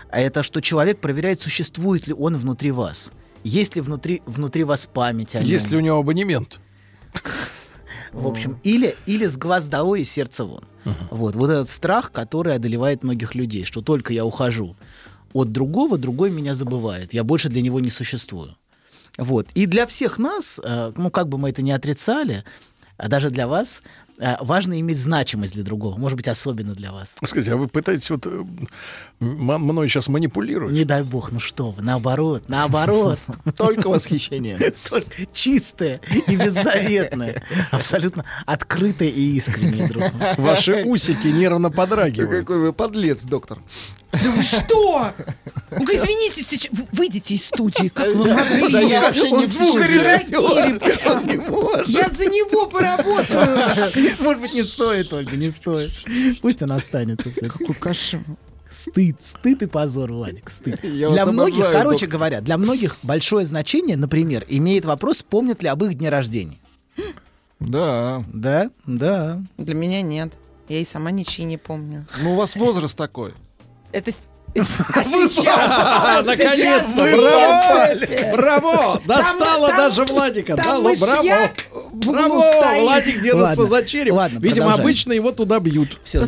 А это что человек проверяет, существует ли он внутри вас. Есть ли внутри, внутри вас память о нем. Есть у него абонемент? В общем, или, или с глаз долой и сердца вон. Вот, вот этот страх, который одолевает многих людей, что только я ухожу от другого, другой меня забывает. Я больше для него не существую. Вот. И для всех нас, э, ну, как бы мы это ни отрицали, а даже для вас, важно иметь значимость для другого, может быть, особенно для вас. Скажите, а вы пытаетесь вот э, мной сейчас манипулировать? Не дай бог, ну что вы, наоборот, наоборот. Только восхищение. Только чистое и беззаветное. Абсолютно открытое и искреннее, друг. Ваши усики нервно подрагивают. Какой вы подлец, доктор. Да вы что? Ну-ка, извините, сейчас вы- выйдите из студии, как вы могли? Да я вообще не в. Я за него поработаю. Может быть, не стоит, Ольга, не стоит. Пусть он останется. Какой кошмар. Стыд, стыд и позор, Владик, стыд. Я для многих, обожаю, короче доктор. говоря, для многих большое значение, например, имеет вопрос, помнят ли об их дне рождения. Да. Да, да. Для меня нет. Я и сама ничьи не помню. Ну, у вас возраст такой. Это сейчас, а вот сейчас Наконец-то! вы Браво! Браво! Там- даже Владика! там Дало, браво! Браво! Владик держится за череп. Видимо, обычно его туда бьют. Все,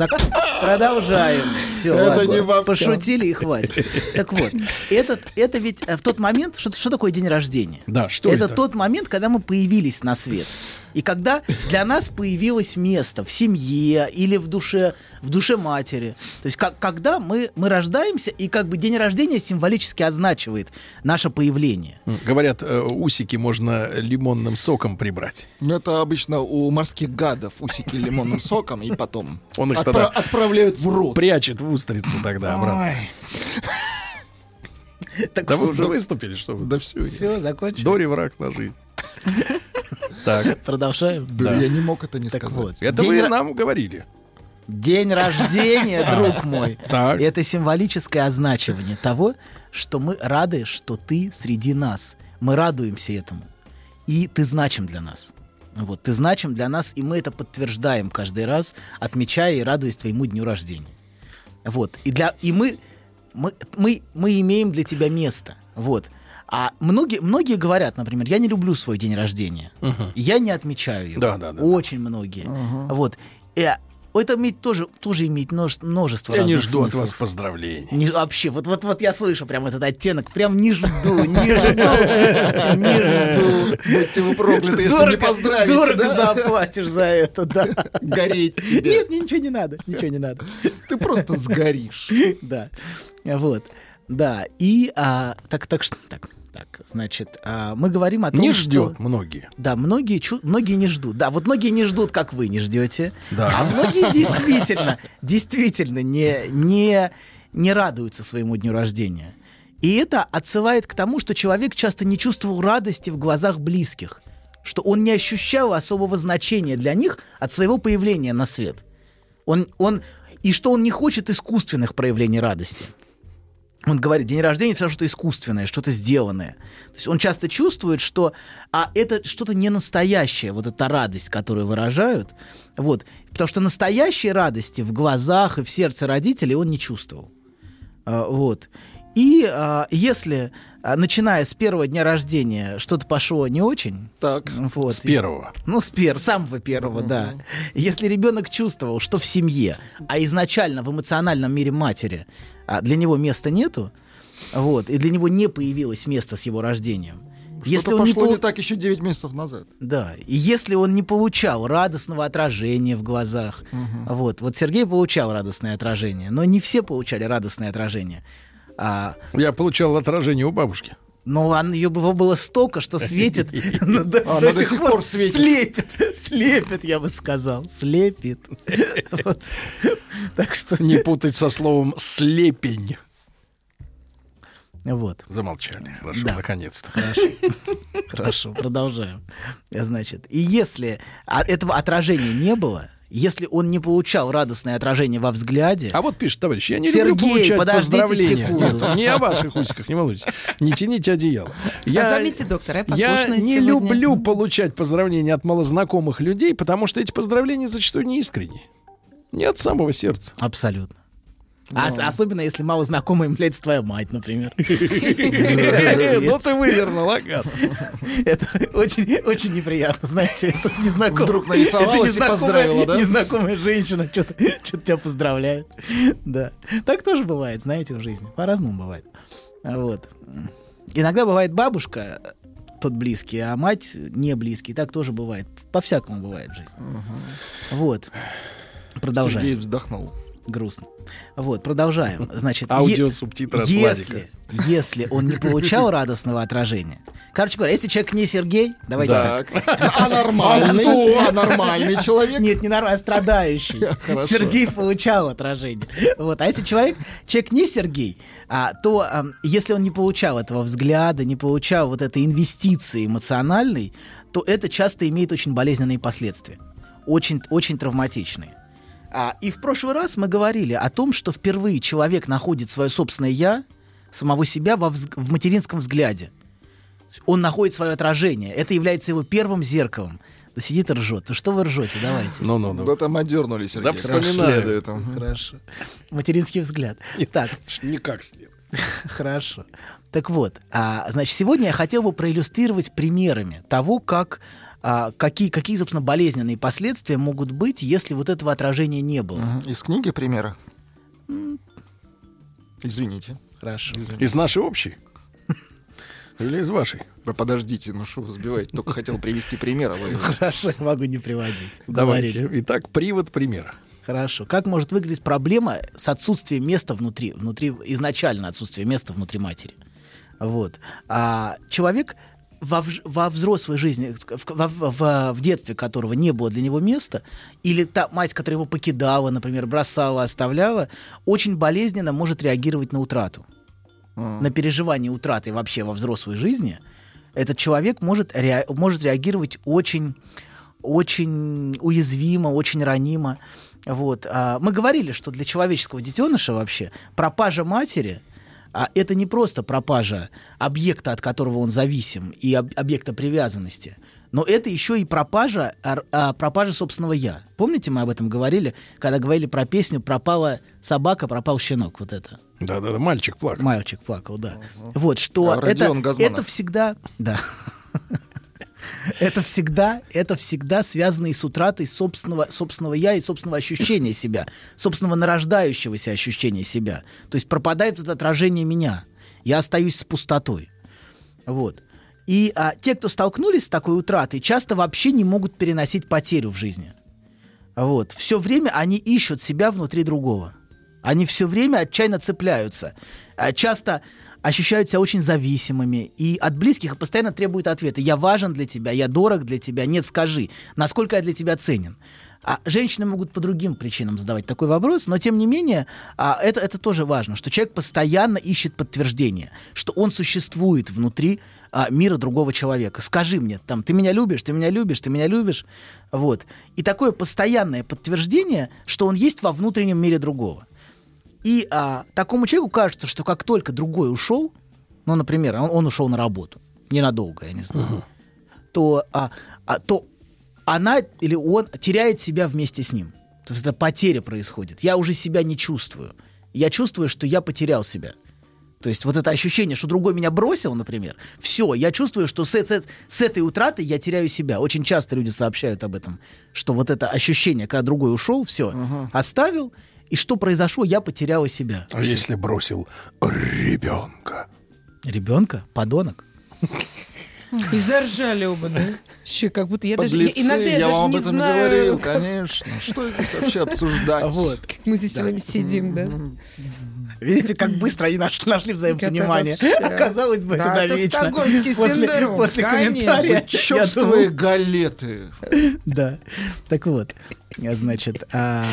продолжаем. Все, Это не во всем. Пошутили и хватит. Так вот, этот, это ведь э, в тот момент, что, что такое день рождения? Да, что это? это? тот момент, когда мы появились на свет. И когда для нас появилось место в семье или в душе, в душе матери. То есть как, когда мы, мы рождаемся, и как бы день рождения символически означивает наше появление. Говорят, э, усики можно лимонным соком прибрать. Ну, это обычно у морских гадов усики лимонным соком, и потом Он их отпра- тогда отправляют в рот. Прячет в устрицу тогда обратно. Так Да вы что, уже выступили, что вы? Да все. Все, закончили. Дори враг ножи. Так, Продолжаем. Да, Да. я не мог это не Так сказать. вот. это День вы ра- нам говорили. День рождения, друг мой. Так. Это символическое означивание того, что мы рады, что ты среди нас. Мы радуемся этому. И ты значим для нас. Вот, ты значим для нас, и мы это подтверждаем каждый раз, отмечая и радуясь твоему дню рождения. Вот. И, для, и мы, мы, мы, мы имеем для тебя место. Вот. А многие, многие говорят, например, я не люблю свой день рождения. Я не отмечаю его. Да, да, да. Очень многие. Вот. Э, это имеет тоже, тоже имеет множ- множество Я не разных жду от смыслов. вас поздравлений. Не- вообще, вот, вот, вот я слышу прям этот оттенок, прям не жду, не жду, не жду. Будьте вы прокляты, если не поздравите, дорого заплатишь за это, да. Гореть тебе. Нет, мне ничего не надо, ничего не надо. Ты просто сгоришь. Да, вот, да. И а, так, так что, так, так, значит, а, мы говорим о том, Не что... ждет многие. Да, многие, чу- многие не ждут. Да, вот многие не ждут, как вы не ждете. Да. А многие действительно, действительно не, не, не радуются своему дню рождения. И это отсылает к тому, что человек часто не чувствовал радости в глазах близких, что он не ощущал особого значения для них от своего появления на свет. Он, он, и что он не хочет искусственных проявлений радости. Он говорит, день рождения это что-то искусственное, что-то сделанное. То есть он часто чувствует, что а это что-то не настоящее, вот эта радость, которую выражают. Вот. Потому что настоящей радости в глазах и в сердце родителей он не чувствовал. А, вот. И а, если, а, начиная с первого дня рождения, что-то пошло не очень. Так. Вот, С первого. ну, с пер, самого первого, да. Если ребенок чувствовал, что в семье, а изначально в эмоциональном мире матери а, для него места нету, вот, и для него не появилось место с его рождением. Если Что-то он не пошло не полу- так еще 9 месяцев назад. Да, и если он не получал радостного отражения в глазах, вот, вот Сергей получал радостное отражение, но не все получали радостное отражение. А, Я получал отражение у бабушки. Но он, ее было, было столько, что светит. ну, до- А, до она до сих пор светит. Слепит, слепит, я бы сказал, слепит. Так что, Не путать со словом слепень. вот. Замолчали. Хорошо, Да. наконец-то. Хорошо. Хорошо, продолжаем. Значит, и если а, этого отражения не было, если он не получал радостное отражение во взгляде, А вот пишет, товарищ, я не Сергей, люблю получать подождите поздравления. секунду. Нет, не о ваших усиках, не волнуйтесь. Не тяните одеяло. А заметьте, доктор, я Я не сегодня. люблю получать поздравления от малознакомых людей, потому что эти поздравления зачастую не искренние. Не от самого сердца. абсолютно. А ос- особенно если мало знакомой является твоя мать, например. Ну ты вывернул, Агат. Это очень, очень неприятно, знаете, это незнакомая, Вдруг нарисовалась и поздравила, да? Незнакомая женщина что-то что тебя поздравляет. Да. Так тоже бывает, знаете, в жизни. По-разному бывает. Вот. Иногда бывает бабушка тот близкий, а мать не близкий. Так тоже бывает. По-всякому бывает в жизни. Вот. Продолжаем. Сергей вздохнул. Грустно. Вот, продолжаем. Значит, Аудио е- субтитры от если, если он не получал радостного отражения. Короче говоря, если человек не Сергей, давайте так. А нормальный? А нормальный человек? Нет, не нормальный, а страдающий. Сергей получал отражение. Вот. А если человек, человек не Сергей, а, то ам, если он не получал этого взгляда, не получал вот этой инвестиции эмоциональной, то это часто имеет очень болезненные последствия. Очень, очень травматичные. А, и в прошлый раз мы говорили о том, что впервые человек находит свое собственное «я», самого себя во взг- в материнском взгляде. Он находит свое отражение. Это является его первым зеркалом. Да сидит и ржет. Ну что вы ржете? Давайте. Ну-ну-ну. Да там одернули, Сергей. Да вспоминаю. Мгм. Хорошо. Материнский взгляд. Так, Никак след. хорошо. Так вот, а, значит, сегодня я хотел бы проиллюстрировать примерами того, как а, какие, какие, собственно, болезненные последствия могут быть, если вот этого отражения не было. Из книги примера? Извините. Хорошо. Из нашей общей? Или из вашей? Да подождите, ну что вы сбиваете? Только хотел привести пример, а вы... Хорошо, я могу не приводить. Давайте. Говорили. Итак, привод примера. Хорошо. Как может выглядеть проблема с отсутствием места внутри, внутри изначально отсутствие места внутри матери? Вот. А человек во, во взрослой жизни, в, во- в- в детстве которого не было для него места, или та мать, которая его покидала, например, бросала, оставляла, очень болезненно может реагировать на утрату. На переживание утраты вообще во взрослой жизни этот человек может, ре- может реагировать очень, очень уязвимо, очень ранимо. Вот. А, мы говорили, что для человеческого детеныша вообще пропажа матери а это не просто пропажа объекта, от которого он зависим, и об- объекта привязанности, но это еще и пропажа, ар- а, пропажа собственного я. Помните, мы об этом говорили, когда говорили про песню «Пропала собака, пропал щенок», вот это. Да-да-да, мальчик плакал. Мальчик плакал, да. Вот, что А, это, Газманов. это всегда... Да. Это всегда, это всегда связано и с утратой собственного, собственного я и собственного ощущения себя, собственного нарождающегося ощущения себя. То есть пропадает это отражение меня. Я остаюсь с пустотой. Вот. И а, те, кто столкнулись с такой утратой, часто вообще не могут переносить потерю в жизни. Вот. Все время они ищут себя внутри другого. Они все время отчаянно цепляются. А, Часто ощущают себя очень зависимыми. И от близких постоянно требуют ответа. Я важен для тебя, я дорог для тебя. Нет, скажи, насколько я для тебя ценен. А женщины могут по другим причинам задавать такой вопрос, но тем не менее а, это, это тоже важно, что человек постоянно ищет подтверждение, что он существует внутри а, мира другого человека. Скажи мне, там, ты меня любишь, ты меня любишь, ты меня любишь. Вот. И такое постоянное подтверждение, что он есть во внутреннем мире другого. И а, такому человеку кажется, что как только другой ушел, ну, например, он, он ушел на работу, ненадолго, я не знаю, то, а, а, то она или он теряет себя вместе с ним. То есть это потеря происходит. Я уже себя не чувствую. Я чувствую, что я потерял себя. То есть вот это ощущение, что другой меня бросил, например, все, я чувствую, что с, с- с этой утратой я теряю себя. Очень часто люди сообщают об этом, что вот это ощущение, когда другой ушел, все, оставил, и что произошло, я потеряла себя. А если бросил ребенка? Ребенка? Подонок? И заржали оба, да? Вообще, как будто я даже... Подлецы, я- иногда я, я даже вам не об этом знаю, говорил, как- конечно. Что здесь вообще обсуждать? Вот. Как мы здесь с вами сидим, да? Видите, как быстро они наш- нашли взаимопонимание. Это вообще- Оказалось бы, Да, это это навечно. стокгольмский После, синдром, после комментария. думал- галеты. Да. Так вот, а, значит, а,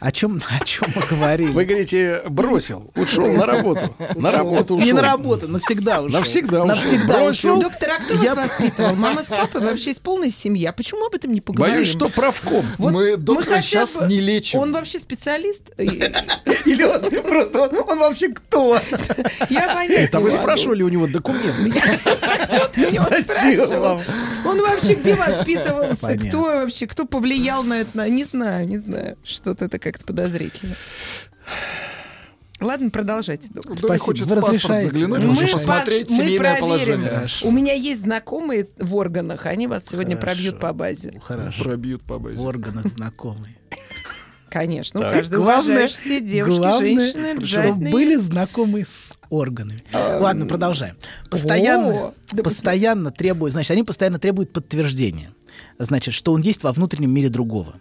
о чем, о чем мы говорили? Вы говорите, бросил, ушел на работу. На работу ушел. Не на работу, навсегда ушел. Навсегда ушел. Навсегда Бросил. ушел. Доктор, а кто Я- вас воспитывал? Мама с папой вообще из полной семьи. А почему об этом не поговорим? Боюсь, что правком. Вот Мы доктора сейчас бы- не лечим. Он вообще специалист? Или он просто, он, он вообще кто? Я понять Это вы спрашивали у него документы? Зачем вам? Он вообще где воспитывался? Понятно. Кто вообще, кто повлиял на это? Не знаю, не знаю. Что-то это как-то подозрительно. Ладно, продолжайте, доктор. Кто не Спасибо. хочет Вы в паспорт разрешаете? заглянуть, Мы лучше пос- посмотреть мы семейное проверим. положение. Хорошо. У меня есть знакомые в органах, они вас сегодня Хорошо. пробьют по базе. Хорошо. Пробьют по базе. В органах знакомые. Конечно, Так. у каждой уважающейся девушки, главное, женщины чтобы обязательно были есть. знакомы с органами. Ладно, продолжаем. Постоянно, О, да постоянно требуют, значит, они постоянно требуют подтверждения. Значит, что он есть во внутреннем мире другого.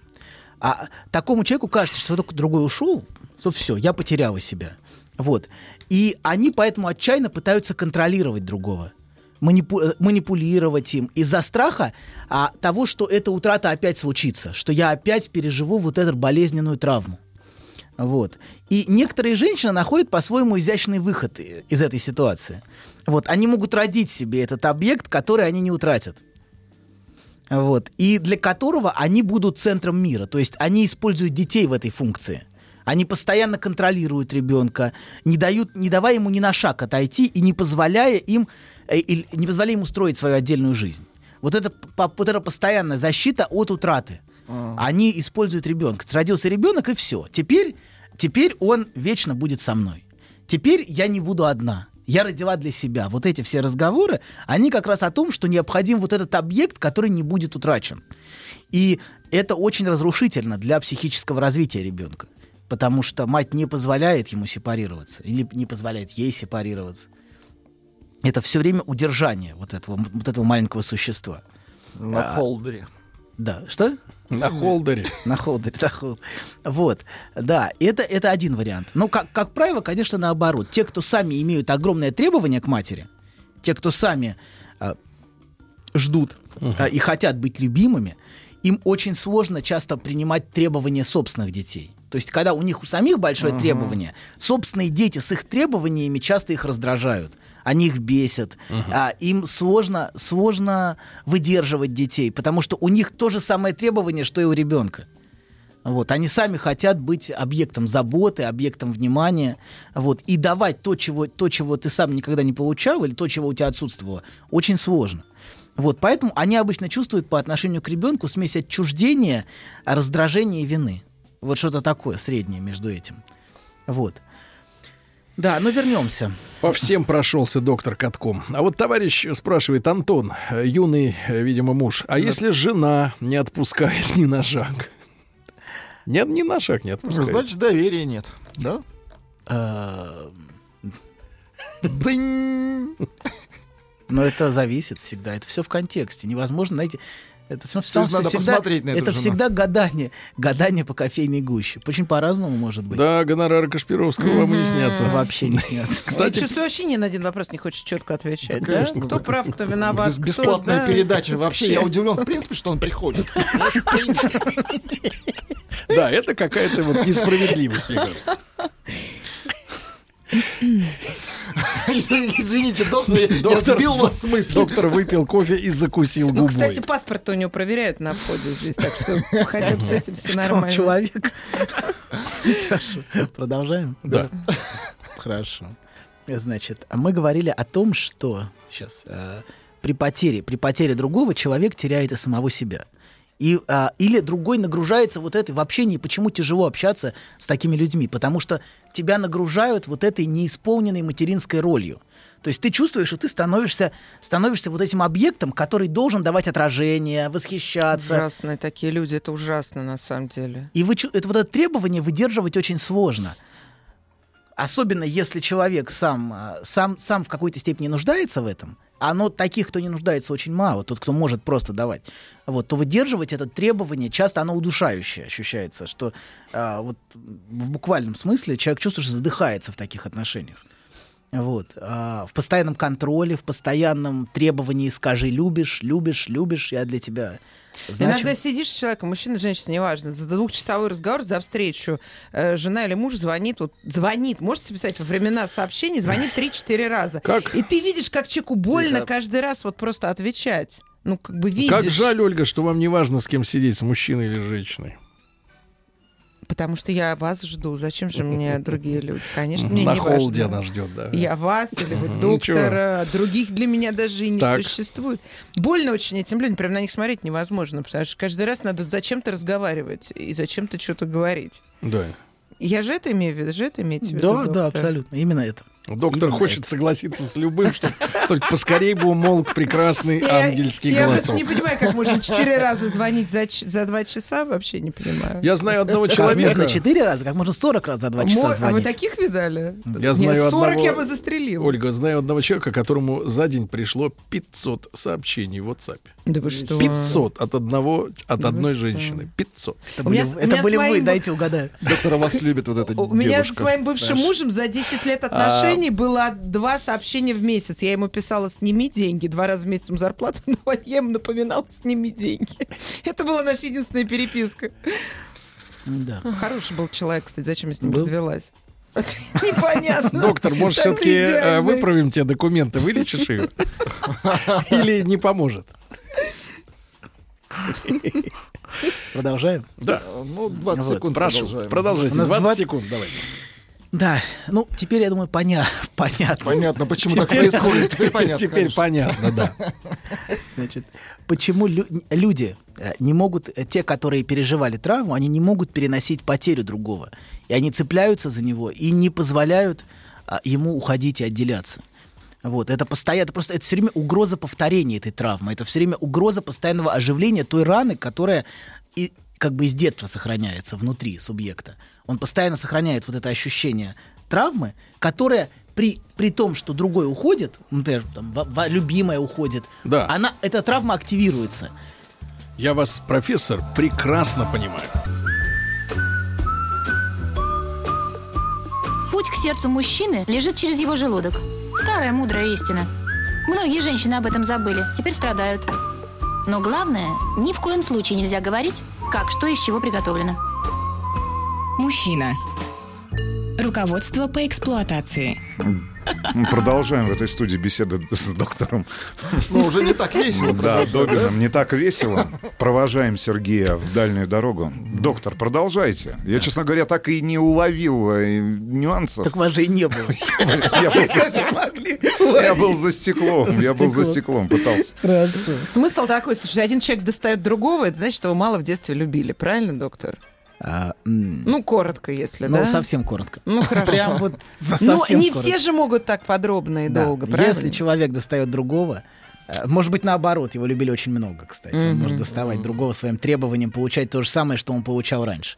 А такому человеку кажется, что только другой ушел, что все, я потеряла себя. Вот. И они поэтому отчаянно пытаются контролировать другого. манипу- э, манипулировать им из-за страха а, того, что эта утрата опять случится, что я опять переживу вот эту болезненную травму. Вот. И некоторые женщины находят по-своему изящный выход и- из этой ситуации. Вот. Они могут родить себе этот объект, который они не утратят. Вот. И для которого они будут центром мира. То есть они используют детей в этой функции. Они постоянно контролируют ребенка, не дают, не давая ему ни на шаг отойти и не позволяя им, э, или не позволяя ему строить свою отдельную жизнь. Вот это, вот эта постоянная защита от утраты. Они используют ребенка. Родился ребенок и все. Теперь, теперь он вечно будет со мной. Теперь я не буду одна. Я родила для себя. Вот эти все разговоры, они как раз о том, что необходим вот этот объект, который не будет утрачен. И это очень разрушительно для психического развития ребенка. Потому что мать не позволяет ему сепарироваться. Или не позволяет ей сепарироваться. Это все время удержание вот этого, вот этого маленького существа. На А, холдере. Да, что? На холдере. На холдере, на холдере. Вот, да, это, это один вариант. Но, как, как правило, конечно, наоборот. Те, кто сами имеют огромное требование к матери, те, кто сами а, ждут а, и хотят быть любимыми, им очень сложно часто принимать требования собственных детей. То есть, когда у них у самих большое требование, собственные дети с их требованиями часто их раздражают. Они их бесят. А, им сложно, сложно выдерживать детей, потому что у них то же самое требование, что и у ребенка. Вот, они сами хотят быть объектом заботы, объектом внимания, вот, и давать то чего, то, чего ты сам никогда не получал, или то, чего у тебя отсутствовало, очень сложно. Вот, поэтому они обычно чувствуют по отношению к ребенку смесь отчуждения, раздражения и вины. Вот что-то такое среднее между этим. Вот. Да, ну вернемся. По всем прошелся доктор катком. А вот товарищ спрашивает, Антон, э, юный, э, видимо, муж, а если жена не отпускает ни на шаг? Нет, ни на шаг не отпускает. Значит, доверия нет. Да? Дынь. Но это зависит всегда. Это все в контексте. Невозможно, знаете, это все, есть надо посмотреть на эту это жену. всегда гадание, гадание по кофейной гуще. Очень по-разному может быть. Да, гонорары Кашпировского вам и не снятся. Вообще не снятся. Кстати, чувствую, вообще ни на один вопрос не хочешь четко отвечать. Да, да? конечно. Кто прав, кто виноват, Бес- кто, Бесплатная да, передача. Вообще, я удивлен, в принципе, что он приходит. Знаешь, в принципе. да, это какая-то вот несправедливость, мне кажется. Извините, доктор, я- сбил вас с мысли. Доктор выпил кофе и закусил Ну, губой. кстати, паспорт у него проверяют на входе здесь, так что хотя бы с этим все нормально. человек? Хорошо. Продолжаем? Да. Хорошо. Значит, мы говорили о том, что сейчас при потере, при потере другого человек теряет и самого себя. И, а, или другой нагружается вот этой в общении. Почему тяжело общаться с такими людьми? Потому что тебя нагружают вот этой неисполненной материнской ролью. То есть ты чувствуешь, что ты становишься, становишься вот этим объектом, который должен давать отражение, восхищаться. Ужасные такие люди, это ужасно на самом деле. И вы, это вот это требование выдерживать очень сложно. Особенно если человек сам, а, сам, сам в какой-то степени нуждается в этом, а но таких, кто не нуждается, очень мало, тот, кто может просто давать, вот, то выдерживать это требование, часто оно удушающее ощущается, что а, вот в буквальном смысле человек чувствует, что задыхается в таких отношениях. Вот. а, в постоянном контроле, в постоянном требовании «скажи, любишь, любишь, любишь, я для тебя значим». Иногда сидишь с человеком, мужчина, женщина, неважно, за двухчасовой разговор, за встречу, э, жена или муж звонит, вот звонит, можете писать во времена сообщений, звонит 3-4 раза. Как? И ты видишь, как человеку больно Тихо. каждый раз вот просто отвечать. Ну, как бы видишь. Как жаль, Ольга, что вам не важно, с кем сидеть, с мужчиной или женщиной. Потому что я вас жду. Зачем же мне другие люди? Конечно, мне На не холде важно. она ждет, да. Я вас или вы доктора. Других для меня даже и не Так. существует. Больно очень этим людям. Прям на них смотреть невозможно. Потому что каждый раз надо зачем-то разговаривать и зачем-то что-то говорить. Да. Я же это имею в виду, же это имеете в виду? Да, да, доктор? абсолютно, именно это. Доктор Именно хочет согласиться с любым, чтобы только поскорее бы умолк прекрасный Я- ангельский Я голосок. просто не понимаю, как можно четыре раза звонить за, за два часа, вообще не понимаю. Я знаю одного Как человека. можно 4 раза, как можно 40 раз за 2 часа Мо- А вы звонить. таких видали? Я Нет, знаю 40 одного... я бы застрелил. Ольга, знаю одного человека, которому за день пришло 500 сообщений в WhatsApp. Да вы что? 500 от одного, от Да одной женщины. 500. Это меня были, меня это были с вы, моим- дайте угадаю. Доктора вас любит вот эта У меня с моим бывшим Знаешь. мужем за 10 лет А. отношений было два сообщения в месяц. Я ему писала «сними деньги». Два раза в месяц ему зарплату давали. Я ему напоминала «сними деньги». Это была наша единственная переписка. Да. Хороший был человек, кстати. Зачем я с ним Был? развелась? Непонятно. Доктор, может, все-таки идеальный. выправим тебе документы, вылечишь ее? Или не поможет? Продолжаем? Да. Ну, 20 Вот, секунд Прошу, продолжаем. продолжайте. У нас 20 два- секунд, давайте. Да, ну теперь, я думаю, поня... понятно. Понятно, почему так Теперь- происходит. Теперь понятно. Теперь конечно. понятно, да. Значит, почему лю- люди э, не могут, э, те, которые переживали травму, они не могут переносить потерю другого. И они цепляются за него и не позволяют а, ему уходить и отделяться. Вот, это постоянно, это просто это все время угроза повторения этой травмы, это все время угроза постоянного оживления той раны, которая и, как бы из детства сохраняется внутри субъекта. Он постоянно сохраняет вот это ощущение травмы, которая при, при том, что другой уходит, например, там, ва- ва- любимая уходит, Да. она, эта травма активируется. Я вас, профессор, прекрасно понимаю. Путь к сердцу мужчины лежит через его желудок. Старая мудрая истина. Многие женщины об этом забыли, теперь страдают. Но главное, ни в коем случае нельзя говорить, как что из чего приготовлено. Мужчина. Руководство по эксплуатации. Мы продолжаем в этой студии беседы с доктором. Ну, уже не так весело. Да, Добиным. Не так весело. Провожаем Сергея в дальнюю дорогу. Доктор, продолжайте. Я, честно говоря, так и не уловил э, нюансов. Так вас же и не было. Я был- за стеклом. Я был за стеклом. Пытался. Хорошо. Смысл такой, что один человек достает другого, это значит, что его мало в детстве любили, правильно, доктор? А, Ну, коротко, если, ну, да? совсем коротко. Ну, хорошо. Прям вот Ну, не коротко. все же могут так подробно и Да. долго, правильно? Если человек достает другого, э, может быть, наоборот, его любили очень много, кстати. Он Мгм. может доставать другого своим требованием, получать то же самое, что он получал раньше.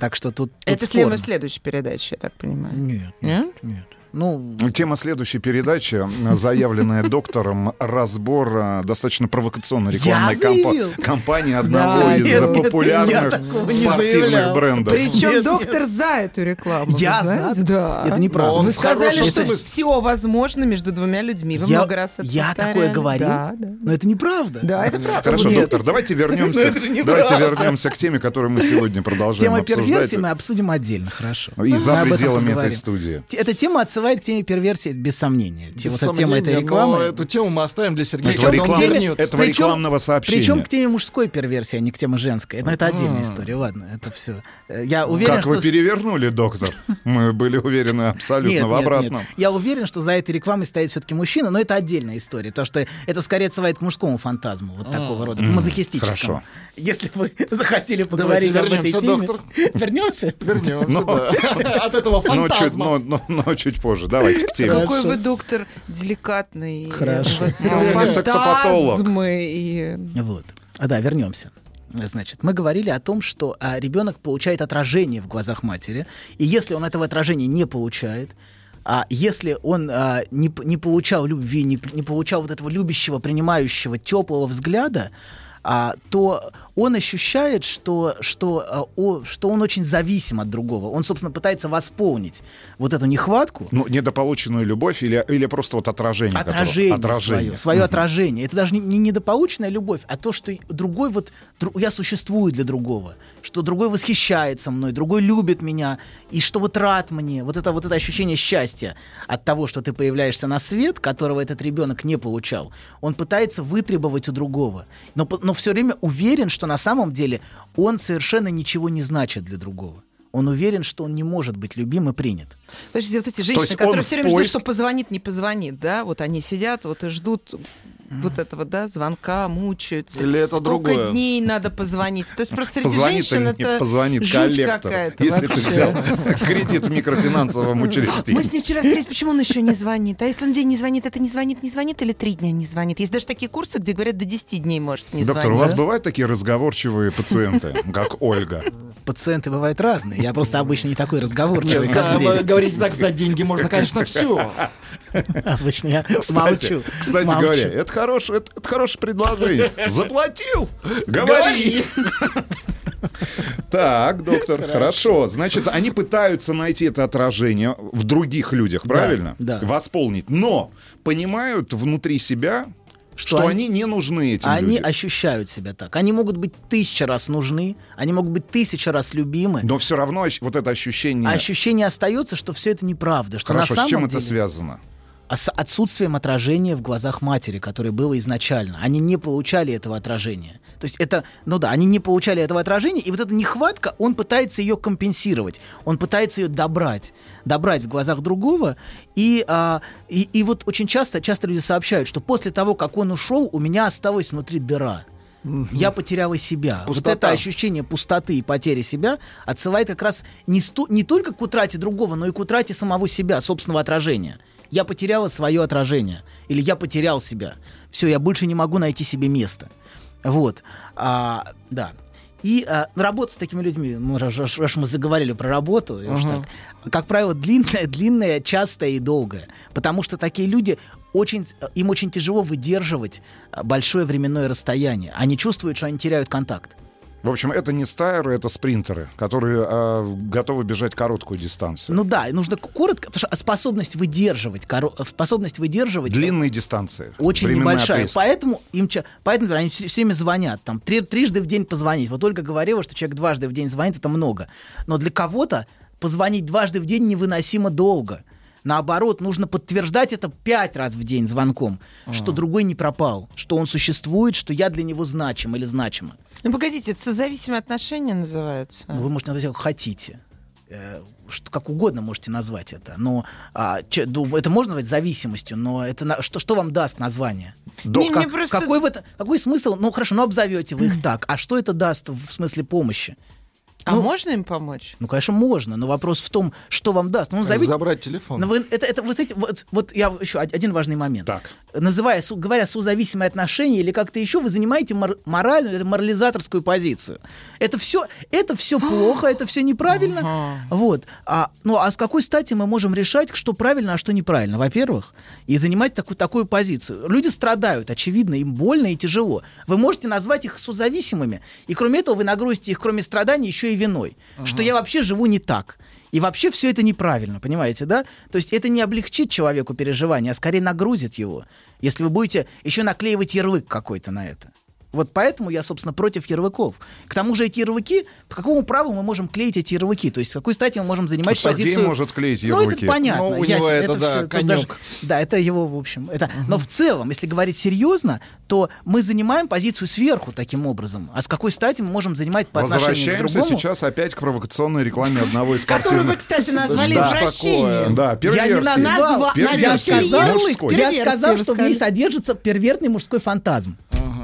Так что тут, тут Это спорно. следующей передачи, я так понимаю. Нет, Нет? нет. Ну, Тема следующей передачи, заявленная доктором, разбор э, достаточно провокационной рекламной кампании одного Да, из нет, нет, популярных такого не спортивных брендов. Причем Нет, доктор за эту рекламу. вы Я за? Да. Это неправда. Вы сказали, что все возможно между двумя людьми. Вы я, много раз это я повторяли. такое говорил, Да, да. но это неправда. Да, это правда. Хорошо, Нет. доктор, давайте вернемся. это. Давайте вернемся к теме, которую мы сегодня продолжаем Тема обсуждать. перверсии мы обсудим отдельно, хорошо. И за пределами этой студии. Эта тема отсылает к теме перверсии без сомнения. Без вот эта тема этой сомнения, рекламы. но эту тему мы оставим для Сергея, Этого реклам- вернется. этого Причем- рекламного сообщения. Причем к теме мужской перверсии, а не к теме женской. Но это отдельная А. история. Ладно, это все. Я уверен, как что... вы перевернули, доктор? Мы были уверены абсолютно Нет, в обратном. нет. Я уверен, что за этой рекламой стоит все-таки мужчина, но это отдельная история, потому что это скорее отсылает к мужскому фантазму, вот такого рода, мазохистическому. хорошо. Если вы захотели поговорить об этой вернемся, теме... доктор. Вернемся? Вернемся. От этого фантазма. но чуть позже. Давайте к теме. Какой вы доктор деликатный. Хорошо. Фантазмы и... Вот. А, да, вернемся. Значит, мы говорили о том, что а, ребенок получает отражение в глазах матери, и если он этого отражения не получает, а если он а, не, не получал любви, не, не получал вот этого любящего, принимающего, теплого взгляда, а, то он ощущает, что, что, а, о- что он очень зависим от другого. Он, собственно, пытается восполнить вот эту нехватку, Ну, недополученную любовь или, или просто вот отражение? отражение, отражение. свое, свое Мгм. отражение. Это даже не, не недополученная любовь, а то, что другой вот дру- я существую для другого, что другой восхищается мной, другой любит меня и что вот рад мне. Вот это вот это ощущение счастья от того, что ты появляешься на свет, которого этот ребенок не получал. Он пытается вытребовать у другого, но по- но все время уверен, что на самом деле он совершенно ничего не значит для другого. Он уверен, что он не может быть любим и принят. Подождите, вот эти женщины, которые все время ждут, поиск- что позвонит, не позвонит, да? Вот они сидят вот и ждут вот этого, да, звонка мучаются. Или это Сколько другое? дней надо позвонить? То есть просто среди Позвонит женщин это позвонит жуть коллектор, какая-то если ты вообще. взял кредит в микрофинансовом Мы учреждении. с ним вчера встретились, почему он еще не звонит? А если он день не звонит, это не звонит, не звонит или три дня не звонит? Есть даже такие курсы, где говорят, до 10 дней может не Доктор, у звонить. вас бывают такие разговорчивые пациенты, как Ольга? Пациенты бывают разные. Я просто обычно не такой разговорчивый, как здесь. говорите так, за деньги можно, конечно, все. Обычно я Кстати, молчу. кстати молчу. говоря, это хорошее, это, это хорошее предложение. Заплатил, говори. Так, доктор, хорошо. Значит, они пытаются найти это отражение в других людях, правильно? да. Восполнить. Но понимают внутри себя, что, Что они, они- не нужны этим Они людям. ощущают себя так. Они могут быть тысяча раз нужны, они могут быть тысяча раз любимы. Но все равно вот это ощущение... Ощущение остается, что все это неправда. Что Хорошо, на самом с чем деле... это связано? А с отсутствием отражения в глазах матери, которое было изначально. Они не получали этого отражения. То есть это, ну да, они не получали этого отражения, и вот эта нехватка, он пытается ее компенсировать, он пытается ее добрать, добрать в глазах другого, и, а, и, и вот очень часто, часто люди сообщают, что после того, как он ушел, у меня осталась внутри дыра. Я потеряла себя. Вот Пустота. это ощущение пустоты и потери себя отсылает как раз не, сто- не только к утрате другого, но и к утрате самого себя, собственного отражения. Я потеряла свое отражение. Или я потерял себя. Все, я больше не могу найти себе место. Вот. А, да. И а, работа с такими людьми, ну, раз, раз- раз мы заговорили про работу, уж Мгм. так, как правило, длинная, длинная, частая и долгая. Потому что такие люди очень, им очень тяжело выдерживать а, большое временное расстояние. Они чувствуют, что они теряют контакт. В общем, это не стайеры, это спринтеры, которые а, готовы бежать короткую дистанцию. Ну да, и нужно коротко, потому что способность выдерживать, коро- способность выдерживать Длинные дистанции. очень небольшая. отрезок. Поэтому им поэтому например, они все, время звонят, там три- трижды в день позвонить. Вот Ольга говорила, что человек дважды в день звонит, это много. Но для кого-то позвонить дважды в день невыносимо долго. Наоборот, нужно подтверждать это пять раз в день звонком, что другой не пропал, что он существует, что я для него значим или значима. Ну, погодите, это созависимые отношения называются. Ну, вы можете назвать как хотите. Э, Что, как угодно можете назвать это. Но а, че- это можно назвать зависимостью, но это на- что, что вам даст название? Не, Как- просто- какой, в это, какой смысл? Ну хорошо, ну обзовете вы их так. А что это даст в смысле помощи? А можно им помочь? Ну, конечно, можно, но вопрос в том, что вам даст. Ну, назовите- Забрать телефон. Ну, вы- это, это, вы знаете, вот, вот я еще од- один важный момент. Называя, су- говоря созависимые отношения или как-то еще, вы занимаете мор- моральную или морализаторскую позицию. Это все, это все плохо, это все неправильно. Вот. А, ну, а с какой стати мы можем решать, что правильно, а что неправильно? Во-первых, и занимать такую, такую позицию. Люди страдают, очевидно, им больно и тяжело. Вы можете назвать их созависимыми, и кроме этого вы нагрузите их, кроме страданий, еще и виной. Что я вообще живу не так. И вообще все это неправильно, понимаете, да? То есть это не облегчит человеку переживания, а скорее нагрузит его, если вы будете еще наклеивать ярлык какой-то на это. Вот поэтому я, собственно, против ярлыков. К тому же эти ярлыки, по какому праву мы можем клеить эти ярлыки? То есть с какой стати мы можем занимать Сергей позицию... может клеить Ну, ярлыки. это понятно. Ну, у ясен. него это, да, всё- тут конёк. даже- да, это его, в общем. Это... Но в целом, если говорить серьезно, то мы занимаем позицию сверху таким образом. А с какой стати мы можем занимать по отношению к Возвращаемся другому? сейчас опять к провокационной рекламе одного из Которую вы, спортивных... кстати, назвали Да. извращением. Да, Я не назвал, я сказал, что в ней содержится первертный мужской фантазм.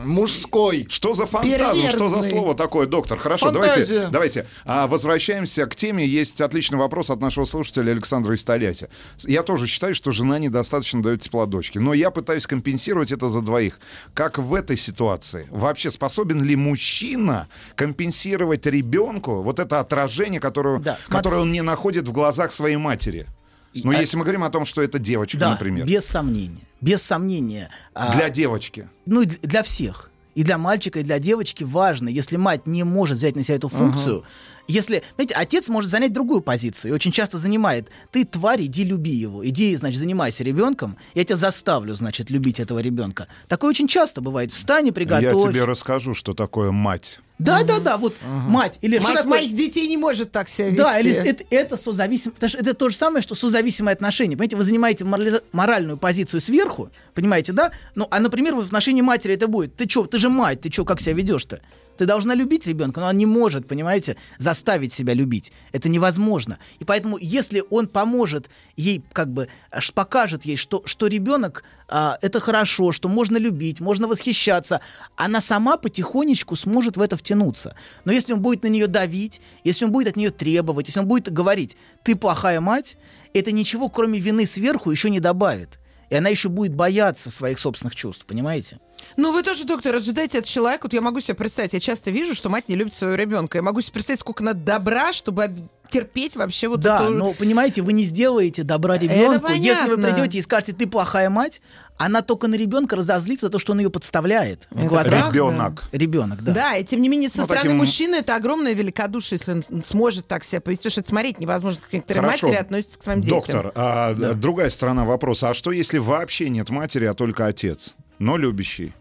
Мужской. Что за фантазм? Что за слово такое, доктор? Хорошо, Фантазия. давайте, давайте а, возвращаемся к теме. Есть отличный вопрос от нашего слушателя Александра из Тольятти. Я тоже считаю, что жена недостаточно дает тепла дочке, но я пытаюсь компенсировать это за двоих. Как в этой ситуации? Вообще способен ли мужчина компенсировать ребенку вот это отражение, которое, Да, смотри. которое он не находит в глазах своей матери? Ну, а- если мы говорим о том, что это девочка, Да, например. без сомнения. Без сомнения. А, Для девочки. ну, и для, для всех. И для мальчика, и для девочки важно, если мать не может взять на себя эту функцию, если, знаете, отец может занять другую позицию и очень часто занимает. Ты, тварь, иди люби его, иди, значит, занимайся ребенком, я тебя заставлю, значит, любить этого ребенка. Такое очень часто бывает. Встань и Я приготовь. тебе расскажу, что такое мать. Да, да, да, вот мать. Или Мать такое- моих детей не может так себя вести. Да, или это, это созависим, потому что это то же самое, что созависимые отношения. Понимаете, вы занимаете морали- моральную позицию сверху, понимаете, да? Ну, а, например, в отношении матери это будет. Ты что, ты же мать, ты что, как себя ведешь-то? Ты должна любить ребенка, но он не может, понимаете, заставить себя любить. Это невозможно. И поэтому, если он поможет ей, как бы, аж покажет ей, что, что ребенок а, это хорошо, что можно любить, можно восхищаться, она сама потихонечку сможет в это втянуться. Но если он будет на нее давить, если он будет от нее требовать, если он будет говорить, ты плохая мать, это ничего, кроме вины сверху, еще не добавит. И она еще будет бояться своих собственных чувств, понимаете? Ну, вы тоже, доктор, ожидаете от человека. Вот я могу себе представить, я часто вижу, что мать не любит своего ребенка. Я могу себе представить, сколько надо добра, чтобы об- терпеть вообще вот да, эту... но понимаете, вы не сделаете добра ребенку, если вы придете и скажете, ты плохая мать, она только на ребенка разозлится за то, что он ее подставляет в глазах. Ребенок. Ребенок, да. Да, и тем не менее, со Ну, стороны таким- мужчины это огромное великодушие, если он сможет так себя повести, потому что это смотреть невозможно, как некоторые Хорошо. матери относятся к своим детям. Доктор, а другая сторона вопроса. А что, если вообще нет матери, а только отец, но любящий?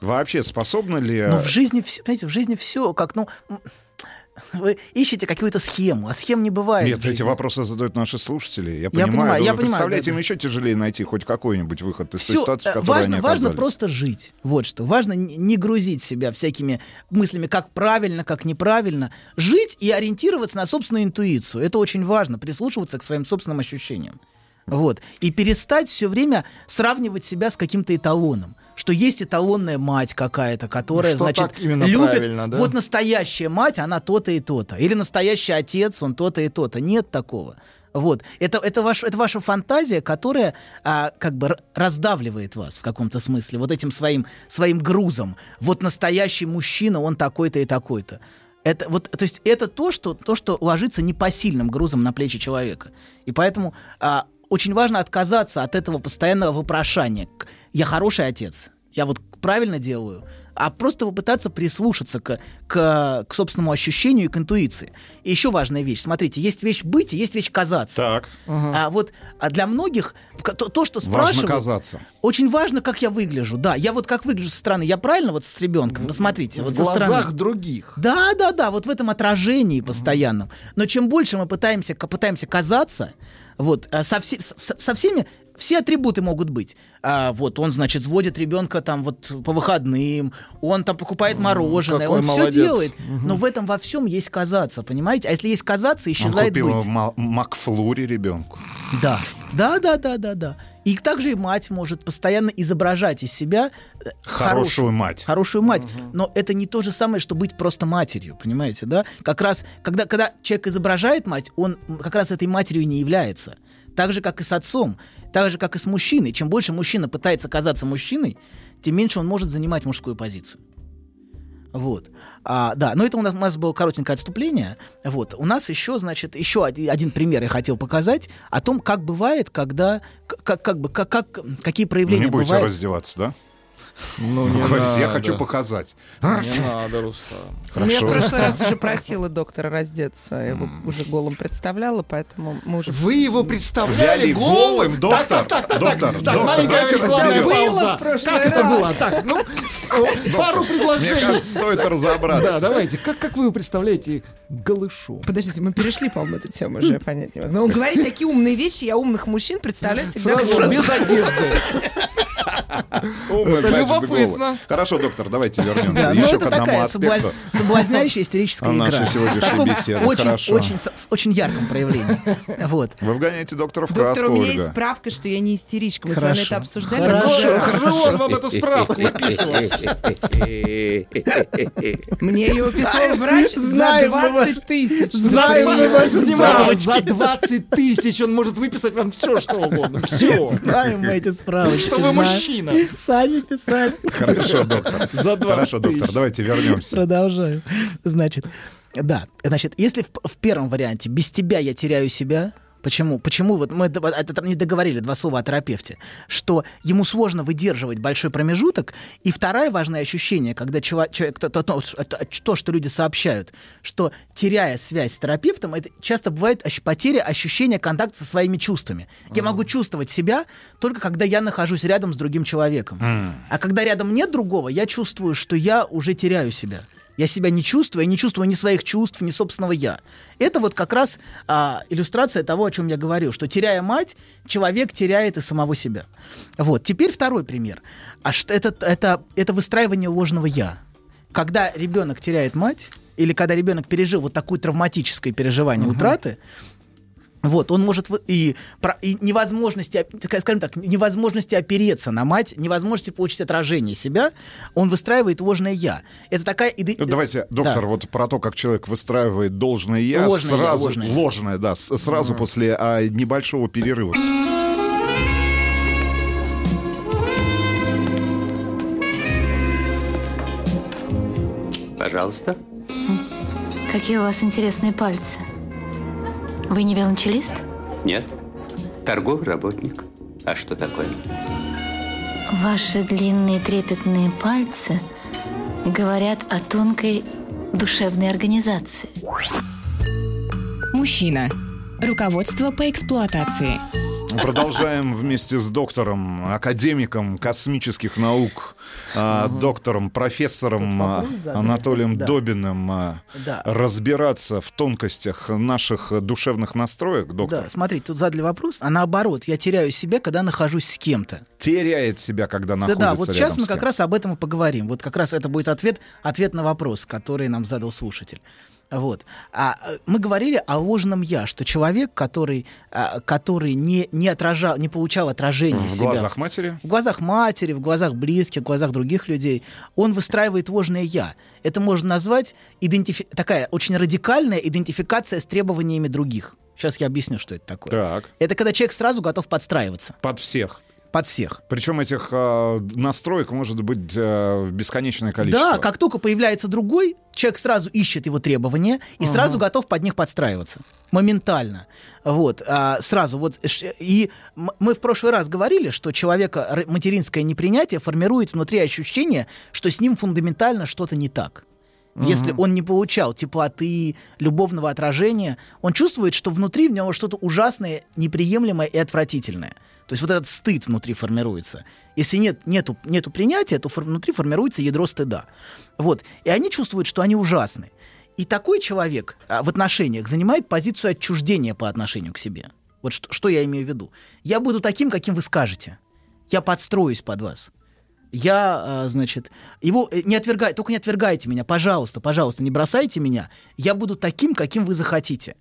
Вообще способна ли... Но в жизни, все, понимаете, в жизни все как, ну, вы ищете какую-то схему, а схем не бывает. Нет, эти вопросы задают наши слушатели. Я, Я понимаю. понимаю, я понимаю, представляете, да, им да. еще тяжелее найти хоть какой-нибудь выход из той Всё, ситуации, в э, которой важно, они важно просто жить. Вот что. Важно не грузить себя всякими мыслями, как правильно, как неправильно. Жить и ориентироваться на собственную интуицию. Это очень важно. Прислушиваться к своим собственным ощущениям. Вот. И перестать все время сравнивать себя с каким-то эталоном. Что есть эталонная мать какая-то, которая, Что значит, любит. да? Вот настоящая мать, она то-то и то-то. Или настоящий отец, он то-то и то-то. Нет такого. Вот. Это, это, ваш, это ваша фантазия, которая а, как бы раздавливает вас в каком-то смысле. Вот этим своим, своим грузом. Вот настоящий мужчина, он такой-то и такой-то. Это, вот, то есть это то что, то, что ложится непосильным грузом на плечи человека. И поэтому а, очень важно отказаться от этого постоянного вопрошания. Я хороший отец, я вот правильно делаю, а просто попытаться прислушаться к, к, к собственному ощущению и к интуиции. И еще важная вещь. Смотрите, есть вещь быть и есть вещь казаться. Так. А вот а для многих то, то, что Важно спрашивают... казаться. Очень важно, как я выгляжу. Да, я вот как выгляжу со стороны. Я правильно вот с ребенком? Посмотрите. вот в со стороны. глазах других. Да, да, да, вот в этом отражении постоянном. Но чем больше мы пытаемся, пытаемся казаться, вот, а, со, все- со- со всеми все атрибуты могут быть. А, вот он, значит, сводит ребенка там вот по выходным, он там покупает мороженое, какой он все молодец. делает. Мгм. Но в этом во всем есть казаться, понимаете? А если есть казаться, Он исчезает купил быть. ма- Макфлури ребенку. Да, да, да, да, да, да. И также и мать может постоянно изображать из себя э, Хорошую мать. Хорошую мать. Но это не то же самое, что быть просто матерью, понимаете, да? Как раз, когда, когда человек изображает мать, он как раз этой матерью не является. Так же, как и с отцом, так же, как и с мужчиной. Чем больше мужчина пытается казаться мужчиной, тем меньше он может занимать мужскую позицию. Вот. А, да, но это у нас, у нас было коротенькое отступление. Вот. У нас еще, значит, еще один, один пример я хотел показать о том, как бывает, когда, как, как бы, как, как, какие Ну, проявления не будете бывают. раздеваться, да? Ну, не говорите, я надо. хочу показать. Не надо, Рустам. Ну, Я в Хорошо. прошлый раз уже просила доктора раздеться. Я его уже голым представляла, поэтому мы уже... Вы его представляли голым, доктор, так, так, так, доктор, так, маленькая рекламная пауза. Как это было? Так, ну, пару Мне предложений. кажется, стоит разобраться. Да, давайте. Как, как вы его представляете голышом? Подождите, мы перешли, по-моему, эту тему уже, могу. Но он говорит такие умные вещи, я умных мужчин представляю всегда Сразу без одежды. Это любопытно. Хорошо, доктор, давайте вернемся ну еще это к одному такая аспекту. собла- соблазняющая истерическая А игра. нашей сегодняшней беседы, очень, ярком проявлении. Вот. Вы вгоняете доктора в Доктор, краску, у меня есть справка, что я не истеричка. Мы с вами Хорошо. это обсуждали. Хорошо. Хорошо, он вам эту справку выписывал. Мне ее выписал врач за Знаем мы 20 тысяч. Знаем мы ваши Да, справочки. за 20 тысяч он может выписать вам все, что угодно. Все. Знаем мы эти справочки. Что вы знаем. Мужчина. Сами писали. Хорошо, доктор. За 20 Хорошо, доктор, давайте вернемся. Продолжаю. Значит, да, значит, если в, в первом варианте без тебя я теряю себя, Почему? Почему? Вот мы это не договорили два слова о терапевте, что ему сложно выдерживать большой промежуток. И второе важное ощущение, когда чела- человек, то, то- то- то- то, что люди сообщают, что теряя связь с терапевтом, это часто бывает потеря ощущения контакта со своими чувствами. Я могу чувствовать себя только когда я нахожусь рядом с другим человеком. А когда рядом нет другого, я чувствую, что я уже теряю себя. Я себя не чувствую, я не чувствую ни своих чувств, ни собственного я. Это вот как раз а, иллюстрация того, о чем я говорил, что теряя мать, человек теряет и самого себя. Вот. Теперь второй пример. А что это, это, это выстраивание ложного я. когда ребенок теряет мать, или когда ребенок пережил вот такое травматическое переживание утраты, вот, он может и, и невозможности, скажем так, невозможности опереться на мать, невозможности получить отражение себя, он выстраивает ложное я. Это такая иде- Ну, Давайте, доктор, Да. вот про то, как человек выстраивает должное я, Ложное я, сразу, ложное я. ложное, да, с- сразу после а, небольшого перерыва. Пожалуйста. Какие у вас интересные пальцы. Вы не велончелист? Нет. Торговый работник. А что такое? Ваши длинные трепетные пальцы говорят о тонкой душевной организации. Мужчина. Руководство по эксплуатации. Продолжаем вместе с доктором, академиком космических наук, а, доктором, профессором а. Анатолием. Добиным а, разбираться в тонкостях наших душевных настроек, доктор. Да, смотрите, тут задали вопрос, а наоборот, я теряю себя, когда нахожусь с кем-то. Теряет себя, когда находится Да-да, вот сейчас мы как раз об этом и поговорим. Вот как раз это будет ответ, ответ на вопрос, который нам задал слушатель. Вот. А э, мы говорили о ложном я, что человек, который, а, который не, не отражал, не получал отражения В себя. глазах матери? В глазах матери, в глазах близких, в глазах других людей, он выстраивает ложное я. Это можно назвать идентифи- такая очень радикальная идентификация с требованиями других. Сейчас я объясню, что это такое. Так, Это когда человек сразу готов подстраиваться под всех. Под всех. Причем этих а, настроек может быть а, бесконечное количество. Да, как только появляется другой, человек сразу ищет его требования и Ага. сразу готов под них подстраиваться. Моментально. Вот, а, сразу. Вот, ш- и мы в прошлый раз говорили, что человека материнское непринятие формирует внутри ощущение, что с ним фундаментально что-то не так. Если Мгм. он не получал теплоты, любовного отражения, он чувствует, что внутри в него что-то ужасное, неприемлемое и отвратительное. То есть вот этот стыд внутри формируется. Если нет, нету, нету принятия, то фор- внутри формируется ядро стыда. Вот. И они чувствуют, что они ужасны. И такой человек а, в отношениях занимает позицию отчуждения по отношению к себе. Вот что, что я имею в виду. Я буду таким, каким вы скажете. Я подстроюсь под вас. Я, а, значит, его э, не отвергайте, только не отвергайте меня, пожалуйста, пожалуйста, не бросайте меня. Я буду таким, каким вы захотите.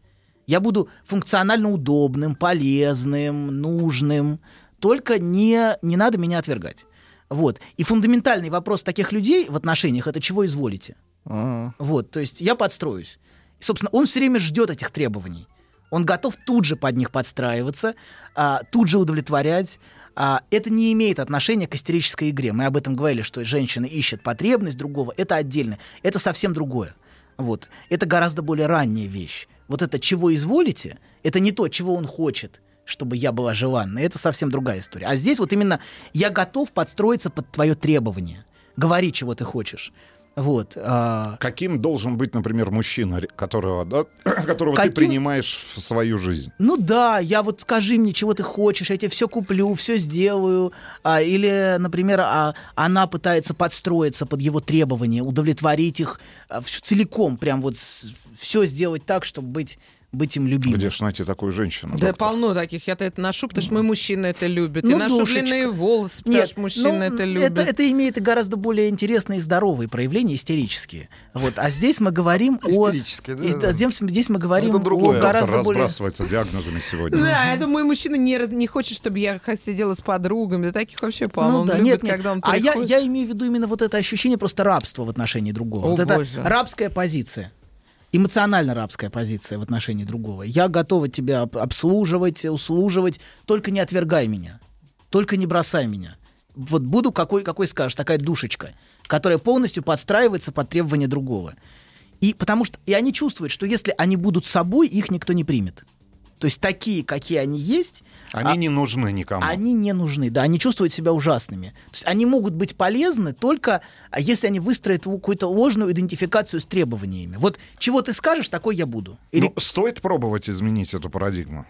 Я буду функционально удобным, полезным, нужным. Только не, не надо меня отвергать. Вот. И фундаментальный вопрос таких людей в отношениях это чего изволите. Вот, то есть я подстроюсь. И, собственно, он все время ждет этих требований. Он готов тут же под них подстраиваться, а, тут же удовлетворять. А, это не имеет отношения к истерической игре. Мы об этом говорили, что женщина ищет потребность другого. Это отдельно. Это совсем другое. Вот. Это гораздо более ранняя вещь. Вот это «чего изволите» — это не то, чего он хочет, чтобы я была желанной. Это совсем другая история. А здесь вот именно я готов подстроиться под твое требование. Говори, чего ты хочешь. Вот. а, Каким должен быть, например, мужчина, которого, да, которого Каким- ты принимаешь в свою жизнь? Ну да, я вот скажи мне, чего ты хочешь, я тебе все куплю, все сделаю. А, или, например, а, она пытается подстроиться под его требования, удовлетворить их а, всё целиком, прям вот все сделать так, чтобы быть, быть им любимым. Где ж найти такую женщину? Да полно таких. Я-то это ношу, потому что мой мужчина это любит. и Ну, ношу душечка. длинные волосы, потому Нет, что мужчина ну, это любит. Это, это имеет и гораздо более интересные и здоровые проявления, истерические. Вот. А здесь мы говорим о... Истерические, да, и-. Здесь, здесь мы говорим Это другое. о гораздо Доктор более... разбрасывается диагнозами сегодня. Да, это мой мужчина не, не хочет, чтобы я сидела с подругами. Да таких вообще полно. Ну он да, любит, нет, нет. когда он а я, я имею в виду именно вот это ощущение просто рабства в отношении другого. О, вот это рабская позиция. Эмоционально рабская позиция в отношении другого. Я готова тебя об- обслуживать, услуживать, только не отвергай меня. Только не бросай меня. Вот буду, какой, какой скажешь, такая душечка, которая полностью подстраивается под требования другого. И потому что и они чувствуют, что если они будут собой, их никто не примет. То есть такие, какие они есть, Они а- не нужны никому. они не нужны, да, они чувствуют себя ужасными. То есть они могут быть полезны только, а, если они выстроят какую-то ложную идентификацию с требованиями. Вот чего ты скажешь, такой я буду. Или Ну, стоит пробовать изменить эту парадигму.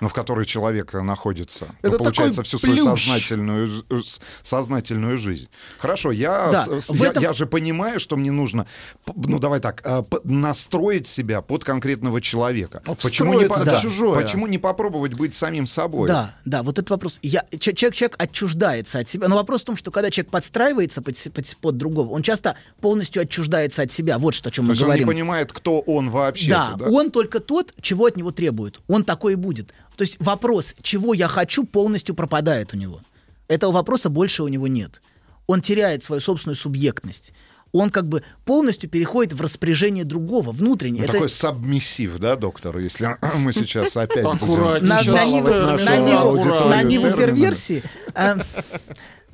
Ну, в которой человек э, находится. Это ну, получается, всю свою плюш. сознательную, с- сознательную жизнь. Хорошо, я, Да, с- в я, этом- я же понимаю, что мне нужно, ну, давай так, э, настроить себя под конкретного человека. Почему не, в чужое. почему не попробовать быть самим собой? Да, да, вот этот вопрос. Я, че- человек, человек отчуждается от себя. Но вопрос в том, что когда человек подстраивается под, под, под другого, он часто полностью отчуждается от себя. Вот что, о чем То мы есть он не говорим. понимает, кто он вообще. да, да? он только тот, чего от него требуют. Он такой и будет. То есть вопрос, чего я хочу, полностью пропадает у него. Этого вопроса больше у него нет. Он теряет свою собственную субъектность. Он как бы полностью переходит в распоряжение другого, внутреннее. Ну, Это- Такой сабмиссив, да, доктор, если мы сейчас опять будем на, на ниву, нашу на ниву- аудиторию на ниву терминами. перверсии. а,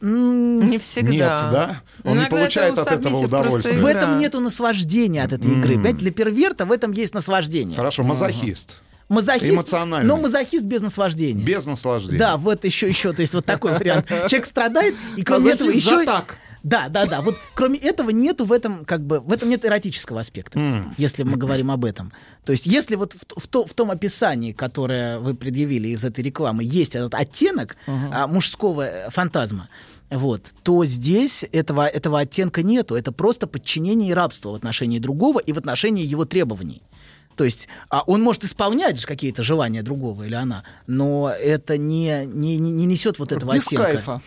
Не всегда. Нет, да? Он не Иногда получает это от этого удовольствия. В этом нету наслаждения от этой игры. Понимаете, для перверта в этом есть наслаждение. Хорошо, мазохист. Мазохист, Эмоциональный. но мазохист без наслаждения. Без наслаждения. Да, вот еще, еще, то есть вот такой вариант. Человек страдает, и кроме этого еще... так. Да, да, да. Вот кроме этого нету в этом, как бы, в этом нет эротического аспекта, М. если мы говорим об этом. То есть, если вот в, в то- в том описании, которое вы предъявили из этой рекламы, есть этот оттенок а, мужского э, фантазма, вот, то здесь этого, этого оттенка нету. Это просто подчинение и рабство в отношении другого и в отношении его требований. То есть а он может исполнять же какие-то желания другого или она, но это не, не, не не несет вот этого Без оттенка. кайфа.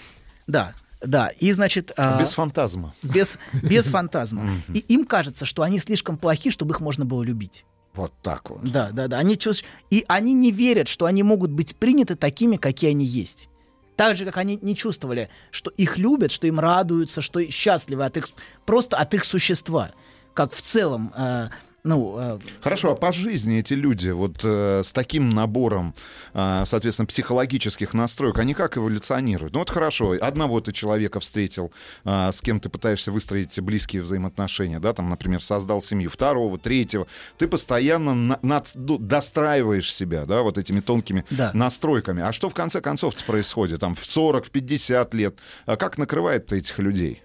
Да, да. И, значит... а, Без фантазма. без, без фантазма. И им кажется, что они слишком плохи, чтобы их можно было любить. Вот так вот. Да, да, да. Они чувств- И они не верят, что они могут быть приняты такими, какие они есть. Так же, как они не чувствовали, что их любят, что им радуются, что счастливы от их, просто от их существа. Как в целом, э, ну, э, Хорошо, а по жизни эти люди вот э, с таким набором, э, соответственно, психологических настроек, они как эволюционируют? Ну вот хорошо, одного ты человека встретил, э, с кем ты пытаешься выстроить близкие взаимоотношения, да, там, например, создал семью, второго, третьего, ты постоянно на- над- ду- достраиваешь себя, да, вот этими тонкими Да. настройками. А что в конце концов происходит? Там в 40, в 50 лет? А как накрывает этих людей?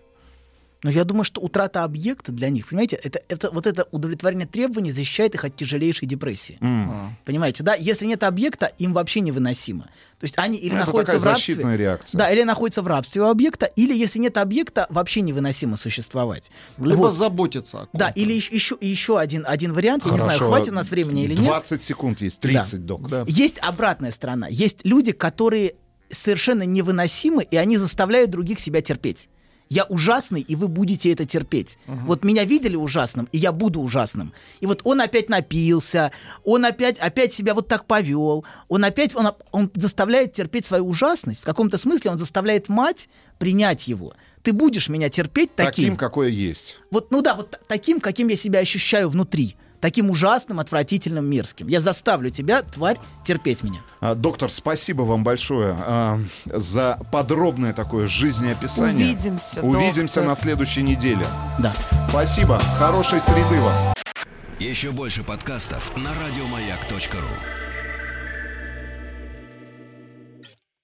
Но я думаю, что утрата объекта для них, понимаете, это, это вот это удовлетворение требований защищает их от тяжелейшей депрессии. М. Понимаете, да? Если нет объекта, им вообще невыносимо. То есть они или это находятся такая в рабстве. защитная реакция. Да, или находятся в рабстве у объекта, или если нет объекта, вообще невыносимо существовать. Либо Вот. заботиться. о ком-то. Да, или еще, еще, еще один, один вариант, я не знаю, Хорошо, хватит у нас времени или нет. 20 секунд есть, 30, док. Есть обратная сторона. Есть люди, которые совершенно невыносимы, и они заставляют других себя терпеть. Я ужасный, и вы будете это терпеть. Вот меня видели ужасным, и я буду ужасным. И вот он опять напился, он опять, опять себя вот так повел, он опять, он, он заставляет терпеть свою ужасность. В каком-то смысле он заставляет мать принять его. Ты будешь меня терпеть таким. Таким, какое есть. Вот, ну да, вот таким, каким я себя ощущаю внутри. Таким ужасным, отвратительным, мерзким. Я заставлю тебя, тварь, терпеть меня. А, Доктор, спасибо вам большое а, за подробное такое жизнеописание. Увидимся, Увидимся доктор. на следующей неделе. Да. Спасибо. Хорошей среды вам. Еще больше подкастов на радиомаяк.ру.